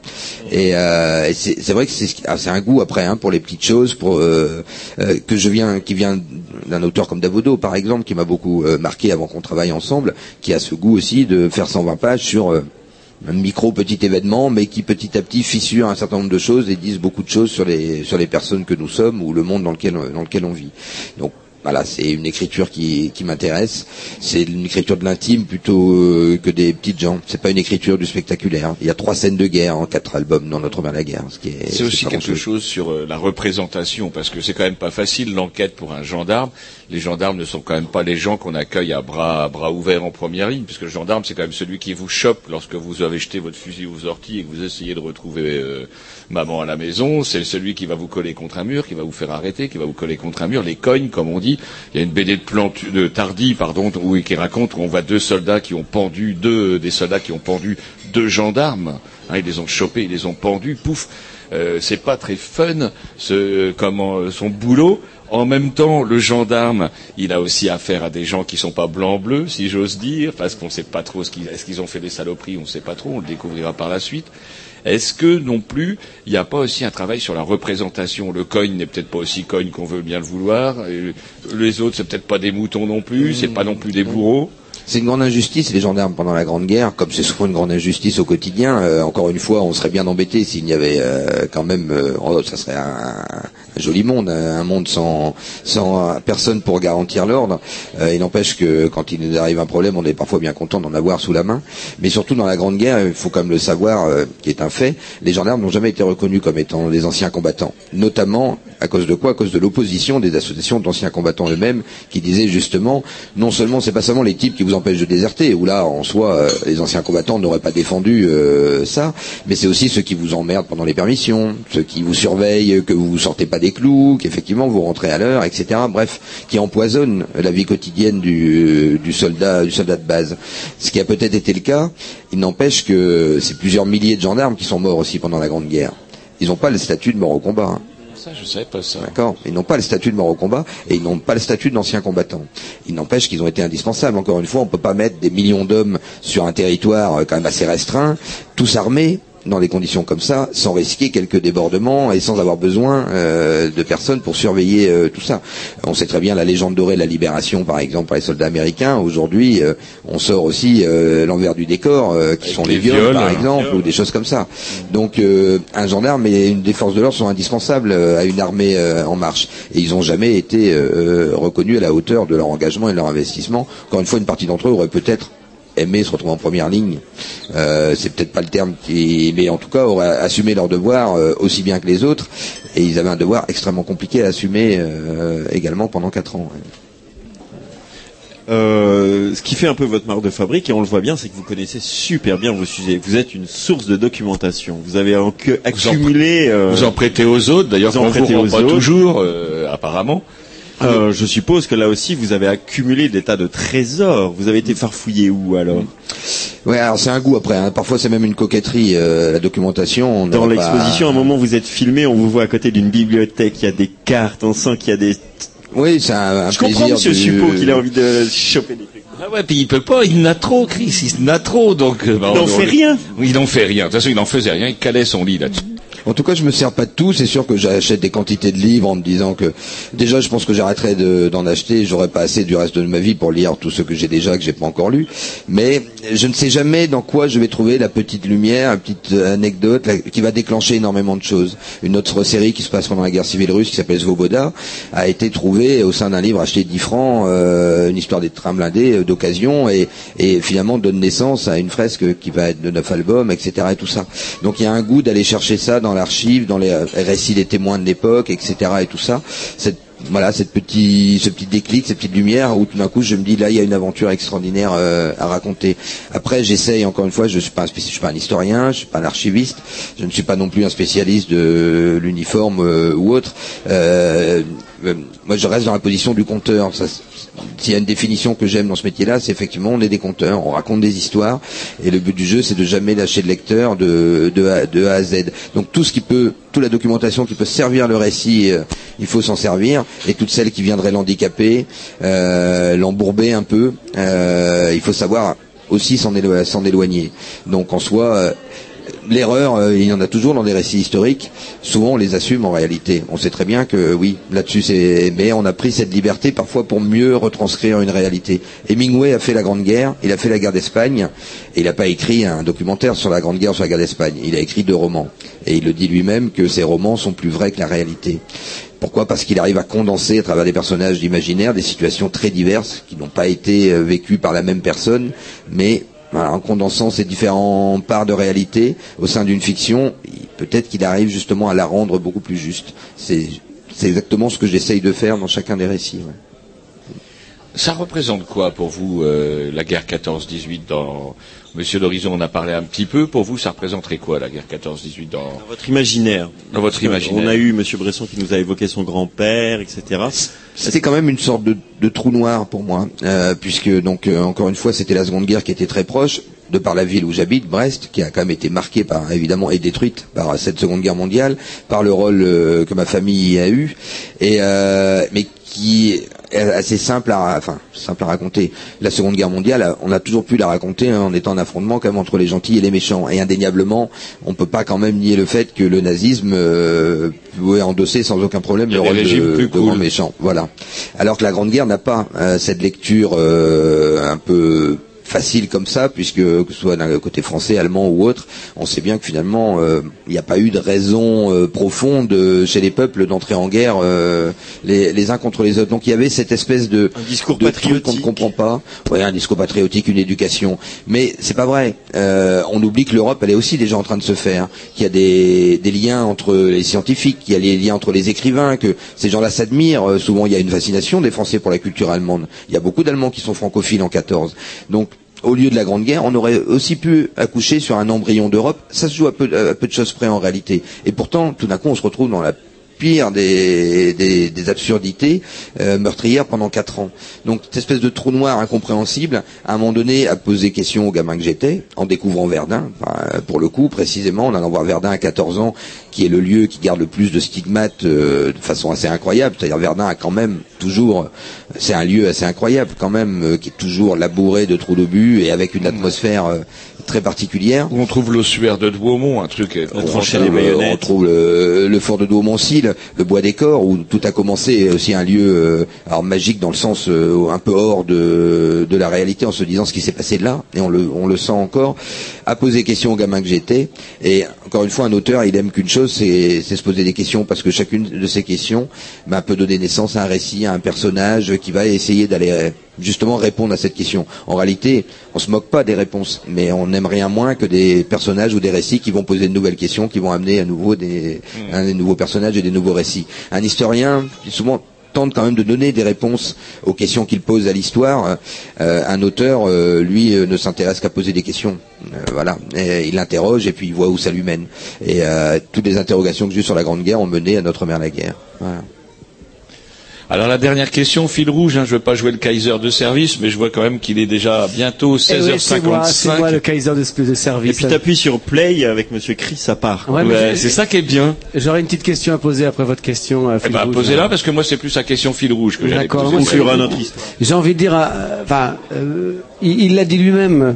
Et, euh, et c'est vrai que ah, c'est un goût après hein, pour les petites choses, pour euh, euh, que je viens, qui vient d'un auteur comme Davodo, par exemple, qui m'a beaucoup euh, marqué avant qu'on travaille ensemble, qui a ce goût aussi de faire 120 pages sur euh, un micro petit événement, mais qui petit à petit fissure un certain nombre de choses et disent beaucoup de choses sur les sur les personnes que nous sommes ou le monde dans lequel dans lequel on vit. Donc voilà, c'est une écriture qui, qui m'intéresse. C'est une écriture de l'intime plutôt euh, que des petites gens. C'est pas une écriture du spectaculaire. Il y a trois scènes de guerre en quatre albums dans Notre Mère la guerre. Ce qui est, C'est aussi quelque chose sur euh, la représentation, parce que c'est quand même pas facile l'enquête pour un gendarme. Les gendarmes ne sont quand même pas les gens qu'on accueille à bras, à bras ouverts en première ligne, puisque le gendarme c'est quand même celui qui vous chope lorsque vous avez jeté votre fusil aux orties et que vous essayez de retrouver euh, maman à la maison. C'est celui qui va vous coller contre un mur, qui va vous faire arrêter, qui va vous coller contre un mur. Les cognes, comme on dit. Il y a une BD de, Plantu- de Tardy, qui raconte où on voit deux soldats qui ont pendu deux des soldats qui ont pendu deux gendarmes. Hein, ils les ont chopés, ils les ont pendus. Pouf. Euh, c'est pas très fun ce, euh, son boulot. En même temps, le gendarme, il a aussi affaire à des gens qui sont pas blancs-bleus, si j'ose dire, parce qu'on sait pas trop est-ce qu'ils ont fait des saloperies, on ne sait pas trop, on le découvrira par la suite. Est-ce que non plus, il n'y a pas aussi un travail sur la représentation? Le cogne n'est peut-être pas aussi cogne qu'on veut bien le vouloir. et les autres, c'est peut-être pas des moutons non plus, c'est pas non plus des bourreaux. C'est une grande injustice, les gendarmes, pendant la Grande Guerre, comme c'est souvent une grande injustice au quotidien. euh, encore une fois, on serait bien embêté s'il n'y avait euh, quand même... euh, oh, ça serait un joli monde, un monde sans, personne pour garantir l'ordre. Euh, il n'empêche que quand il nous arrive un problème, on est parfois bien content d'en avoir sous la main. Mais surtout dans la Grande Guerre, il faut quand même le savoir, euh, qui est un fait, les gendarmes n'ont jamais été reconnus comme étant des anciens combattants. Notamment, à cause de quoi? À cause de l'opposition des associations d'anciens combattants eux-mêmes, qui disaient justement, non seulement, c'est pas seulement les types qui vous empêchent de déserter, où là, en soi, euh, les anciens combattants n'auraient pas défendu ça, mais c'est aussi ceux qui vous emmerdent pendant les permissions, ceux qui vous surveillent, que vous sortez pas des clous, qu'effectivement vous rentrez à l'heure, etc. Bref, qui empoisonnent la vie quotidienne du, du soldat, du soldat de base. Ce qui a peut-être été le cas, il n'empêche que c'est plusieurs milliers de gendarmes qui sont morts aussi pendant la Grande Guerre. Ils n'ont pas le statut de mort au combat. hein. Ça, je savais pas ça. D'accord Ils n'ont pas le statut de mort au combat et ils n'ont pas le statut d'anciens combattants. Il n'empêche qu'ils ont été indispensables. Encore une fois, on ne peut pas mettre des millions d'hommes sur un territoire euh, quand même assez restreint, tous armés, dans des conditions comme ça, sans risquer quelques débordements et sans avoir besoin euh, de personnes pour surveiller euh, tout ça. On sait très bien la légende dorée de la libération, par exemple, par les soldats américains. Aujourd'hui, euh, on sort aussi euh, l'envers du décor, euh, qui sont les, les viols, viols, par hein. exemple, ou des choses comme ça. Donc, euh, un gendarme et une des forces de l'ordre sont indispensables à une armée euh, en marche. Et ils n'ont jamais été euh, reconnus à la hauteur de leur engagement et de leur investissement. Encore une fois, une partie d'entre eux aurait peut-être aimé se retrouver en première ligne. Euh, c'est peut-être pas le terme qui, mais en tout cas auraient assumé leur devoir euh, aussi bien que les autres. Et ils avaient un devoir extrêmement compliqué à assumer euh, également pendant quatre ans. Euh, ce qui fait un peu votre marque de fabrique, et on le voit bien, c'est que vous connaissez super bien vos sujets. Vous êtes une source de documentation. Vous avez en- que- accumulé. euh, Vous en prêtez aux autres, d'ailleurs, vous en qu'on vous prêtez rend pas autres. toujours, euh, apparemment. Euh, je suppose que là aussi, vous avez accumulé des tas de trésors. Vous avez été farfouillé où alors? Ouais, alors c'est un goût après. hein. Parfois c'est même une coquetterie. euh, la documentation. on Dans pas- l'exposition, à un moment, vous êtes filmé, on vous voit à côté d'une bibliothèque, il y a des cartes, on sent qu'il y a des... Oui, c'est un, un Je comprends, plaisir monsieur du- Suppot, qu'il a envie de choper des trucs. Ah ouais, puis il peut pas, il n'a trop, Chris, il n'a trop, donc... bah, Il on- en fait on- rien. Oui, il n'en fait rien. De toute façon, il n'en faisait rien, il calait son lit là-dessus. En tout cas, je me sers pas de tout. C'est sûr que j'achète des quantités de livres en me disant que déjà, je pense que j'arrêterai de- d'en acheter. J'aurai pas assez du reste de ma vie pour lire tout ce que j'ai déjà que j'ai pas encore lu. Mais je ne sais jamais dans quoi je vais trouver la petite lumière, la petite euh, anecdote qui va déclencher énormément de choses. Une autre série qui se passe pendant la guerre civile russe, qui s'appelle Svoboda, a été trouvée au sein d'un livre acheté 10 francs, euh, une histoire des trains blindés euh, d'occasion, et, finalement donne naissance à une fresque qui va être de neuf albums, etc. Et tout ça. Donc il y a un goût d'aller chercher ça l'archive, dans les euh, récits des témoins de l'époque, etc. Et tout ça. Cette voilà, cette petit, ce petit déclic, cette petite lumière où tout d'un coup je me dis là il y a une aventure extraordinaire euh, à raconter. Après j'essaye encore une fois, je suis pas un je suis pas un historien, je suis pas un archiviste, je ne suis pas non plus un spécialiste de l'uniforme euh, ou autre. Euh, euh, moi je reste dans la position du conteur. S'il y a une définition que j'aime dans ce métier-là, c'est effectivement on est des conteurs, on raconte des histoires et le but du jeu c'est de jamais lâcher le lecteur de, a, à Z. Donc tout ce qui peut, toute la documentation qui peut servir le récit, euh, il faut s'en servir et toutes celles qui viendraient l'handicaper, euh, l'embourber un peu, euh, il faut savoir aussi s'en élo- s'en éloigner. Donc en soi, l'erreur, euh, il y en a toujours dans des récits historiques. Souvent, on les assume en réalité. On sait très bien que oui, là-dessus, c'est. Mais on a pris cette liberté parfois pour mieux retranscrire une réalité. Hemingway a fait la Grande Guerre, il a fait la guerre d'Espagne, et il n'a pas écrit un documentaire sur la Grande Guerre, sur la guerre d'Espagne. Il a écrit deux romans, et il le dit lui-même que ces romans sont plus vrais que la réalité. Pourquoi? Parce qu'il arrive à condenser à travers des personnages d'imaginaire des situations très diverses qui n'ont pas été euh, vécues par la même personne, mais voilà, en condensant ces différents parts de réalité au sein d'une fiction, peut-être qu'il arrive justement à la rendre beaucoup plus juste. C'est c'est exactement ce que j'essaye de faire dans chacun des récits. ouais. Ça représente quoi pour vous euh, la guerre 14-18 dans Monsieur l'Horizon en a parlé un petit peu. Pour vous, ça représenterait quoi la guerre 14-18 dans Votre imaginaire. Dans votre que imaginaire. On a eu Monsieur Bresson qui nous a évoqué son grand-père, etc. C'était quand même une sorte de, de trou noir pour moi, euh, puisque donc euh, encore une fois c'était la Seconde Guerre qui était très proche, de par la ville où j'habite, Brest, qui a quand même été marquée par évidemment et détruite par cette Seconde Guerre mondiale, par le rôle euh, que ma famille y a eu, et euh, mais qui est assez simple à, enfin simple à raconter. La Seconde Guerre mondiale, on a toujours pu la raconter hein, en étant en affrontement quand même entre les gentils et les méchants. Et indéniablement, on peut pas quand même nier le fait que le nazisme euh, pouvait endosser sans aucun problème le rôle de, plus de grand cool. méchant. Voilà. Alors que la Grande Guerre n'a pas euh, cette lecture euh, un peu facile comme ça, puisque que ce soit d'un côté français, allemand ou autre, on sait bien que finalement euh, il n'y a pas eu de raison euh, profonde euh, chez les peuples d'entrer en guerre euh, les, les uns contre les autres. Donc il y avait cette espèce de Un discours de truc qu'on ne comprend pas. Ouais, un discours patriotique, une éducation. Mais c'est pas vrai. Euh, on oublie que l'Europe, elle est aussi déjà en train de se faire. Qu'il y a des, des liens entre les scientifiques, qu'il y a les liens entre les écrivains, que ces gens-là s'admirent. Euh, souvent, il y a une fascination des Français pour la culture allemande. Il y a beaucoup d'Allemands qui sont francophiles en 14. Donc au lieu de la Grande Guerre, on aurait aussi pu accoucher sur un embryon d'Europe. Ça se joue à peu, à peu de choses près en réalité. Et pourtant, tout d'un coup, on se retrouve dans la pire des, des, des absurdités euh, meurtrières pendant quatre ans. Donc cette espèce de trou noir incompréhensible, à un moment donné, a posé question au gamin que j'étais, en découvrant Verdun, enfin, pour le coup, précisément, en allant voir Verdun à 14 ans, qui est le lieu qui garde le plus de stigmates euh, de façon assez incroyable. C'est-à-dire Verdun a quand même toujours, c'est un lieu assez incroyable quand même, euh, qui est toujours labouré de trous d'obus et avec une atmosphère euh, très particulière. Où on trouve l'ossuaire de Douaumont, un truc. On on trouve, on trouve le, le fort de Douaumont-Sille, le bois des corps, où tout a commencé, aussi un lieu euh, alors magique dans le sens euh, un peu hors de, de la réalité, en se disant ce qui s'est passé là, et on le, on le sent encore, à poser question au gamin que j'étais. Et encore une fois, un auteur, il aime qu'une chose, c'est se poser des questions, parce que chacune de ces questions ben, peut donner naissance à un récit, à un personnage qui va essayer d'aller euh, justement répondre à cette question. En réalité, on se moque pas des réponses, mais on n'aime rien moins que des personnages ou des récits qui vont poser de nouvelles questions, qui vont amener à nouveau des, un- des nouveaux personnages et des nouveaux récits. Un historien, souvent tente quand même de donner des réponses aux questions qu'il pose à l'histoire. Euh, un auteur, euh, lui, euh, ne s'intéresse qu'à poser des questions. Voilà, il interroge et puis il voit où ça lui mène. Et toutes les interrogations que j'ai eues sur la Grande Guerre ont mené à notre mère la guerre. Voilà. Alors la dernière question, fil rouge, hein, je veux pas jouer le Kaiser de service, mais je vois quand même qu'il est déjà bientôt Eh oui, c'est moi, 16h55. c'est moi le Kaiser de, de Et service. puis t'appuies sur play avec Monsieur Chris à part. Ouais, Ouais, c'est ça qui est bien. J'aurais une petite question à poser après votre question. euh, Eh fil ben, rouge. posez-la parce que moi c'est plus la question fil rouge que j'allais D'accord, poser. c'est- fera notre histoire. J'ai envie de dire, euh, enfin, euh, il il l'a dit lui-même.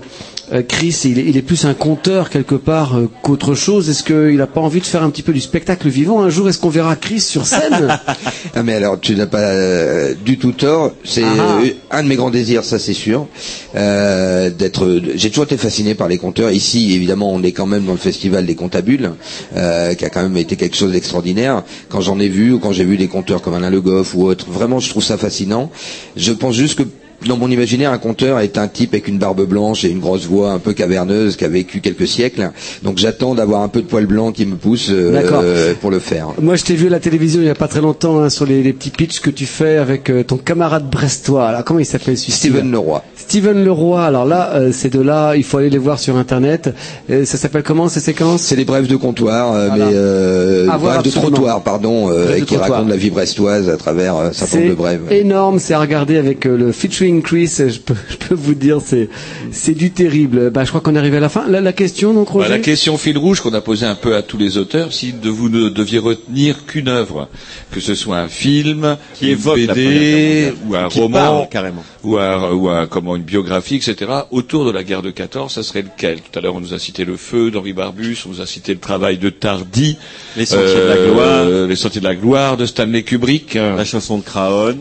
Euh, Chris, il est, il est plus un conteur quelque part euh, qu'autre chose. Est-ce qu'il n'a pas envie de faire un petit peu du spectacle vivant un jour? Est-ce qu'on verra Chris sur scène? Ah mais alors tu n'as pas euh, du tout tort. C'est Ah. euh, un de mes grands désirs, ça c'est sûr. Euh, d'être. J'ai toujours été fasciné par les conteurs. Ici, évidemment, on est quand même dans le festival des comptabules, euh, qui a quand même été quelque chose d'extraordinaire. Quand j'en ai vu ou quand j'ai vu des conteurs comme Alain Le Goff ou autres, vraiment, je trouve ça fascinant. Je pense juste que dans mon imaginaire, un conteur est un type avec une barbe blanche et une grosse voix un peu caverneuse qui a vécu quelques siècles. Donc j'attends d'avoir un peu de poil blanc qui me pousse euh, pour le faire. Moi, je t'ai vu à la télévision il n'y a pas très longtemps hein, sur les, les petits pitchs que tu fais avec euh, ton camarade brestois. Alors, comment il s'appelle celui Steven Leroy. Steven Leroy. Alors là, euh, ces deux-là, il faut aller les voir sur Internet. Euh, ça s'appelle comment ces séquences? C'est des brèves de comptoir, euh, Voilà. mais euh, brèves de trottoir, pardon, euh, et qui trottoir. racontent la vie brestoise à travers euh, un certain nombre C'est de brèves. énorme, c'est à regarder avec euh, le featuring Chris. Je peux, je peux vous dire, c'est c'est du terrible. Bah, je crois qu'on est arrivé à la fin. La, la question, donc, Bah, Roger? la question fil rouge qu'on a posée un peu à tous les auteurs, si de vous ne deviez retenir qu'une œuvre, que ce soit un film, Qui une évoque BD ou un Qui roman, parle, carrément. ou un, ou un comment une une biographie, etc. Autour de la guerre de 14, ça serait lequel? Tout à l'heure, on nous a cité le feu d'Henri Barbus, on nous a cité le travail de Tardy, Les Sentiers de la Gloire. les Sentiers de la gloire de Stanley Kubrick, la chanson de Craon.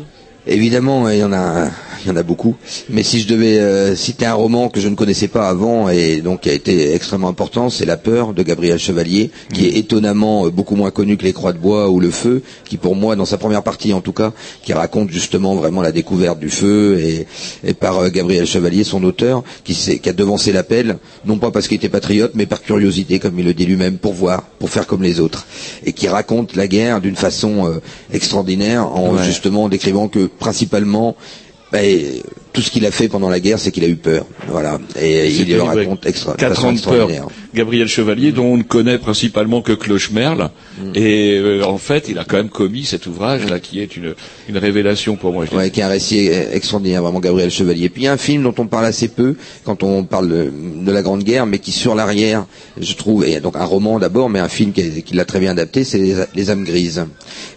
Évidemment, il y en a, il y en a beaucoup. Mais si je devais euh, citer un roman que je ne connaissais pas avant et donc qui a été extrêmement important, c'est La peur de Gabriel Chevalier, qui est étonnamment euh, beaucoup moins connu que Les Croix de bois ou Le feu, qui pour moi, dans sa première partie en tout cas, qui raconte justement vraiment la découverte du feu et, et par euh, Gabriel Chevalier, son auteur, qui, s'est- qui a devancé l'appel, non pas parce qu'il était patriote, mais par curiosité, comme il le dit lui-même, pour voir, pour faire comme les autres, et qui raconte la guerre d'une façon euh, extraordinaire en Ouais. justement décrivant que principalement ben, tout ce qu'il a fait pendant la guerre, c'est qu'il a eu peur. Voilà. Et il C'était le raconte extra, Quatre ans de peur. Gabriel Chevalier, dont on ne connaît principalement que Clochemerle, et euh, en fait, il a quand même commis cet ouvrage-là, qui est une, une révélation pour moi. Ouais, qui est un récit extraordinaire, vraiment Gabriel Chevalier. Puis il y a un film dont on parle assez peu quand on parle de, de la Grande Guerre, mais qui sur l'arrière, je trouve, et donc un roman d'abord, mais un film qui, qui l'a très bien adapté, c'est les, Les âmes grises,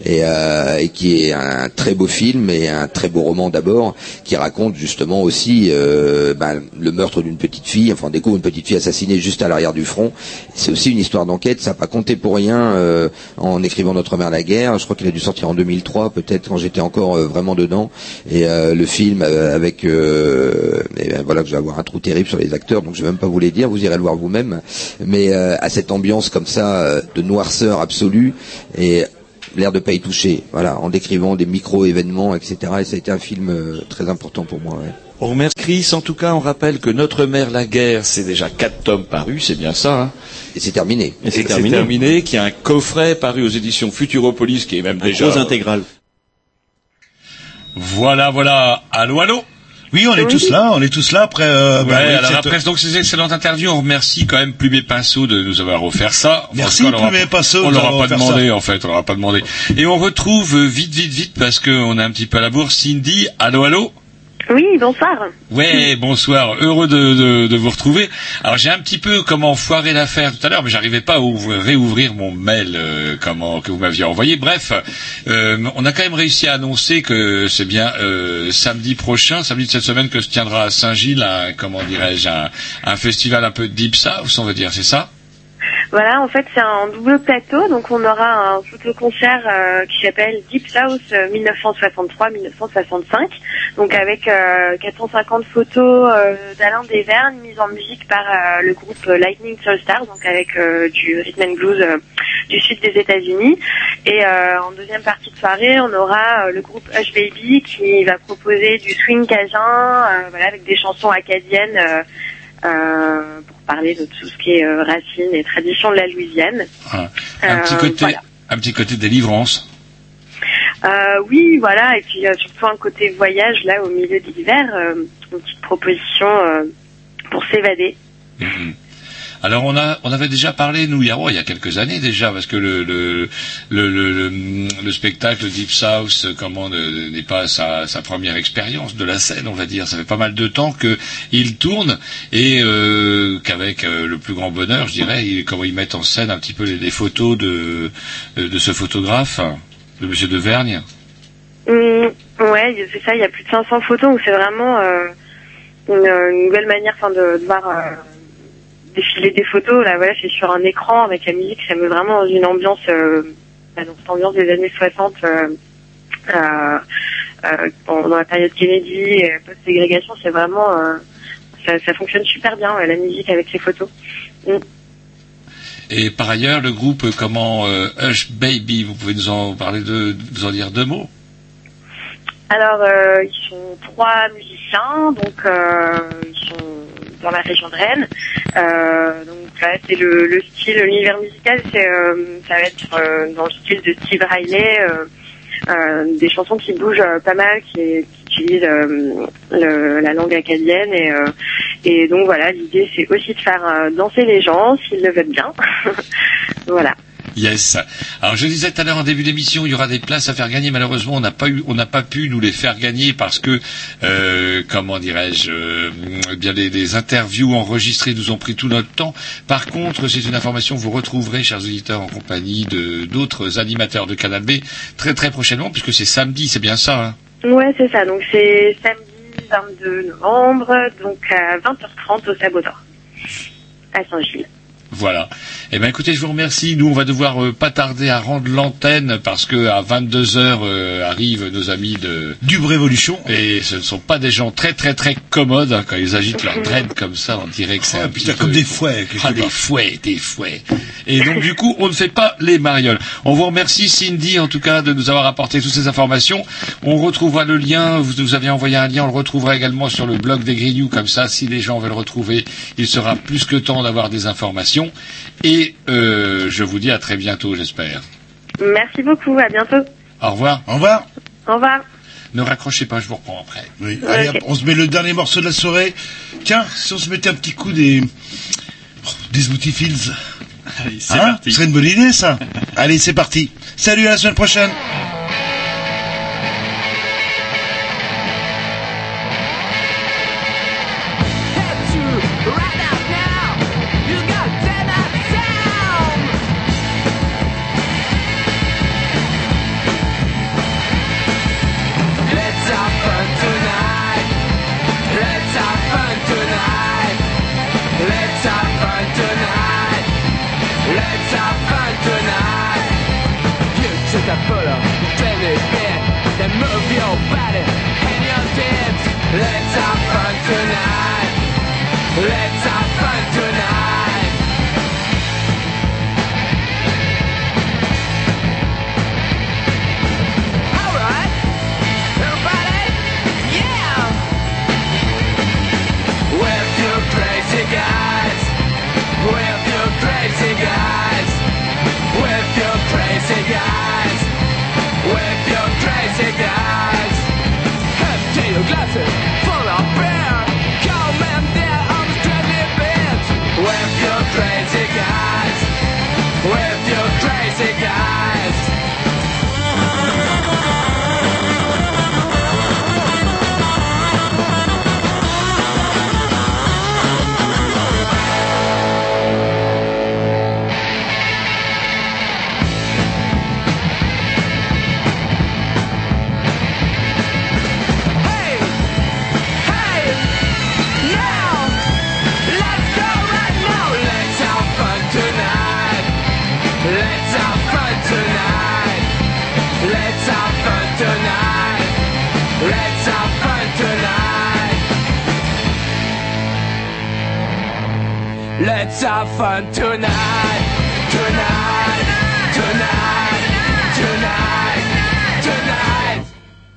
et, euh, et qui est un très beau film et un très beau roman d'abord, qui raconte justement aussi euh, ben, le meurtre d'une petite fille, enfin on découvre une petite fille assassinée juste à l'arrière du front. C'est aussi une histoire d'enquête, ça n'a pas compté pour rien euh, en écrivant Notre mère la guerre. Je crois qu'il a dû sortir en 2003, peut-être quand j'étais encore euh, vraiment dedans. Et euh, le film euh, avec, et ben, voilà, que je vais avoir un trou terrible sur les acteurs, donc je vais même pas vous les dire, vous irez le voir vous-même. Mais à cette ambiance comme ça de noirceur absolue et l'air de pas y toucher, voilà, en décrivant des micro-événements, etc. Et ça a été un film euh, très important pour moi. ouais. On remercie Chris. En tout cas, on rappelle que Notre mère la guerre, c'est déjà quatre tomes parus, c'est bien ça. Hein et c'est terminé. Et c'est terminé. Qu'il y a un coffret paru aux éditions Futuropolis qui est même déjà gros intégral. Voilà, voilà. Allô, allô Oui, on est tous là, on est tous là après. Euh, ouais, bah oui, alors cette- après donc ces excellentes interviews, on remercie quand même Plumet Pinceau de nous avoir offert ça. Merci, a- Plumet Pinceau On de leur nous a pas demandé ça. en fait, on leur a pas demandé. Et on retrouve euh, vite, vite, vite parce qu'on est un petit peu à la bourse. Cindy, allô, allô? Oui, bonsoir. Ouais, bonsoir, heureux de, vous retrouver. Alors j'ai un petit peu comment foirer l'affaire tout à l'heure, mais j'arrivais pas à ouvrir- réouvrir mon mail euh, que vous m'aviez envoyé. Bref, euh, on a quand même réussi à annoncer que c'est bien euh, samedi prochain, samedi de cette semaine, que se tiendra à Saint-Gilles, un, comment dirais-je, un, un festival un peu deep south, on va dire, c'est ça? Voilà, en fait, c'est un double plateau, donc on aura un photoconcert euh, qui s'appelle Deep South euh, 1963-1965, donc avec euh, 450 photos euh, d'Alain Desvergne mises en musique par euh, le groupe euh, Lightning Soul Stars, donc avec euh, du rhythm and blues euh, du sud des États-Unis. Et euh, en deuxième partie de soirée, on aura euh, le groupe Hush Baby qui va proposer du swing cajun, euh, voilà, avec des chansons acadiennes. Parler de tout ce qui est euh, racines et traditions de la Louisiane. un, un petit Euh, côté, voilà. un petit côté délivrance. Euh, oui, voilà, et puis euh, surtout un côté voyage là au milieu de l'hiver, euh, une petite proposition pour s'évader. Alors on a, on avait déjà parlé nous il y a, oh, il y a quelques années déjà parce que le le le, le, le- le spectacle Deep South euh, comment ne- n'est pas sa, sa première expérience de la scène on va dire. Ça fait pas mal de temps que il tourne et euh, qu'avec euh, le plus grand bonheur je dirais il, comment ils mettent en scène un petit peu les, photos de de ce photographe de Monsieur de Vergne. Hum, ouais, c'est ça, il y a plus de 500 photos, donc c'est vraiment une, une nouvelle manière enfin, de, voir défiler des photos. Là, voilà, c'est sur un écran avec la musique, ça met vraiment dans une ambiance, euh, bah, dans cette ambiance des années 60, euh, euh, euh, dans la période Kennedy, post-ségrégation, c'est vraiment, euh, ça, ça fonctionne super bien, ouais, la musique avec les photos. Hum. et par ailleurs le groupe comment euh, Hush Baby vous pouvez nous en parler de nous en dire deux mots? Alors, euh, ils sont trois musiciens, donc euh, ils sont dans la région de Rennes. Euh, donc là, c'est le, le style, l'univers musical, c'est euh, ça va être euh, dans le style de Steve Riley, euh, des chansons qui bougent pas mal, qui, qui utilisent euh, le- la langue acadienne et et donc voilà, l'idée c'est aussi de faire danser les gens s'ils le veulent bien. voilà. Yes. Alors je disais tout à l'heure en début d'émission, il y aura des places à faire gagner. Malheureusement, on n'a pas eu, on n'a pas pu nous les faire gagner parce que, euh, comment dirais-je, euh, eh bien les, interviews enregistrées nous ont pris tout notre temps. Par contre, c'est une information que vous retrouverez, chers auditeurs, en compagnie de d'autres animateurs de Canal B très très prochainement, puisque c'est samedi, c'est bien ça. Hein? Ouais, c'est ça. Donc c'est samedi 22 novembre, donc à 20h30 au Saboteur, à Saint-Gilles. Voilà. Eh ben écoutez, je vous remercie. Nous, on va devoir euh, pas tarder à rendre l'antenne parce que à 22 heures euh, arrivent nos amis de du Révolution. Et ce ne sont pas des gens très très très commodes hein, quand ils agitent leur dread comme ça. On dirait que c'est un petit putain, comme peu- des fouets, Ah, des fouets, des fouets. Et donc du coup, on ne fait pas les marioles. On vous remercie Cindy en tout cas de nous avoir apporté toutes ces informations. On retrouvera le lien. Vous nous avez envoyé un lien. On le retrouvera également sur le blog des Grignoux. Comme ça, si les gens veulent le retrouver, il sera plus que temps d'avoir des informations. Et euh, je vous dis à très bientôt, j'espère. Merci beaucoup, à bientôt. Au revoir. Au revoir. Au revoir. Ne raccrochez pas, je vous reprends après. Oui. Allez, on se met le dernier morceau de la soirée. Tiens, si on se mettait un petit coup des des Smoothie Fields. Allez, c'est parti. Ce serait une bonne idée, ça. Allez, c'est parti. Salut, à la semaine prochaine.